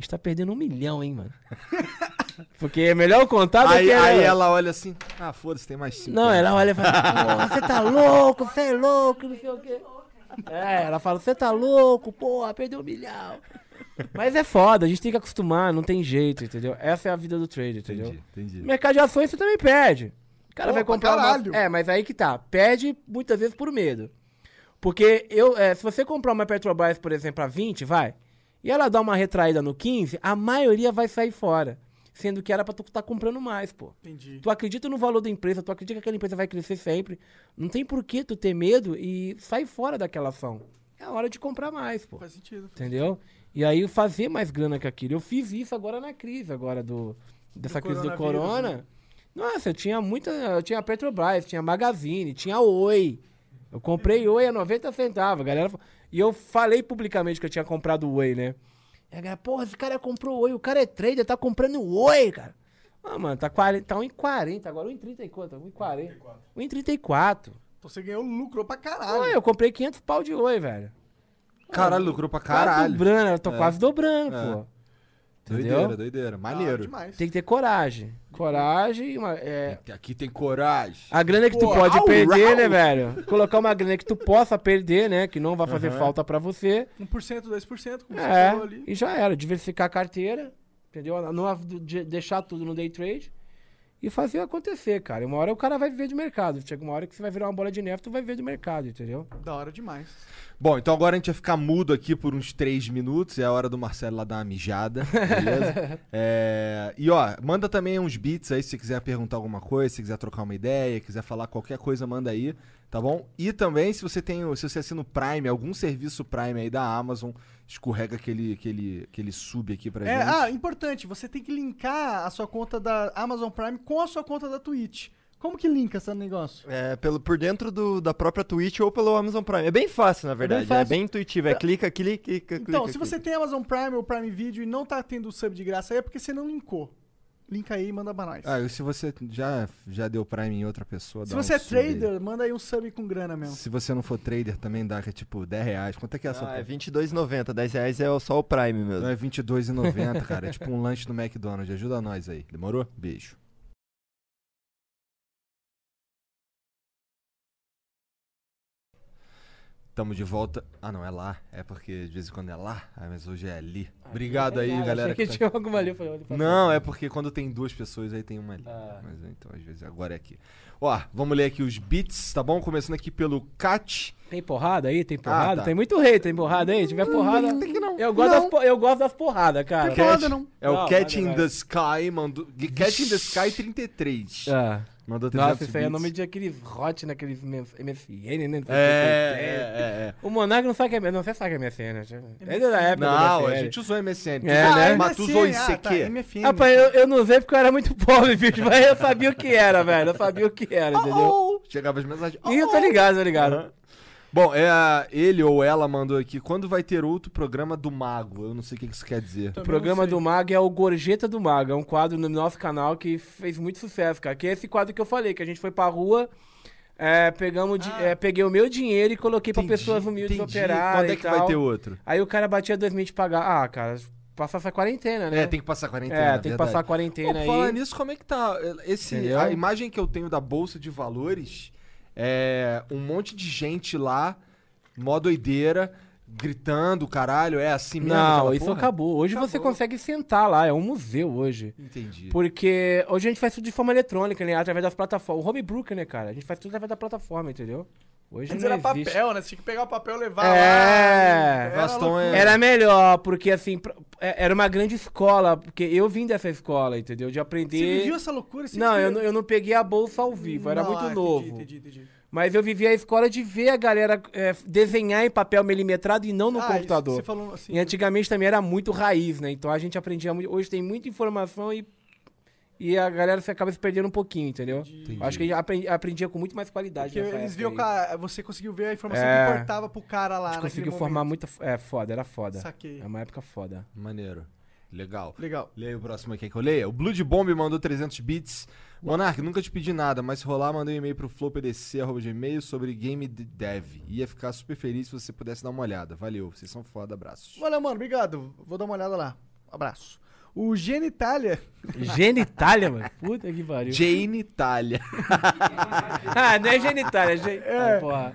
gente tá perdendo um milhão, hein, mano. Porque é melhor eu contar do Aí, que aí ela olha assim, ah, foda-se, tem mais cinco. Não, anos. ela olha e fala, você tá louco, você é louco, não sei o quê. É, ela fala, você tá louco, porra, perdeu um milhão. Mas é foda, a gente tem que acostumar, não tem jeito, entendeu? Essa é a vida do trade, entendeu? Entendi, entendi. Mercado de ações você também perde. O cara Pô, vai pra comprar uma... É, mas aí que tá. Perde muitas vezes por medo. Porque eu, é, se você comprar uma Petrobras, por exemplo, a 20, vai, e ela dá uma retraída no 15, a maioria vai sair fora. Sendo que era pra tu estar comprando mais, pô. Entendi. Tu acredita no valor da empresa, tu acredita que aquela empresa vai crescer sempre. Não tem por que tu ter medo e sair fora daquela ação. É a hora de comprar mais, pô. Faz sentido. Entendeu? E aí fazer mais grana que aquilo. Eu fiz isso agora na crise, agora do dessa Do crise do coronavírus, corona. né? Nossa, eu tinha muita, eu tinha Petrobras, tinha Magazine, tinha Oi. Eu comprei Oi a 90 centavos, galera. E eu falei publicamente que eu tinha comprado Oi, né? E a galera, porra, esse cara comprou oi, o cara é trader, tá comprando oi, cara. Ah, mano, tá, 40, tá 1,40, agora 1,30 e quanto? 1,40. 1,34. Então você ganhou lucro pra caralho. Oi, eu comprei 500 pau de oi, velho. Caralho, lucrou pra caralho. dobrando, eu tô É. quase dobrando, É. pô. Doideira, Entendeu? doideira. Maneiro. Tem que ter coragem. Coragem e uma. É, Aqui tem coragem. a grana que tu Pô, pode au, perder, au. né, velho? Colocar uma grana que tu possa perder, né? Que não vai fazer Aham. falta pra você. 1%, 2%, como É, você falou ali. e já era. Diversificar a carteira, entendeu? Não de- deixar tudo no day trade e fazer acontecer, cara. E Uma hora o cara vai viver de mercado. Chega uma hora que você vai virar uma bola de neve, tu vai viver de mercado, entendeu? Da hora demais. Bom, então agora a gente vai ficar mudo aqui por uns três minutos. É a hora do Marcelo lá dar uma mijada, beleza? É, E ó, manda também uns beats aí se você quiser perguntar alguma coisa, se quiser trocar uma ideia, quiser falar qualquer coisa, manda aí, tá bom? E também, se você tem, se você assina o Prime, algum serviço Prime aí da Amazon, escorrega aquele, aquele, aquele sub aqui pra É, gente. ah, importante, você tem que linkar a sua conta da Amazon Prime com a sua conta da Twitch. Como que linka esse negócio? É, pelo, por dentro do, da própria Twitch ou pelo Amazon Prime. É bem fácil, na verdade. É bem, fácil. intuitivo. É clica, clica, clica, Então, clica, se você clica. tem Amazon Prime ou Prime Video e não tá tendo sub de graça aí, é porque você não linkou. Linka aí e manda pra nós. Ah, e se você já, já deu Prime em outra pessoa, se dá um você é sub aí. trader, manda aí um sub com grana mesmo. Se você não for trader, também dá que é tipo 10 reais. Quanto é que é essa Ah, é porra? R$22,90. 10 reais é só o Prime mesmo. Não é R$22,90, cara. É tipo um lanche no McDonald's. Ajuda nós aí. Demorou? Beijo. Tamo de volta. Ah, não, é lá. É porque de vez em quando é lá. Ah, mas hoje é ali. Obrigado aí, Ah, galera. Achei que tá tinha alguma ali. olha pra Não, é porque quando tem duas pessoas aí tem uma ali. Ah. Mas então, às vezes, agora é aqui. Ó, vamos ler aqui os beats, tá bom? Começando aqui pelo Cat. Tem porrada aí? Tem porrada? Ah, tá. Tem muito rei, tem porrada aí? Se tiver porrada. Tem que não. Eu gosto, Não. das, eu gosto das porradas, cara. Cat- É o Não, Cat vai, in vai. the Sky mandou. Cat in the Sky 33. Ah. Mandou 300 Nossa, isso aí é bits. nome de aqueles hot naqueles MSN, né? É, é, é. O Monark não sabe que é. Não, você sabe que é MSN. né? É da época Não, a gente usou MSN. É, Ah, né? Mas tu usou MSN, ah, ICQ? tá, MFN. Rapaz, eu, eu não usei porque eu era muito pobre, bicho. Mas eu sabia o que era, velho. Eu sabia o que era, entendeu? Chegava as mensagens. Ih, eu tô ligado, tô ligado. Aham. Bom, é, ele ou ela mandou aqui. Quando vai ter outro programa do Mago? Eu não sei o que isso quer dizer. O programa do Mago é o Gorjeta do Mago. É um quadro no nosso canal que fez muito sucesso, cara. Que é esse quadro que eu falei, que a gente foi pra rua, é, pegamos, di- é, peguei o meu dinheiro e coloquei pra pessoas humildes entendi. operarem Quando é que vai ter outro? Aí o cara batia 2 mil de pagar. Ah, cara, passar essa quarentena, né? É, tem que passar a quarentena. É, tem que verdade. passar a quarentena Pô, aí. Falando nisso, como é que tá? Esse, Entendeu? a imagem que eu tenho da Bolsa de Valores é um monte de gente lá, mó doideira, gritando, caralho, é assim mesmo? Não, isso porra? acabou. Hoje você consegue sentar lá, é um museu hoje. Entendi. Porque hoje a gente faz tudo de forma eletrônica, né? Através das plataformas. O Homebrew, né, cara? A gente faz tudo através da plataforma, entendeu? Hoje Antes não era existe. papel, né? Você tinha que pegar o papel e levar É, lá. Era Gastão loucura. é- Era melhor, porque assim, é- era uma grande escola, porque eu vim dessa escola, entendeu? De aprender. Você viveu essa loucura? Você Não, viveu- eu, não- eu não peguei a bolsa ao vivo, era Não, muito ah, entendi, novo. entendi, entendi. Mas eu vivi a escola de ver a galera é, desenhar em papel milimetrado e não no Ah, isso computador. você falou assim. E antigamente também era muito raiz, né? Então a gente aprendia muito. Hoje tem muita informação e, e a galera se acaba se perdendo um pouquinho, entendeu? Acho que a gente aprendi- aprendia com muito mais qualidade. Porque eles época viam aí. que a- você conseguiu ver a informação É. que importava pro cara lá A gente conseguiu formar muita. É, foda, era foda. Saquei. É uma época foda. Maneiro. Legal. Legal. Aí o próximo aqui que eu leio. O Blood Bomb mandou 300 bits. Monark, nunca te pedi nada, mas se rolar, mandei um e-mail pro flowpdc.gmail sobre game de dev. Ia ficar super feliz se você pudesse dar uma olhada. Valeu, vocês são foda, abraços. Valeu, mano. Obrigado. Vou dar uma olhada lá. Abraço. O Genitália. Genitália, mano. Puta que pariu. Jane Itália. ah, não é genitália, é. Gen... É. Ah, porra.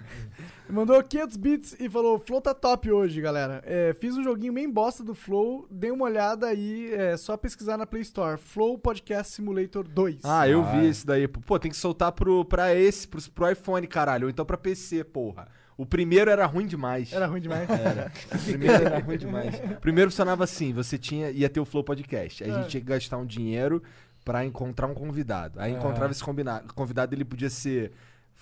Mandou 500 bits e falou: Flow tá top hoje, galera. É, fiz um joguinho bem bosta do Flow. Dei uma olhada aí, é só pesquisar na Play Store. Flow Podcast Simulator 2. Ah, eu Ah. vi esse daí. Pô, tem que soltar pro, pra esse, pro, pro iPhone, caralho. Ou então pra PC, porra. O primeiro era ruim demais. Era ruim demais. Era. O primeiro era ruim demais. O primeiro funcionava assim: você tinha, ia ter o Flow Podcast. Aí a gente tinha que gastar um dinheiro pra encontrar um convidado. Aí Ah. encontrava esse combina- convidado, ele podia ser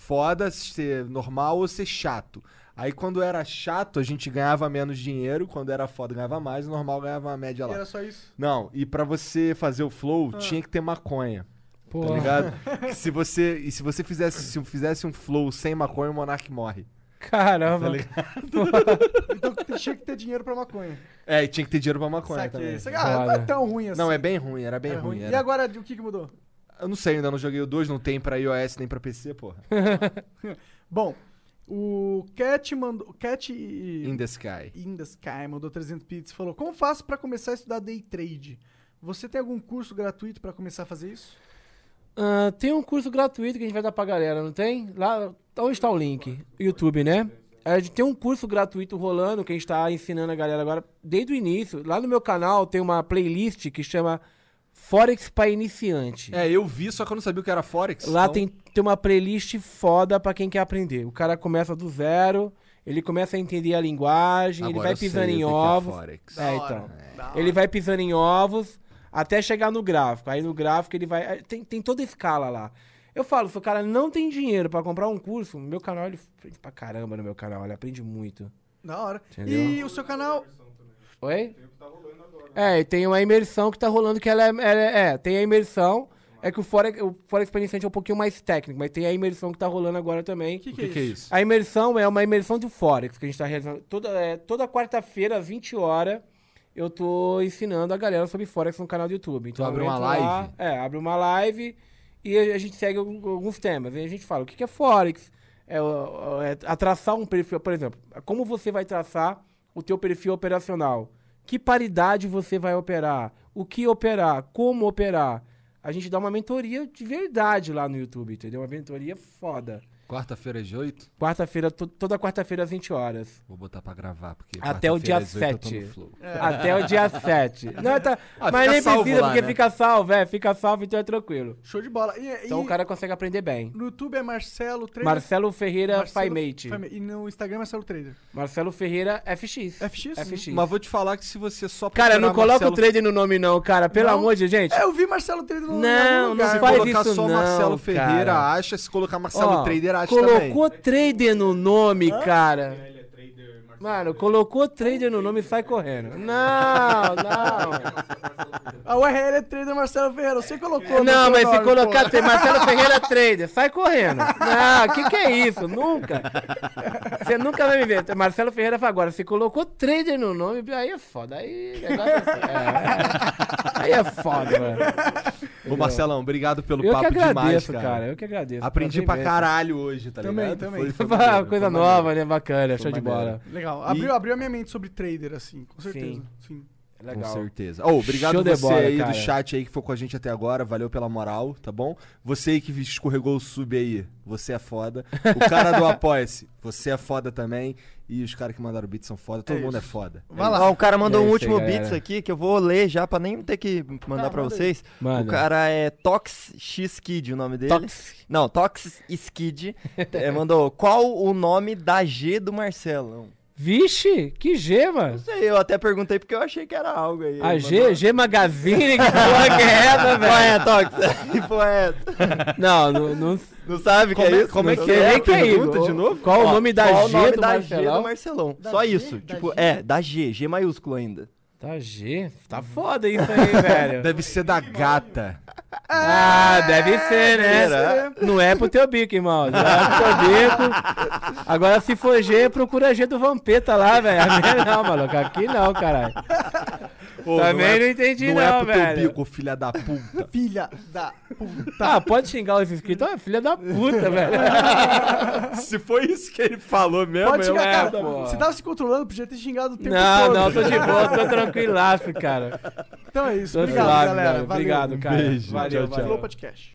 foda, ser normal ou ser chato. Aí quando era chato, a gente ganhava menos dinheiro. Quando era foda, ganhava mais. Normal, ganhava uma média E lá. era só isso. Não, e pra você fazer o flow, Ah. tinha que ter maconha. Tá Porra. ligado? Que se você, e se você fizesse, se fizesse um flow sem maconha, o Monark morre. Caramba. Então tinha que ter dinheiro pra maconha. É, e tinha que ter dinheiro pra maconha Saquei. também. Isso, ah, não é tão ruim assim. Não, é bem ruim, era bem É ruim. ruim. era. E agora, o que, que mudou? Eu não sei, ainda não joguei o 2, não tem pra iOS nem pra PC, porra. Bom, o Cat mandou. Cat e- In the Sky. In the Sky mandou 300 bits e falou: Como faço pra começar a estudar day trade? Você tem algum curso gratuito pra começar a fazer isso? Ah, tem um curso gratuito que a gente vai dar pra galera, não tem? Lá, onde está o link? YouTube, né? A gente tem um curso gratuito rolando que a gente tá ensinando a galera agora desde o início. Lá no meu canal tem uma playlist que chama Forex para iniciante. É, eu vi, só que eu não sabia o que era Forex. Lá então- tem, tem uma playlist foda pra quem quer aprender. O cara começa do zero, ele começa a entender a linguagem, ele Agora vai eu sei pisando em é ovos. Forex. É, então. hora. Ele vai pisando em ovos até chegar no gráfico. Aí no gráfico ele vai. Tem, tem toda a escala lá. Eu falo, se o cara não tem dinheiro pra comprar um curso, meu canal ele aprende pra caramba no meu canal, ele aprende muito. Da hora. Entendeu? E o seu canal. Oi? É, e tem uma imersão que tá rolando que ela é. ela é, é, tem a imersão. É que o Forex, o Forex para iniciante é um pouquinho mais técnico, mas tem a imersão que tá rolando agora também. O que, que é isso? A imersão é uma imersão do Forex que a gente tá realizando. Toda, é, toda quarta-feira, às 20 horas, eu tô ensinando a galera sobre Forex no canal do YouTube. Então, abre uma entro lá- live? é, abre uma live e a a gente segue alguns temas. Aí a gente fala o que que é Forex, é, o- é a traçar um perfil, por exemplo, como você vai traçar o teu perfil operacional? Que paridade você vai operar? O que operar? Como operar? A gente dá uma mentoria de verdade lá no YouTube, entendeu? Uma mentoria foda. Quarta-feira às 8? Quarta-feira, to- toda quarta-feira às 20 horas. Vou botar pra gravar, porque Até o dia quarta-feira às 8 eu tô 7. no flow. É. Até o dia 7. Não, tá, Ah, mas nem precisa, lá, porque né? fica salvo, é. Fica salvo, então é tranquilo. Show de bola. E, Então e o cara consegue aprender bem. no YouTube é Marcelo Trader. Marcelo Ferreira Marcelo E no Instagram é Marcelo Trader. Marcelo Ferreira FX. FX? FX. Mas vou te falar que se você só Cara, não coloca o Marcelo- trader no nome não, cara. Pelo Não? amor de gente. É, eu vi Marcelo Trader no em Não, não Se faz colocar isso só não, Marcelo Ferreira, cara. acha. Se colocar Marcelo Trader, acha também. colocou trader no nome, cara. Mano, colocou trader no nome e sai correndo. Não, não. A URL é Trader Marcelo Ferreira. Você colocou no Não, mas se colocar pô. Marcelo Ferreira Trader, sai correndo. Não, o que, que é isso? Nunca. Você nunca vai me ver. Marcelo Ferreira fala agora, se colocou trader no nome, aí é foda. Aí, negócio é, é, aí é foda, mano. Ô, Marcelão, obrigado pelo Eu que papo agradeço, demais, cara. cara, eu que agradeço. Aprendi pra caralho hoje, tá Também, ligado? também. Foi, foi Uma maneiro, coisa foi nova, maneiro. né? Bacana, Foi show de bola. Legal. E- Abriu, abriu a minha mente sobre trader, assim, com certeza. Sim. É Legal. Com certeza. Ô, obrigado Show você bola, aí cara. do chat aí que ficou com a gente até agora. Valeu pela moral, tá bom? Você aí que escorregou o sub aí, você é foda. O cara do Apoia-se, você é foda também. E os caras que mandaram beat são foda. Todo É mundo é foda. Vai lá. Ó, o cara mandou É um último aí, beats aqui que eu vou ler já pra nem ter que mandar Tá, pra manda vocês. O cara é Tox X Kid, o nome dele. Tox. Não, Tox Skid. é, mandou qual o nome da G do Marcelão? Vixe, que G, mano. Não sei, eu até perguntei porque eu achei que era algo aí. A G, mandou- G Magazine, que porra que é essa, Qual é, velho? Tox? Que porra é essa? Não, não, não, Não sabe o que é é- isso? como é que é? que é Pergunta isso. de novo? Qual o Ó, nome da qual G o nome do da G Marcelão? do Marcelão? Da Só G? isso. Da Tipo, G? é, da G, G maiúsculo ainda. Tá G? Tá foda isso aí, velho. Deve ser da gata. Ah, deve ser, né? Será? Não é pro teu bico, irmão. Não é pro teu bico. Agora, se for G, procura G do Vampeta lá, velho. Não, maluco. Aqui não, caralho. Pô, Também é- não entendi Não é não, pro velho. teu bico, filha da puta. Filha da puta. Ah, pode xingar os inscritos. Ah, filha da puta, velho. Se foi isso que ele falou mesmo, Pode xingar, é, cara. pô. Você tava se controlando, podia ter xingado o tempo Não, todo. não, tô de boa, tô tranquilaço, cara. Então é isso. Tô Obrigado, suave, galera. Valeu. Obrigado, cara. Beijo. Valeu, Tchau, tchau. valeu. Flow Podcast.